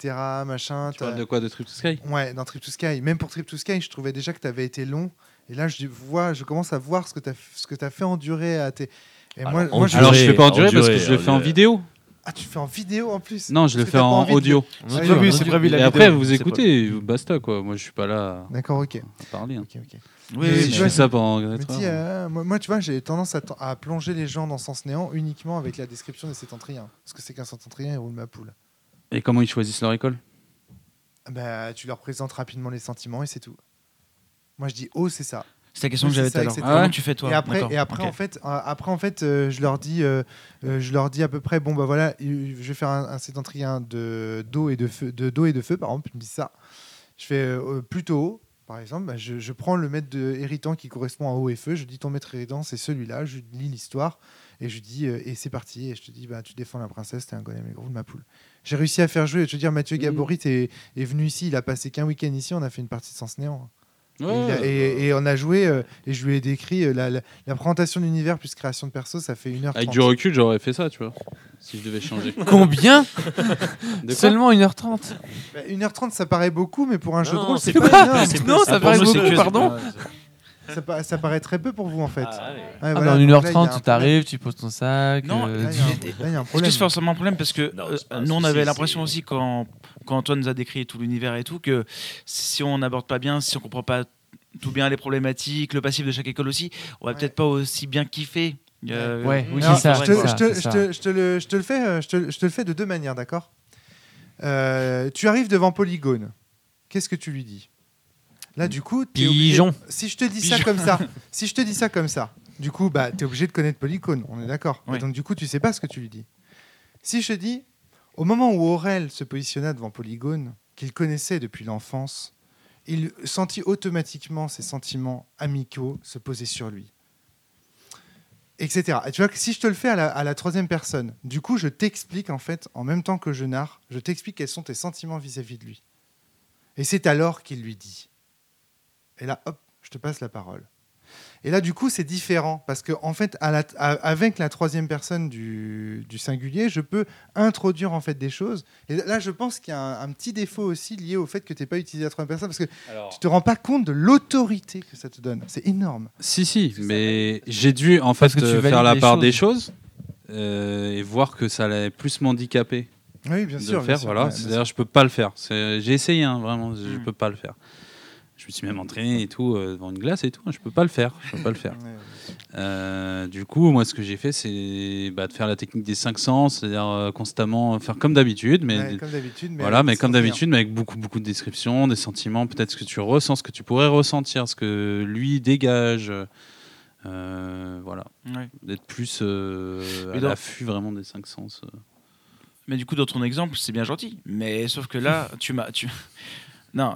Machin. Tu parles de quoi De Trip to Sky? Ouais, dans Trip to Sky. Même pour Trip to Sky, je trouvais déjà que tu avais été long. Et là, je vois, je commence à voir ce que tu as, ce que as fait endurer à tes. Et Alors, moi, en moi, je- Alors, je fais pas Endurer, endurer parce que je le fais en vidéo. Ah, tu fais en vidéo en plus Non, je le Parce fais en de- audio. a Ah, oui, a c'est prévu Et la après, vidéo, vous écoutez, basta quoi. Moi, je suis pas là D'accord, ok. à parler. hein. ok, ok. oui, Mais je fais ça pendant Mais 4 dis, heures. euh, moi, moi, tu vois, j'ai tendance à plonger les gens dans Sens Néant uniquement avec la description des septentriens. Parce que c'est qu'un septentrien, il roule ma poule. Et comment ils choisissent leur école? Bah, tu leur présentes rapidement les sentiments et c'est tout. Moi, je dis, oh, c'est ça. C'est la question Oui, que j'avais tout à l'heure. Ah ouais tu fais toi et après, et en fait, euh, après, en fait euh, je, leur dis, euh, je leur dis à peu près, bon, bah voilà, je vais faire un, un septentrien de d'eau et de feu, de d'eau et de feu, par exemple. Ils me disent ça. Je fais euh, plutôt haut, par exemple. Bah, je, je prends le maître de héritant qui correspond à eau et feu. Je dis, ton maître héritant, c'est celui-là. Je lis l'histoire et je dis, et c'est parti. Et je te dis, bah, tu défends la princesse, t'es un golem et gros de ma poule. J'ai réussi à faire jouer. Je veux dire, Mathieu Mhm. Gaborit est, est venu ici. Il a passé qu'un week-end ici. On a fait une partie de Sens Néant. Et il a- Ouais. et, et on a joué, euh, et je lui ai décrit euh, la, la- la présentation de l'univers plus création de perso, ça fait 1h30. Avec du recul, j'aurais fait ça, tu vois. Si je devais changer. Combien De Seulement 1h30. Bah, 1h30, ça paraît beaucoup, mais pour un jeu de rôle, c'est pas- pas Non, ça paraît beaucoup, pardon. Ça, pa- ça paraît très peu pour vous, en fait. Ah, ouais. Ah, voilà, en donc là, il y a un 1h30, tu t'arrives, tu poses ton sac. Non, euh, Là, il y a un- là, il y a un Est-ce problème. que c'est forcément un problème parce que Non, euh, nous on avait l'impression aussi quand, quand Antoine nous a décrit tout l'univers et tout que si on n'aborde pas bien, si on comprend pas tout bien les problématiques, le passif de chaque école aussi, on va Ouais. peut-être pas aussi bien kiffer. euh, Ouais, oui, c'est ça, je, te, le, fais, euh, je te, je te le fais de deux manières, d'accord? Euh, Tu arrives devant Polygone. Qu'est-ce que tu lui dis? Là, du coup, t'es obligé- Pigeon. Si je te dis ça Pigeon. comme ça, si je te dis ça comme ça, du coup, bah, tu es obligé de connaître Polygone. On est d'accord. Oui. Donc, du coup, tu sais pas ce que tu lui dis. Si je te dis, au moment où Aurel se positionna devant Polygone, qu'il connaissait depuis l'enfance, il sentit automatiquement ses sentiments amicaux se poser sur lui. Etc. Et tu vois que si je te le fais à la, à la troisième personne, du coup, je t'explique en fait, en même temps que je narre, je t'explique quels sont tes sentiments vis-à-vis de lui. Et c'est alors qu'il lui dit. Et là, hop, je te passe la parole. Et là, du coup, c'est différent parce que en fait, à la- à- avec la troisième personne du, du singulier, je peux introduire en fait des choses. Et là, je pense qu'il y a un, un petit défaut aussi lié au fait que tu n'es pas utilisé la troisième personne parce que tu te rends pas compte de l'autorité que ça te donne. C'est énorme. Si, si, mais j'ai dû en fait Parce que tu euh, faire la part choses. des choses euh, et voir que ça allait plus m'handicaper Oui, bien de sûr. le faire. bien sûr. voilà. Ouais, C'est-à-dire, je peux pas le faire. J'ai essayé, hein, vraiment, je Mm. peux pas le faire. Je me suis même entraîné et tout euh, devant une glace et tout. Je peux pas le faire. Je peux pas le faire. Euh, du coup, moi, ce que j'ai fait, c'est bah, de faire la technique des cinq sens, c'est-à-dire euh, constamment faire comme d'habitude, mais Ouais, comme d'habitude. mais voilà, avec mais comme d'habitude, mais avec beaucoup, beaucoup de descriptions, des sentiments, peut-être ce que tu ressens, ce que tu pourrais ressentir, ce que lui dégage. euh, voilà, Ouais. d'être plus euh, à l'affût vraiment des cinq sens. euh. Mais du coup, dans ton exemple, c'est bien gentil. Mais sauf que là, tu m'as. Tu... Non,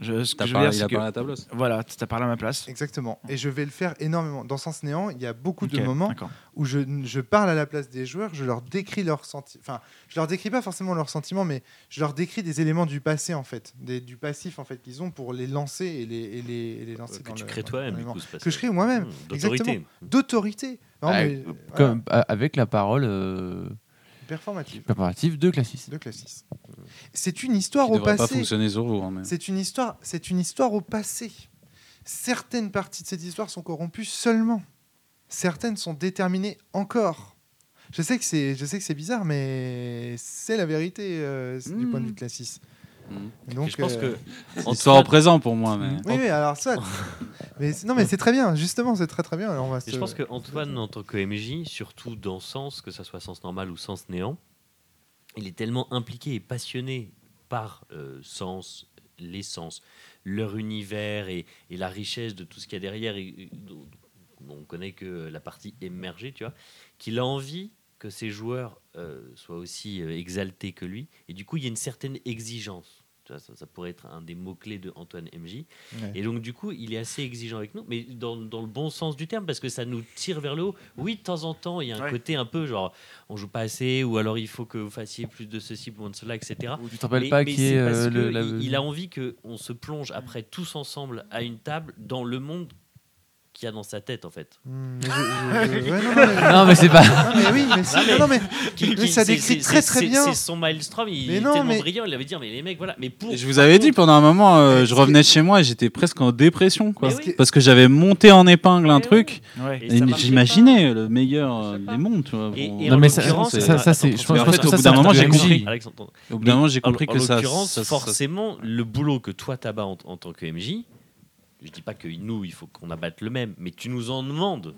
je, ce que T'as je veux parlé- dire, il c'est a que. parlé à ta place. Voilà, tu as parlé à ma place. Exactement. Et je vais le faire énormément. Dans Sens Néant, il y a beaucoup de moments où je, je parle à la place des joueurs, je leur décris leurs sentiments. Enfin, je leur décris pas forcément leurs sentiments, mais je leur décris des éléments du passé, en fait, des- du passif, en fait, qu'ils ont pour les lancer et les, et les, et les lancer Que dans tu le- crées toi-même, Que je crée moi-même. Exactement. D'autorité. D'autorité. Ah, a- avec la parole performative préparative de Classis. de Classis. C'est une histoire Qui au devrait pas passé. fonctionner sur vous. hein, mais- C'est une histoire, c'est une histoire au passé. Certaines parties de cette histoire sont corrompues seulement. Certaines sont déterminées encore. Je sais que c'est, je sais que c'est bizarre, mais c'est la vérité euh, c'est du point de vue de Classis. Donc, je pense euh, que. Histoire au présent pour moi. Mais... oui, oui, alors ça. mais c'est- non, mais c'est très bien. Justement, c'est très très bien. Alors on va Et se- je pense que Antoine, en tant que MJ, surtout dans Sens, que ça soit Sens normal ou Sens néant, il est tellement impliqué et passionné par euh, sens, l'essence, leur univers et, et la richesse de tout ce qu'il y a derrière, et, et on connaît que la partie émergée, tu vois, qu'il a envie que ses joueurs euh, soient aussi euh, exaltés que lui. Et du coup, il y a une certaine exigence. Ça, ça pourrait être un des mots-clés de Antoine MJ. Ouais. Et donc, du coup, il est assez exigeant avec nous, mais dans, dans le bon sens du terme, parce que ça nous tire vers le haut. Oui, de temps en temps, il y a un Ouais. côté un peu genre, on joue pas assez, ou alors il faut que vous fassiez plus de ceci, moins de cela, etc. Ou tu te rappelles pas qui est euh, le. que la- il, il a envie qu'on se plonge après tous ensemble à une table dans le monde qu'il y a dans sa tête, en fait. Mais je- je- je- ouais, non, non, mais- Non, mais c'est pas. non, mais oui, mais si, Non, mais- non, non, mais Qui- Mais qui- ça décrit très, très bien. C'est son maelstrom, il est tellement brillant, il avait dit, mais les mecs, voilà. Mais pour. Je vous avais dit pendant un moment, euh, je revenais de chez moi et j'étais presque en dépression, quoi. Oui. Parce que j'avais monté en épingle un truc. Ouais. J'imaginais le meilleur euh, des mondes, tu vois. Et- Bon, et Non, en mais ça- l'occurrence, c'est- je pense- en que au bout c'est d'un un moment, j'ai compris. Au bout d'un moment, j'ai En- compris en que ça. l'occurrence, ça- ça- forcément, le boulot que toi t'abats en, en tant que MJ, je dis pas que nous, il faut qu'on abatte le même, mais tu nous en demandes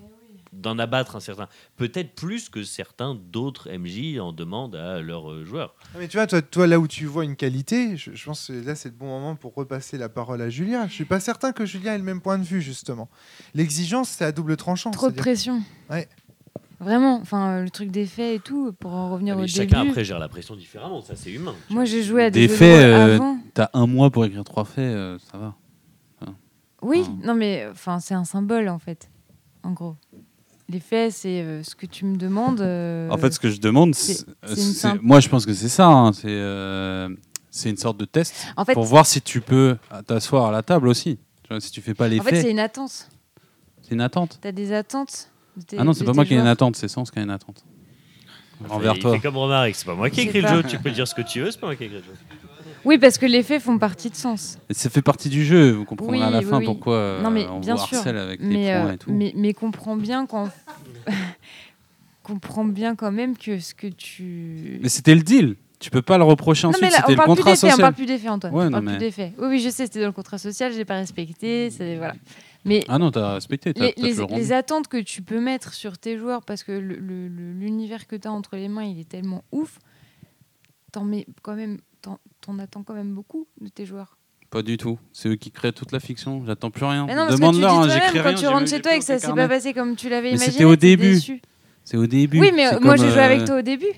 d'en abattre un certain. Peut-être plus que certains d'autres MJ en demandent à leurs euh, joueurs. Ah, Mais tu vois, toi, toi, là où tu vois une qualité, je, je pense que là, c'est le bon moment pour repasser la parole à Julien. Je suis pas certain que Julien ait le même point de vue, justement. L'exigence, c'est à double tranchant. Trop de pression. Ouais. Vraiment, enfin, le truc des faits et tout, pour en revenir Mais au chacun début. après gère la pression différemment, ça c'est humain. Moi, j'ai joué à des, Des faits, euh. T'as un mois pour écrire trois faits, euh, ça va. Oui, Ah. non mais enfin c'est un symbole en fait, en gros. Les faits, c'est euh, ce que tu me demandes. euh, En fait, ce que je demande, c'est- c'est- c'est c'est- simple- moi, je pense que c'est ça. hein, c'est euh, c'est une sorte de test en fait, pour voir si tu peux t'asseoir à la table aussi. Tu vois, si tu fais pas les en fait, c'est faits, une attente. c'est une attente. T'as des attentes. de tes- Ah non, c'est pas moi qui ai une attente, c'est Sens qui a une attente. Envers il toi. fait comme Romaric, c'est pas moi qui ai écrit le jeu, tu peux dire ce que tu veux, c'est pas moi qui ai écrit le jeu. Oui, parce que les faits font partie de sens. Et ça fait partie du jeu. Vous comprendrez Oui, à la oui, fin oui. pourquoi euh, Non, mais on bien vous sûr. les points euh, et tout. mais mais comprends bien quand comprends bien quand même que ce que tu. Mais c'était le deal. Tu peux pas le reprocher ensuite. C'était le plus contrat des faits, on social. parle plus des faits, Antoine. Ouais, on parle mais- plus des faits. Oui, oui, je sais, c'était dans le contrat social, j'ai pas respecté, voilà. Mais Ah non, t'as respecté. T'as les, les- attentes que tu peux mettre sur tes joueurs, parce que l'univers que tu as entre les mains, il est tellement ouf, t'en mets quand même, t'en, t'en attends quand même beaucoup de tes joueurs. Pas du tout. C'est eux qui créent toute la fiction. J'attends plus rien. Mais non, parce que tu dis Demande-leur. hein, toi-même, quand rien, tu rentres chez toi et que ça s'est pas passé comme tu l'avais imaginé, c'était au début. C'est au début. Oui, mais moi j'ai joué avec euh, toi au début.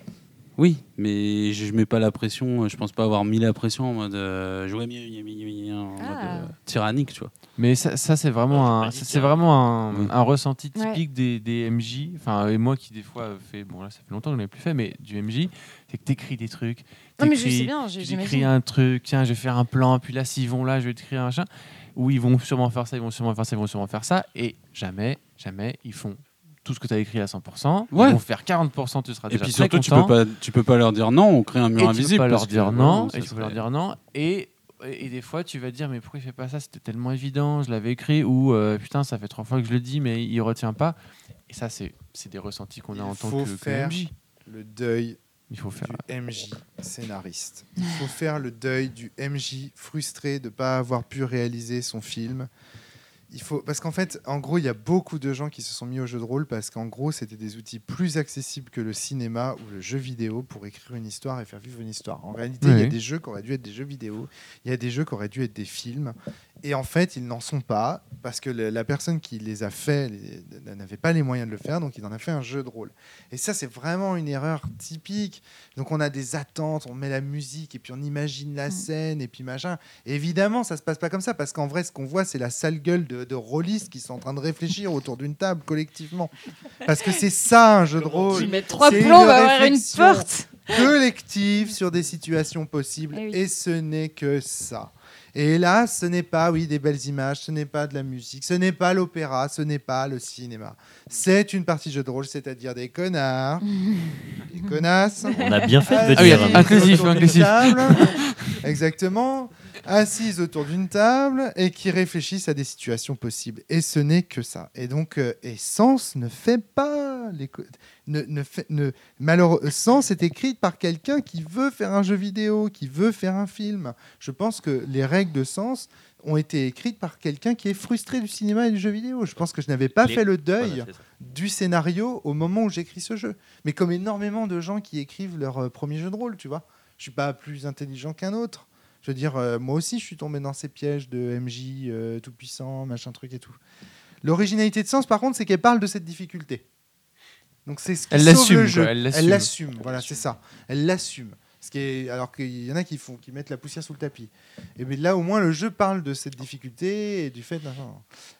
Oui, mais je, je mets pas la pression. Je pense pas avoir mis la pression en mode euh, jouer mieux, mieux, mieux, mieux, en mode Ah. euh, tyrannique, tu vois. Mais ça, ça, c'est vraiment, un, c'est vraiment un, Oui. un ressenti Ouais. typique des, des MJ. Enfin, et moi qui des fois fais, bon là ça fait longtemps que je n'ai plus fait, mais du MJ, c'est que t'écris des trucs. Non, mais je t'écris- sais bien, j'ai- tu j'imagine. écris un truc, tiens, je vais faire un plan, puis là, s'ils vont là, je vais te créer un machin. Ou ils vont sûrement faire ça, ils vont sûrement faire ça, ils vont sûrement faire ça. Et jamais, jamais, ils font tout ce que tu as écrit à 100%. Ouais. Ils vont faire 40%, tu seras Et déjà puis très surtout, tu content. peux pas, tu peux pas leur dire non. On crée un et mur tu invisible. peux pas leur que, dire non, et tu peux serait- leur dire non. Et, et des fois, tu vas dire, mais pourquoi il fait pas ça? C'était tellement évident, je l'avais écrit. Ou euh, putain, ça fait trois fois que je le dis, mais il retient pas. Et ça, c'est c'est des ressentis qu'on a en tant que, que faire MJ. Le deuil Il faut faire. du MJ scénariste. Il faut faire le deuil du MJ frustré de ne pas avoir pu réaliser son film. Il faut parce qu'en fait, en gros, il y a beaucoup de gens qui se sont mis au jeu de rôle parce qu'en gros, c'était des outils plus accessibles que le cinéma ou le jeu vidéo pour écrire une histoire et faire vivre une histoire. En réalité, il y a des jeux qui auraient dû être des jeux vidéo, il y a des jeux qui auraient dû être des films, et en fait, ils n'en sont pas parce que la personne qui les a fait n'avait pas les moyens de le faire, donc il en a fait un jeu de rôle. Et ça, c'est vraiment une erreur typique. Donc on a des attentes, on met la musique et puis on imagine la Mm. scène et puis machin. Et évidemment, ça se passe pas comme ça parce qu'en vrai, ce qu'on voit, c'est la sale gueule de, de rôlistes qui sont en train de réfléchir autour d'une table collectivement. Parce que c'est ça un jeu de rôle. Tu mets trois plombs, une va avoir une porte. collective sur des situations possibles Eh oui. et ce n'est que ça. Et là, ce n'est pas, oui, des belles images, ce n'est pas de la musique, ce n'est pas l'opéra, ce n'est pas le cinéma. C'est une partie jeu de rôle, c'est-à-dire des connards, des connasses. On a bien fait de Ah oui, venir. assises inclusif, autour d'une inclusif. table. Exactement. Assises autour d'une table et qui réfléchissent à des situations possibles. Et ce n'est que ça. Et donc, euh, Essence ne fait pas les. Ne, ne malheureusement, Sens est écrite par quelqu'un qui veut faire un jeu vidéo, qui veut faire un film. Je pense que les règles de Sens ont été écrites par quelqu'un qui est frustré du cinéma et du jeu vidéo. Je pense que je n'avais pas Les- fait le deuil Voilà, c'est du scénario au moment où j'écris ce jeu. Mais comme énormément de gens qui écrivent leur euh, premier jeu de rôle, tu vois. Je suis pas plus intelligent qu'un autre. Je veux dire, euh, moi aussi, je suis tombé dans ces pièges de MJ euh, tout puissant, machin truc et tout. L'originalité de Sens, par contre, c'est qu'elle parle de cette difficulté. Donc c'est ce qui Elle sauve l'assume, le quoi, jeu. elle l'assume. Elle l'assume. Voilà, c'est ça. Elle l'assume. Ce qui est alors qu'il y en a qui font, qui mettent la poussière sous le tapis. Et mais là, au moins, le jeu parle de cette difficulté et du fait.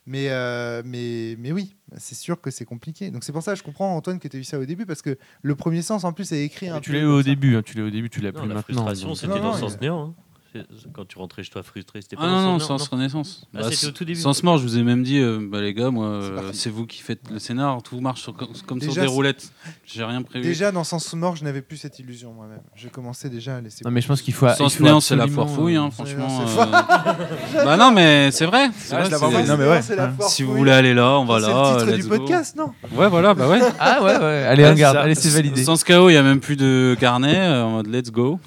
Mais euh, mais mais oui, c'est sûr que c'est compliqué. Donc c'est pour ça, que je comprends Antoine que tu as eu ça au début parce que le premier sens en plus est écrit un Mais tu l'as eu au ça. début, hein, tu l'as eu au début, tu l'as plus la maintenant. frustration, c'était Non, dans non, Sens Néant. hein. C'est- Quand tu rentrais chez toi frustré, c'était pas Ah non, non, Sens Renaissance. Ah, c'était au tout début. Sens Mort, je vous ai même dit, euh, bah, les gars, moi, C'est euh, c'est vous qui faites le scénar, tout marche sur- comme, comme sur Déjà, des c'est- roulettes. J'ai rien prévu. Déjà dans Sens mort, je n'avais plus cette illusion moi-même. Je commençais déjà à laisser. Non, mais je pense qu'il faut. Sens faut Néant, c'est la absolument, foire fouille, hein, euh, franchement. c'est euh, bah non, mais c'est vrai. c'est Ah, vrai, je la vois c'est- pas. Non, mais ouais. C'est la foire Si vous fouille. voulez aller là, on va C'est là. le titre let's du go. podcast, non Ouais, voilà, bah ouais. Ah ouais, ouais. Allez, Ouais, regarde, ça- allez, c'est validé. Sans KO, il n'y a même plus de carnet euh, en mode let's go.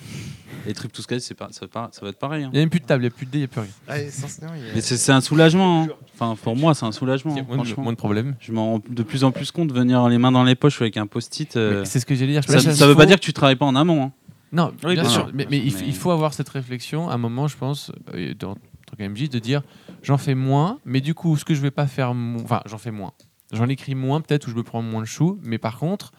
Et Trip to Sky, c'est pas, ça, va pas- ça va être pareil. hein. Il n'y a même plus de table, il n'y a plus de dé, il n'y a plus rien. Allez, Sens Néant, il y a- Mais c'est un soulagement. hein. Enfin, pour moi, c'est un soulagement. Il y a moins de, moins de problèmes. Je m'en rends de plus en plus compte de venir les mains dans les poches avec un post-it. euh, C'est ce que j'allais dire. ça, il veut faut- pas dire que tu travailles pas en amont. hein. Non, Oui, bien bien sûr. sûr. Mais, mais il, Mais- il faut avoir cette réflexion à un moment, je pense, euh, dans en tant qu'MJ, de dire j'en fais moins, mais du coup, ce que je vais pas faire, mo- enfin, j'en fais moins. J'en écris moins, peut-être, où je me prends moins de choux, mais par contre,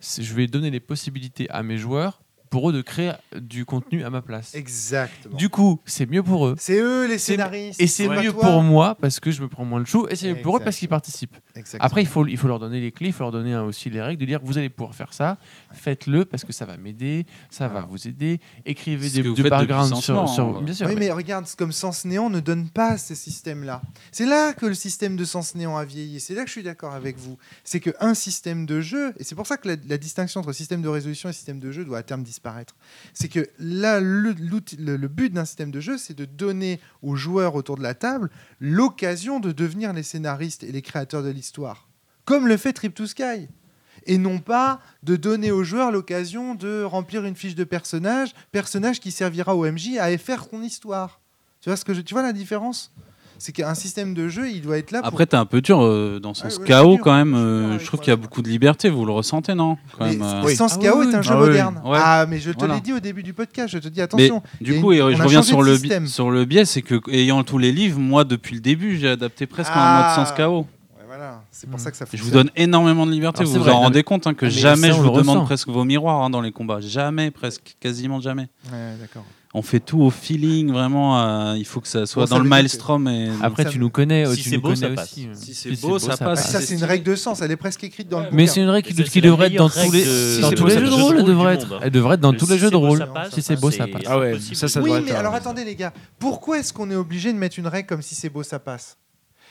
je vais donner les possibilités à mes joueurs pour eux de créer du contenu à ma place. Exactement. Du coup, c'est mieux pour eux. C'est eux les scénaristes. Et c'est mieux toi. pour moi parce que je me prends moins de choux, et c'est mieux pour eux parce qu'ils participent. Exactement. Après, il faut, il faut leur donner les clés, il faut leur donner hein, aussi les règles, de dire vous allez pouvoir faire ça, faites-le parce que ça va m'aider, ça va vous aider. Écrivez des, backgrounds depuis sur, sur- Mort, Bien sûr. oui, mais- mais regarde, comme Sens Néant ne donne pas ces systèmes-là. C'est là que le système de Sens Néant a vieilli. C'est là que je suis d'accord avec vous. C'est qu'un système de jeu, et c'est pour ça que la, la distinction entre système de résolution et système de jeu doit à terme disparaître. C'est que là, le, but d'un système de jeu, c'est de donner aux joueurs autour de la table l'occasion de devenir les scénaristes et les créateurs de l'histoire. Comme le fait Trip to Sky. Et non pas de donner aux joueurs l'occasion de remplir une fiche de personnage, personnage qui servira au MJ à faire ton histoire. Tu vois, ce que tu vois la différence? C'est qu'un système de jeu, il doit être là pour... Après, t'es un peu dur euh, dans son Ouais, ouais, chaos quand même. je euh, je trouve qu'il y a beaucoup de liberté. Vous le ressentez, non quand Mais même, euh. oui. Ah Chaos oui, est un jeu Ah oui, moderne. oui. Ouais. Ah, mais je te Voilà. l'ai dit au début du podcast, je te dis attention. du coup, une- et on je reviens sur le, bi- sur le biais, c'est que ayant tous les livres, moi, depuis le début, j'ai adapté presque en Ah. mode sens chaos. Voilà, c'est pour Mm. ça que ça Je vous donne énormément de liberté. Alors, vous vous vrai, en rendez compte hein, que Ah, mais jamais ça, je vous demande presque vos miroirs hein, dans les combats. Jamais, presque, quasiment jamais. Ouais, d'accord. On fait tout au feeling, vraiment. euh, il faut que ça soit Bon, ça dans le veut dire que- maelstrom. Et... Après, Ça tu me- nous connais, Si tu c'est nous beau, connais ça aussi. passe. euh. Si c'est beau, ça passe. Ça, c'est une règle de sens, elle est presque écrite dans le Mais bouquin. c'est une règle qui, ça, qui c'est la devrait être dans meilleure tous les, règle de- dans tous les jeux de passe rôle. Elle devrait être, elle devrait être dans Le tous les si jeux c'est de beau, rôle. ça passe, Si c'est beau, ça passe. Ah ouais, impossible. ça, ça Oui, mais être, alors attendez les gars, pourquoi est-ce qu'on est obligé de mettre une règle comme si c'est beau ça passe?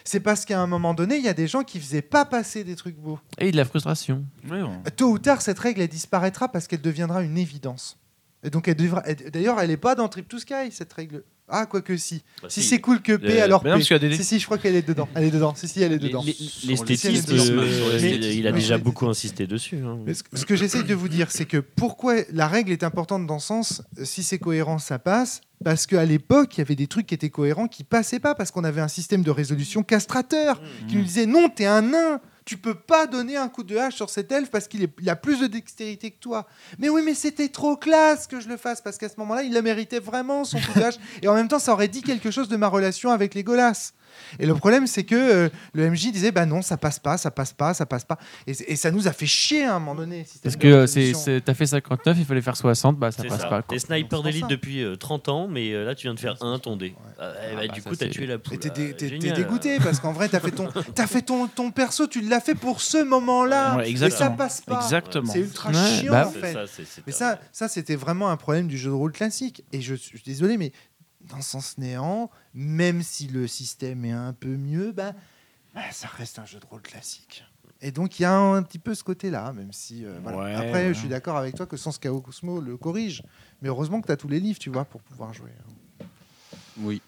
C'est parce qu'à un moment donné, il y a des gens qui faisaient pas passer des trucs beaux. Et de la frustration. Tôt ou tard, cette règle elle disparaîtra parce qu'elle deviendra une évidence. Et donc elle devra. D'ailleurs, elle est pas dans Trip to Sky cette règle. Ah, quoique si. Bah, Si si. c'est cool que P, Le- alors non, P. parce des- Si si, je crois qu'elle est dedans. Elle est dedans. Si si, elle est dedans. les- L'esthétisme, euh, il- a déjà beaucoup insisté dessus. hein. Mais ce, ce que j'essaye de vous dire, c'est que pourquoi la règle est importante dans le sens, euh, si c'est cohérent, ça passe, parce qu'à l'époque, il y avait des trucs qui étaient cohérents qui passaient pas, parce qu'on avait un système de résolution castrateur qui nous disait non, t'es un nain, tu peux pas donner un coup de hache sur cet elfe parce qu'il a plus de dextérité que toi. Mais oui, mais c'était trop classe que je le fasse, parce qu'à ce moment-là, il la méritait vraiment, son coup de hache, et en même temps, ça aurait dit quelque chose de ma relation avec les Golas. Et le problème, c'est que euh, le MJ disait, bah non, ça passe pas, ça passe pas, ça passe pas. Et, et ça nous a fait chier à un moment donné. Parce que euh, c'est, t'as fait 59, il fallait faire 60, bah ça passe ça. pas. T'es sniper d'élite depuis euh, 30 ans, mais euh, là tu viens de faire un ton dé. Ah, eh bah, bah, du coup, t'as tué la poule. Et t'es, Ah, dégoûté parce qu'en vrai, t'as fait ton, t'as fait ton, ton perso, tu l'as fait pour ce moment-là. Ouais, et ça exactement. passe pas. Exactement. C'est ultra Ouais, chiant bah, en fait. ça, Mais ça c'était vraiment un problème du jeu de rôle classique. Et je, suis désolé, mais dans Sens Néant, même si le système est un peu mieux, bah, bah, ça reste un jeu de rôle classique. Et donc il y a un, un petit peu ce côté-là, même si. euh, voilà. Ouais, Après, ouais. je suis d'accord avec toi que Sens Chaos Cosmo le corrige. Mais heureusement que tu as tous les livres, tu vois, pour pouvoir jouer. Oui.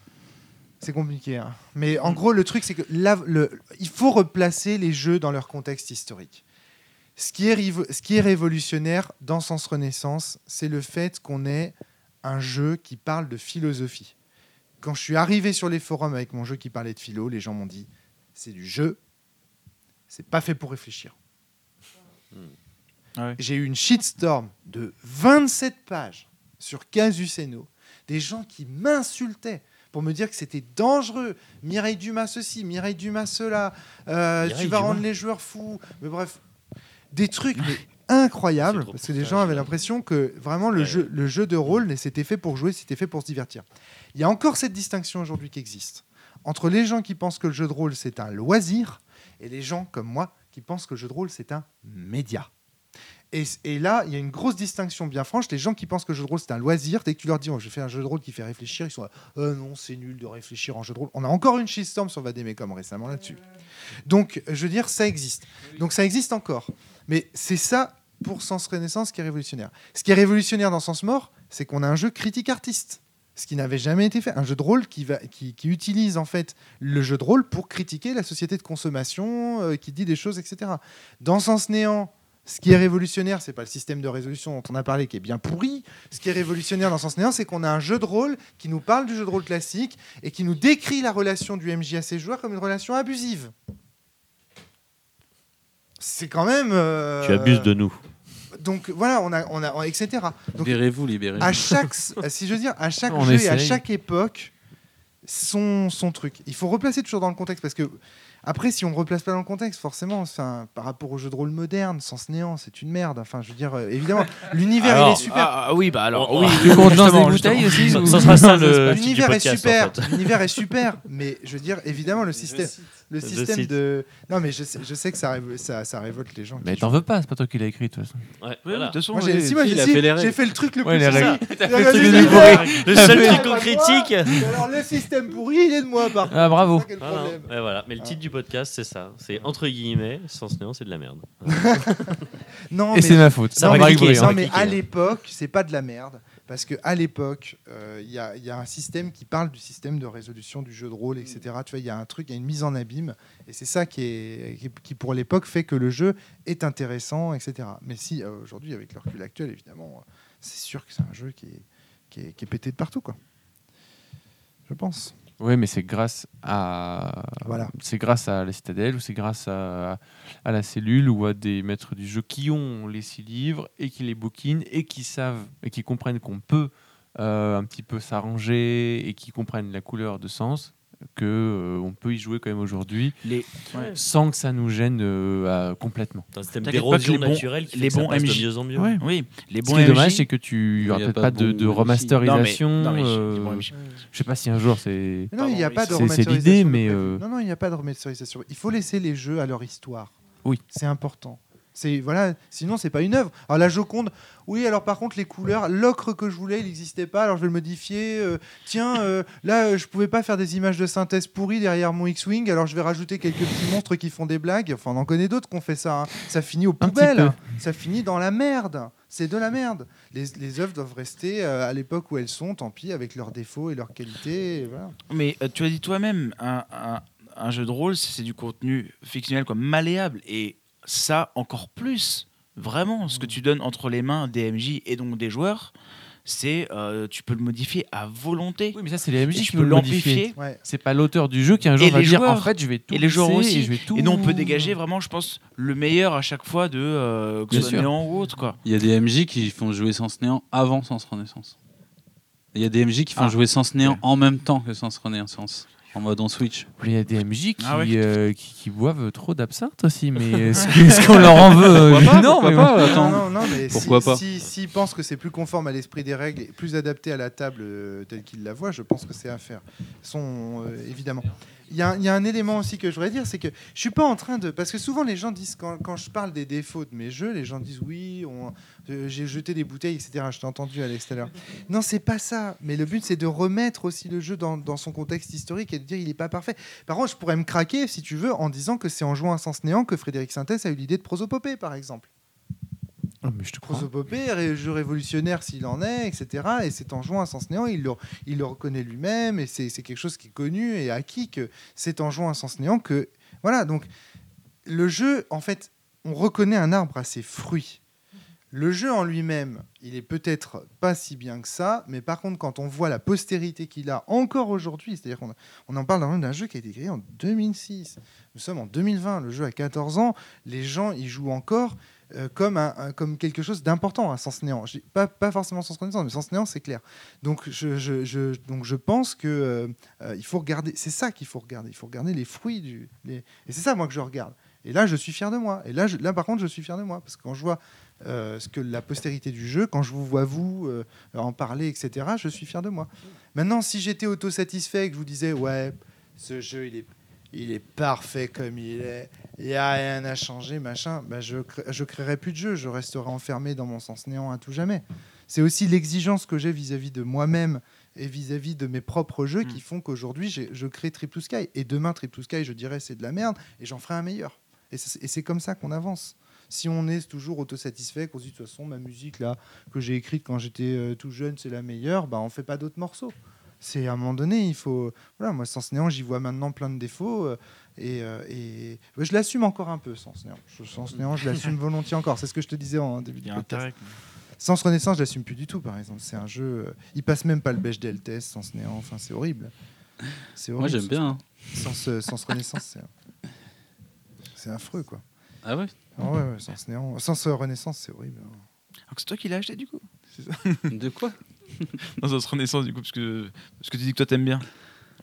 C'est compliqué. hein. Mais en gros, le truc, c'est que là, le, il faut replacer les jeux dans leur contexte historique. Ce qui est, ce qui est révolutionnaire dans Sens Renaissance, c'est le fait qu'on ait un jeu qui parle de philosophie. Quand je suis arrivé sur les forums avec mon jeu qui parlait de philo, les gens m'ont dit c'est du jeu, c'est pas fait pour réfléchir. Ah ouais. J'ai eu une shitstorm de 27 pages sur Casus Eno, des gens qui m'insultaient pour me dire que c'était dangereux. Mireille Dumas ceci, Mireille Dumas cela, euh, Mireille tu vas Dumas. rendre les joueurs fous. Mais bref, des trucs mais trop parce que les gens avaient l'impression que vraiment le, Ouais. jeu, le jeu de rôle c'était fait pour jouer, c'était fait pour se divertir. Il y a encore cette distinction aujourd'hui qui existe entre les gens qui pensent que le jeu de rôle c'est un loisir et les gens comme moi qui pensent que le jeu de rôle c'est un média. Et, et là, il y a une grosse distinction bien franche. Les gens qui pensent que le jeu de rôle c'est un loisir, dès que tu leur dis oh, je fais un jeu de rôle qui fait réfléchir, ils sont là, Euh, non, c'est nul de réfléchir en jeu de rôle. On a encore une shitstorm sur Vademecum récemment là-dessus. Donc, je veux dire, ça existe. Donc, ça existe encore. Mais c'est ça, pour Sens Renaissance, qui est révolutionnaire. Ce qui est révolutionnaire dans Sens Mort, c'est qu'on a un jeu critique artiste. Ce qui n'avait jamais été fait. Un jeu de rôle qui utilise en fait le jeu de rôle pour critiquer la société de consommation, euh, qui dit des choses, etc. Dans Sens Néant, ce qui est révolutionnaire, c'est pas le système de résolution dont on a parlé qui est bien pourri. Ce qui est révolutionnaire dans Sens Néant, c'est qu'on a un jeu de rôle qui nous parle du jeu de rôle classique et qui nous décrit la relation du MJ à ses joueurs comme une relation abusive. C'est quand même. euh, Tu abuses de nous. Donc voilà, on a, on a, etc. Donc Libérez-vous, libérez-vous. à chaque, si je veux dire, à chaque On jeu et à chaque époque, son, son truc. Il faut replacer toujours dans le contexte parce que après, si on ne replace pas dans le contexte, forcément, enfin, par rapport au jeu de rôle moderne, sans néant, c'est une merde. Enfin, je veux dire, euh, évidemment, l'univers il est super. Ah, ah, oui, bah alors, oui. Tu comptes dans des bouteilles aussi Ça, ou- ça sera ça se le passe titre du L'univers est super, en fait. l'univers est super, mais je veux dire, évidemment, le système, le système de, non mais je sais, je sais que ça, révo- ça, ça révolte les gens. qui Mais jouent. t'en veux pas, c'est pas toi qui l'as écrit de toute façon. Ouais, voilà. de toute façon, Moi, j'ai, si, moi, il j'ai, a si, fait les règles. j'ai fait le truc le Ouais, plus les pourri. règles. J'ai fait le truc les le seul Ouais, truc qu'on critique. Alors le système pourri, il est de moi par contre. Ah bravo. C'est ça qui est le Voilà. problème. Ouais, voilà. Mais le titre du podcast, c'est ça. C'est entre guillemets, sans néant, c'est de la merde. Non, Et mais- c'est ma faute. Ça non, va mais, cliquer, Briand. ça va non, mais cliquer. à l'époque, c'est pas de la merde. Parce qu'à l'époque, euh, il y, a, il y a un système qui parle du système de résolution du jeu de rôle, etc. Tu vois, il y a un truc, il y a une mise en abîme. Et c'est ça qui, est, qui, qui, pour l'époque, fait que le jeu est intéressant, etc. Mais si, euh, aujourd'hui, avec le recul actuel, évidemment, euh, c'est sûr que c'est un jeu qui est, qui, est, qui est pété de partout, quoi. Je pense. Oui, mais c'est grâce à Voilà. c'est grâce à la citadelle ou c'est grâce à, à la cellule ou à des maîtres du jeu qui ont les six livres et qui les bouquinent et qui savent et qui comprennent qu'on peut euh, un petit peu s'arranger et qui comprennent la couleur de sens que euh, on peut y jouer quand même aujourd'hui Les, sans que ça nous gêne euh, à- complètement. C'est un système d'érosion que les bons- naturelle les bons de MJ. mieux en mieux. Ouais. oui, les Ce bons qui est dommage, c'est que tu n'auras a peut-être pas pas de de, de remasterisation. Non, mais- non, mais euh, je sais pas si un jour c'est. Mais non, il n'y a Pardon, pas oui, de c'est- l'idée, de mais, euh, Non, non, il n'y a pas de remasterisation. Il faut laisser les jeux à leur histoire. Oui. C'est important. C'est voilà, sinon c'est pas une œuvre. Alors la Joconde, oui. Alors par contre les couleurs, l'ocre que je voulais, il n'existait pas. Alors je vais le modifier. Euh, tiens, euh, là euh, je pouvais pas faire des images de synthèse pourries derrière mon X-wing. Alors je vais rajouter quelques petits monstres qui font des blagues. Enfin on en connaît d'autres qui ont fait ça. hein. Ça finit aux poubelles. Ça finit dans la merde. C'est de la merde. Les, les œuvres doivent rester euh, à l'époque où elles sont. Tant pis avec leurs défauts et leurs qualités. et voilà. Mais euh, tu as dit toi-même, un, un- un jeu de rôle, c'est du contenu fictionnel comme malléable. Et ça, encore plus, vraiment, ce que tu donnes entre les mains des MJ et donc des joueurs, c'est euh, tu peux le modifier à volonté. Oui, mais ça c'est les MJ qui peux l'amplifier. Ouais. C'est pas l'auteur du jeu qui un jour Et va les dire joueurs. en fait je vais tout Et les joueurs aussi. et je vais tout. Et nous, on peut dégager vraiment, je pense, le meilleur à chaque fois de euh, que Bien ce soit sûr. néant ou autre. Quoi. Il y a des MJ qui font jouer Sens Néant avant Sens Renaissance. Il y a des MJ qui font Ah. jouer Sens Néant Ouais. en même temps que Sens Renaissance. En mode on switch. Il y a des MJ qui, Ah ouais. euh, qui, qui boivent trop d'absinthe aussi, mais est-ce que- est-ce qu'on leur en veut euh, Pourquoi pas, Non, pourquoi mais pas, Non, attends. non, non, mais Pourquoi si, pas si- S'ils pensent que c'est plus conforme à l'esprit des règles et plus adapté à la table euh, telle qu'ils la voient, je pense que c'est à faire. Sont, euh, évidemment. Il y, a un- élément aussi que je voudrais dire, c'est que je suis pas en train de... Parce que souvent les gens disent, quand, je parle des défauts de mes jeux, les gens disent oui, euh, j'ai jeté des bouteilles, etc. Je t'ai entendu Alex tout à l'heure. Non, c'est pas ça. Mais le but, c'est de remettre aussi le jeu dans, son contexte historique et de dire il n'est pas parfait. Par contre, je pourrais me craquer, si tu veux, en disant que c'est en jouant à Sens Néant que Frédéric Sintès a eu l'idée de prosopopée, par exemple. Ah, mais je te crois. Prosopopée, jeu révolutionnaire s'il en est, etc. Et c'est en jouant à Sens Néant, il le, reconnaît lui-même, et c'est quelque chose qui est connu et acquis que c'est en jouant à Sens Néant que... Voilà, donc le jeu, en fait, on reconnaît un arbre à ses fruits. Le jeu en lui-même, il est peut-être pas si bien que ça, mais par contre, quand on voit la postérité qu'il a encore aujourd'hui, c'est-à-dire qu'on on en parle d'un jeu qui a été créé en 2006. Nous sommes en 2020, le jeu a 14 ans, les gens y jouent encore. Euh, comme, un, un- comme quelque chose d'important à sens néant. Pas, pas forcément sens connaissance, mais sens néant, c'est clair. Donc je, je, donc je pense que euh, euh, il faut regarder, c'est ça qu'il faut regarder, il faut regarder les fruits du. Et c'est ça, moi, que je regarde. Et là, je suis fier de moi. Et là, là par contre, je suis fier de moi. Parce que quand je vois ce que la postérité du jeu, quand je vous vois, vous, en parler, etc., je suis fier de moi. Maintenant, si j'étais autosatisfait et que je vous disais, ouais, ce jeu, il est, il est parfait comme il est, il n'y a rien à changer, machin, bah, je ne créerais plus de jeu, je resterai enfermé dans mon sens néant à tout jamais. C'est aussi l'exigence que j'ai vis-à-vis de moi-même et vis-à-vis de mes propres jeux qui font qu'aujourd'hui, je crée Triple Sky. Et demain, Triple Sky, je dirais, c'est de la merde, et j'en ferai un meilleur. Et c'est et c'est comme ça qu'on avance. Si on est toujours autosatisfait, qu'on se dit de toute façon, ma musique là, que j'ai écrite quand j'étais euh, tout jeune, c'est la meilleure, bah, on fait pas d'autres morceaux. C'est à un moment donné, il faut. Voilà, moi, Sens Néant, j'y vois maintenant plein de défauts. euh, et euh, et- je l'assume encore un peu, Sens Néant. Je, Sens Néant, je l'assume volontiers encore. C'est ce que je te disais en début de podcast. intérêt. Sens Renaissance, je l'assume plus du tout, par exemple. C'est un jeu. euh, il passe même pas le Bechdel test, Sens Néant. Enfin, c'est horrible. C'est Moi, horrible, j'aime bien. hein. Sens, Sens Renaissance, c'est. C'est affreux, quoi. Ah ouais? Ah ouais, ouais, Sens Néant. Sens Renaissance, c'est horrible. Alors que c'est toi qui l'as acheté du coup? De quoi? Non, ça se renaissance du coup, parce que, parce que tu dis que toi t'aimes bien.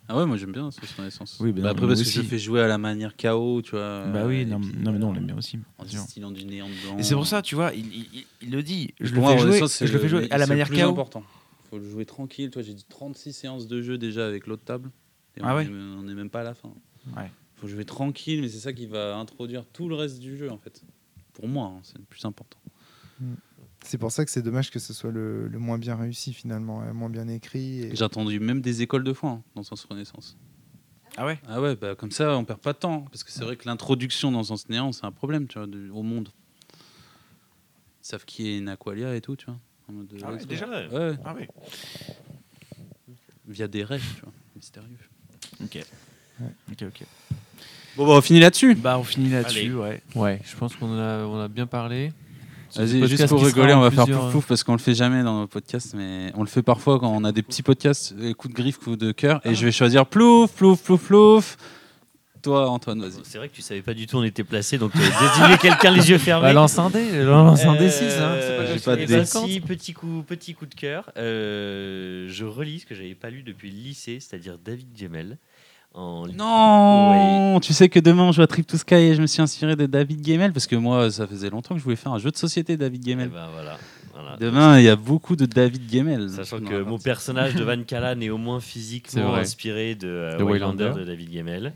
Ah ouais, moi j'aime bien Sauce Renaissance. Oui, Bah après, parce que je fais jouer à la manière KO, tu vois. bah oui, non, puis, non, mais non, on l'aime bien aussi. En distillant du néant dedans. Et c'est pour ça, tu vois, il, il- il- il le dit. Je le moi, fais jouer, je le fais jouer à la c'est manière le plus KO. important. faut le jouer tranquille. Toi, j'ai dit 36 séances de jeu déjà avec l'autre table. Et Ah on ouais est- On n'est même pas à la fin. Ouais. faut jouer tranquille, mais c'est ça qui va introduire tout le reste du jeu en fait. Pour moi, hein, c'est le plus important. C'est pour ça que c'est dommage que ce soit le, le moins bien réussi, finalement, le moins bien écrit. et- J'ai entendu même des écoles de foi hein, dans Sens Renaissance. Ah ouais? Ah ouais, bah comme ça, on perd pas de temps. Parce que c'est vrai que l'introduction dans Sens Néant, c'est un problème, tu vois, de- au monde. Ils savent qui est une Aqualia et tout, tu vois. en mode, Ah ouais, go. déjà? Ouais. Ouais, Ah ouais. via des rêves, tu vois, mystérieux. Ok. Ok, ok. Bon, bah, on finit là-dessus. Bah, on finit là-dessus, ouais. Ouais, je pense qu'on a, on a bien parlé. Vas-y, juste pour rigoler, on va faire plusieurs- plouf plouf parce qu'on le fait jamais dans nos podcasts, mais on le fait parfois quand on a des petits podcasts, euh, coup de griffe, coup de cœur, et je vais choisir plouf, plouf, plouf, plouf. Toi, Antoine, vas-y. C'est vrai que tu savais pas du tout où on était placé, donc tu as désigné quelqu'un les yeux fermés. Bah, lance un dé, lance un dé 6. Hein, c'est Euh, pas j'ai pas de dé. ben si, petit coup, petit coup de cœur. Euh, je relis ce que j'avais pas lu depuis le lycée, c'est-à-dire David Gemmel. En... Non Tu sais que demain on joue à Trip to Sky et je me suis inspiré de David Gemmel parce que moi ça faisait longtemps que je voulais faire un jeu de société David Eh Gemmel. ben, voilà, voilà. Demain il y a beaucoup de David Gemmel. Sachant que mon personnage de Van Callan est au moins physiquement inspiré de, euh, De Waylander de David Gemmel.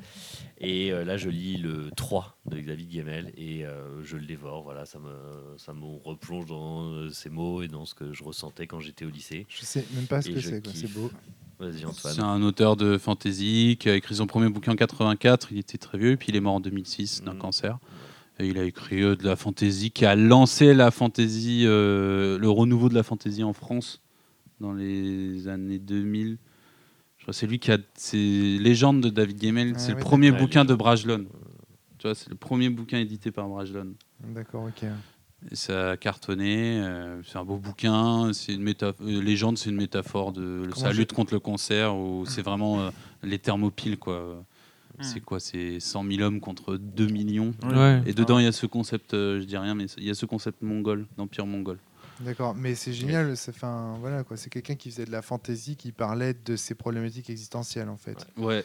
Et euh, là, je lis le 3 de David Gemmel et euh, je le dévore. Voilà, ça me, ça me replonge dans euh, ces mots et dans ce que je ressentais quand j'étais au lycée. Je sais même pas ce Et que c'est. C'est beau. Vas-y, C'est un auteur de fantasy qui a écrit son premier bouquin en 84. Il était très vieux, et puis il est mort en 2006 d'un Mhm. cancer. Et il a écrit euh, de la fantasy qui a lancé la fantasy, euh, le renouveau de la fantasy en France dans les années 2000. Je crois que c'est lui qui a. C'est Légende de David Gemmel. Ah c'est le premier bouquin de Brajlon. Tu vois, c'est le premier bouquin édité par Brajlon. D'accord, ok. Ça a cartonné. euh, c'est un beau bouquin. C'est une méta- euh, Légende, c'est une métaphore de Comment sa je- lutte contre le cancer. Où c'est vraiment euh, les thermopiles, quoi. C'est quoi C'est 100 000 hommes contre 2 millions. Ouais. Et dedans, il y a ce concept, euh, je dis rien, mais il y a ce concept mongol, d'empire mongol. D'accord, mais c'est génial. C'est enfin, voilà quoi. C'est quelqu'un qui faisait de la fantaisie, qui parlait de ses problématiques existentielles en fait. Ouais.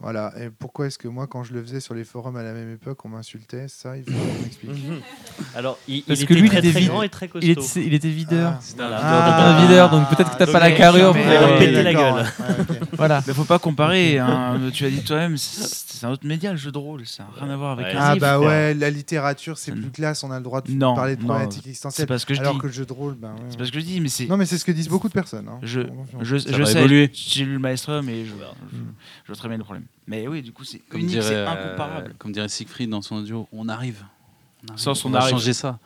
Voilà. Et pourquoi est-ce que moi, quand je le faisais sur les forums à la même époque, on m'insultait? Ça, il faut qu'on m'explique. Mhm. Alors, il, Parce il que était lui, il très, était très grand et très costaud. Il était, il était videur. Ah. Voilà. Ah. un videur, donc peut-être que t'as donc pas la carrure a euh, pété la gueule. ouais, ok. Voilà. Mais faut pas comparer. hein. tu as dit toi-même, c'est un autre média, le jeu de rôle. Ça n'a rien à voir avec Ouais. un Ah livre, bah ouais, la littérature c'est plus classe, on a le droit de Non, parler de non, problématiques C'est existentielles. pas ce que je Alors dis. que le jeu de rôle, ben ouais. C'est pas ce que je dis, mais c'est. Non mais c'est ce que disent beaucoup de personnes. hein. Je, je, Ça je va sais, évoluer. j'ai lu le je, je, je vois très bien le problème. Mais oui, du coup, c'est Comme unique, dirait, c'est euh, incomparable. comme dirait Siegfried dans son audio, on arrive. On arrive. Sans on va arrive. changer ça.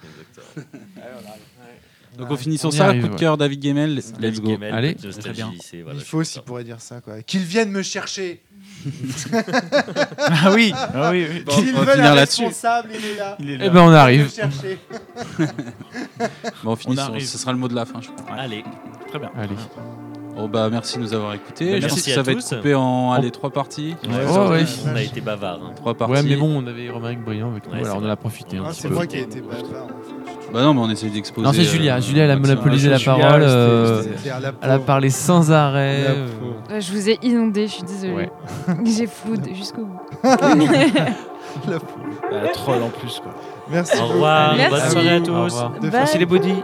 Donc en finissant On y ça, arrive, coup de ouais. cœur, David Gemmel, let's David go. Gemmel, Allez, très bien. Nostalgie Lycée, voilà, Il faut content. pourrait dire ça quoi. Qu'ils viennent me chercher. Ah oui, ah oui, oui. Bon, Qu'ils veulent finir un là-dessus. responsable, il est là. Il est Eh ben, on arrive. Bon, on finit On sur- arrive. ce sera le mot de la fin, je crois. Allez. Très bien. Allez. Bon, bah, merci de nous avoir écoutés. Bah, Je merci pense que ça va tous. être coupé en allez, trois parties. Ouais, Oh, ouais. On a été bavard. hein. Trois parties. Ouais, mais bon, on avait Romaric Brillant avec nous, Ouais, alors on en a profité. Ah, c'est moi qui ai été bavard. Bah non, mais on essaie d'exposer. Non, c'est euh, Julia. Julia, elle a monopolisé la Julia, parole. euh, Elle a parlé sans arrêt. Euh, je vous ai inondé, je suis désolée. J'ai floude jusqu'au bout. La pauvre. La troll en plus, quoi. Merci Au revoir. Merci. Bonne soirée à tous. Merci les bodys.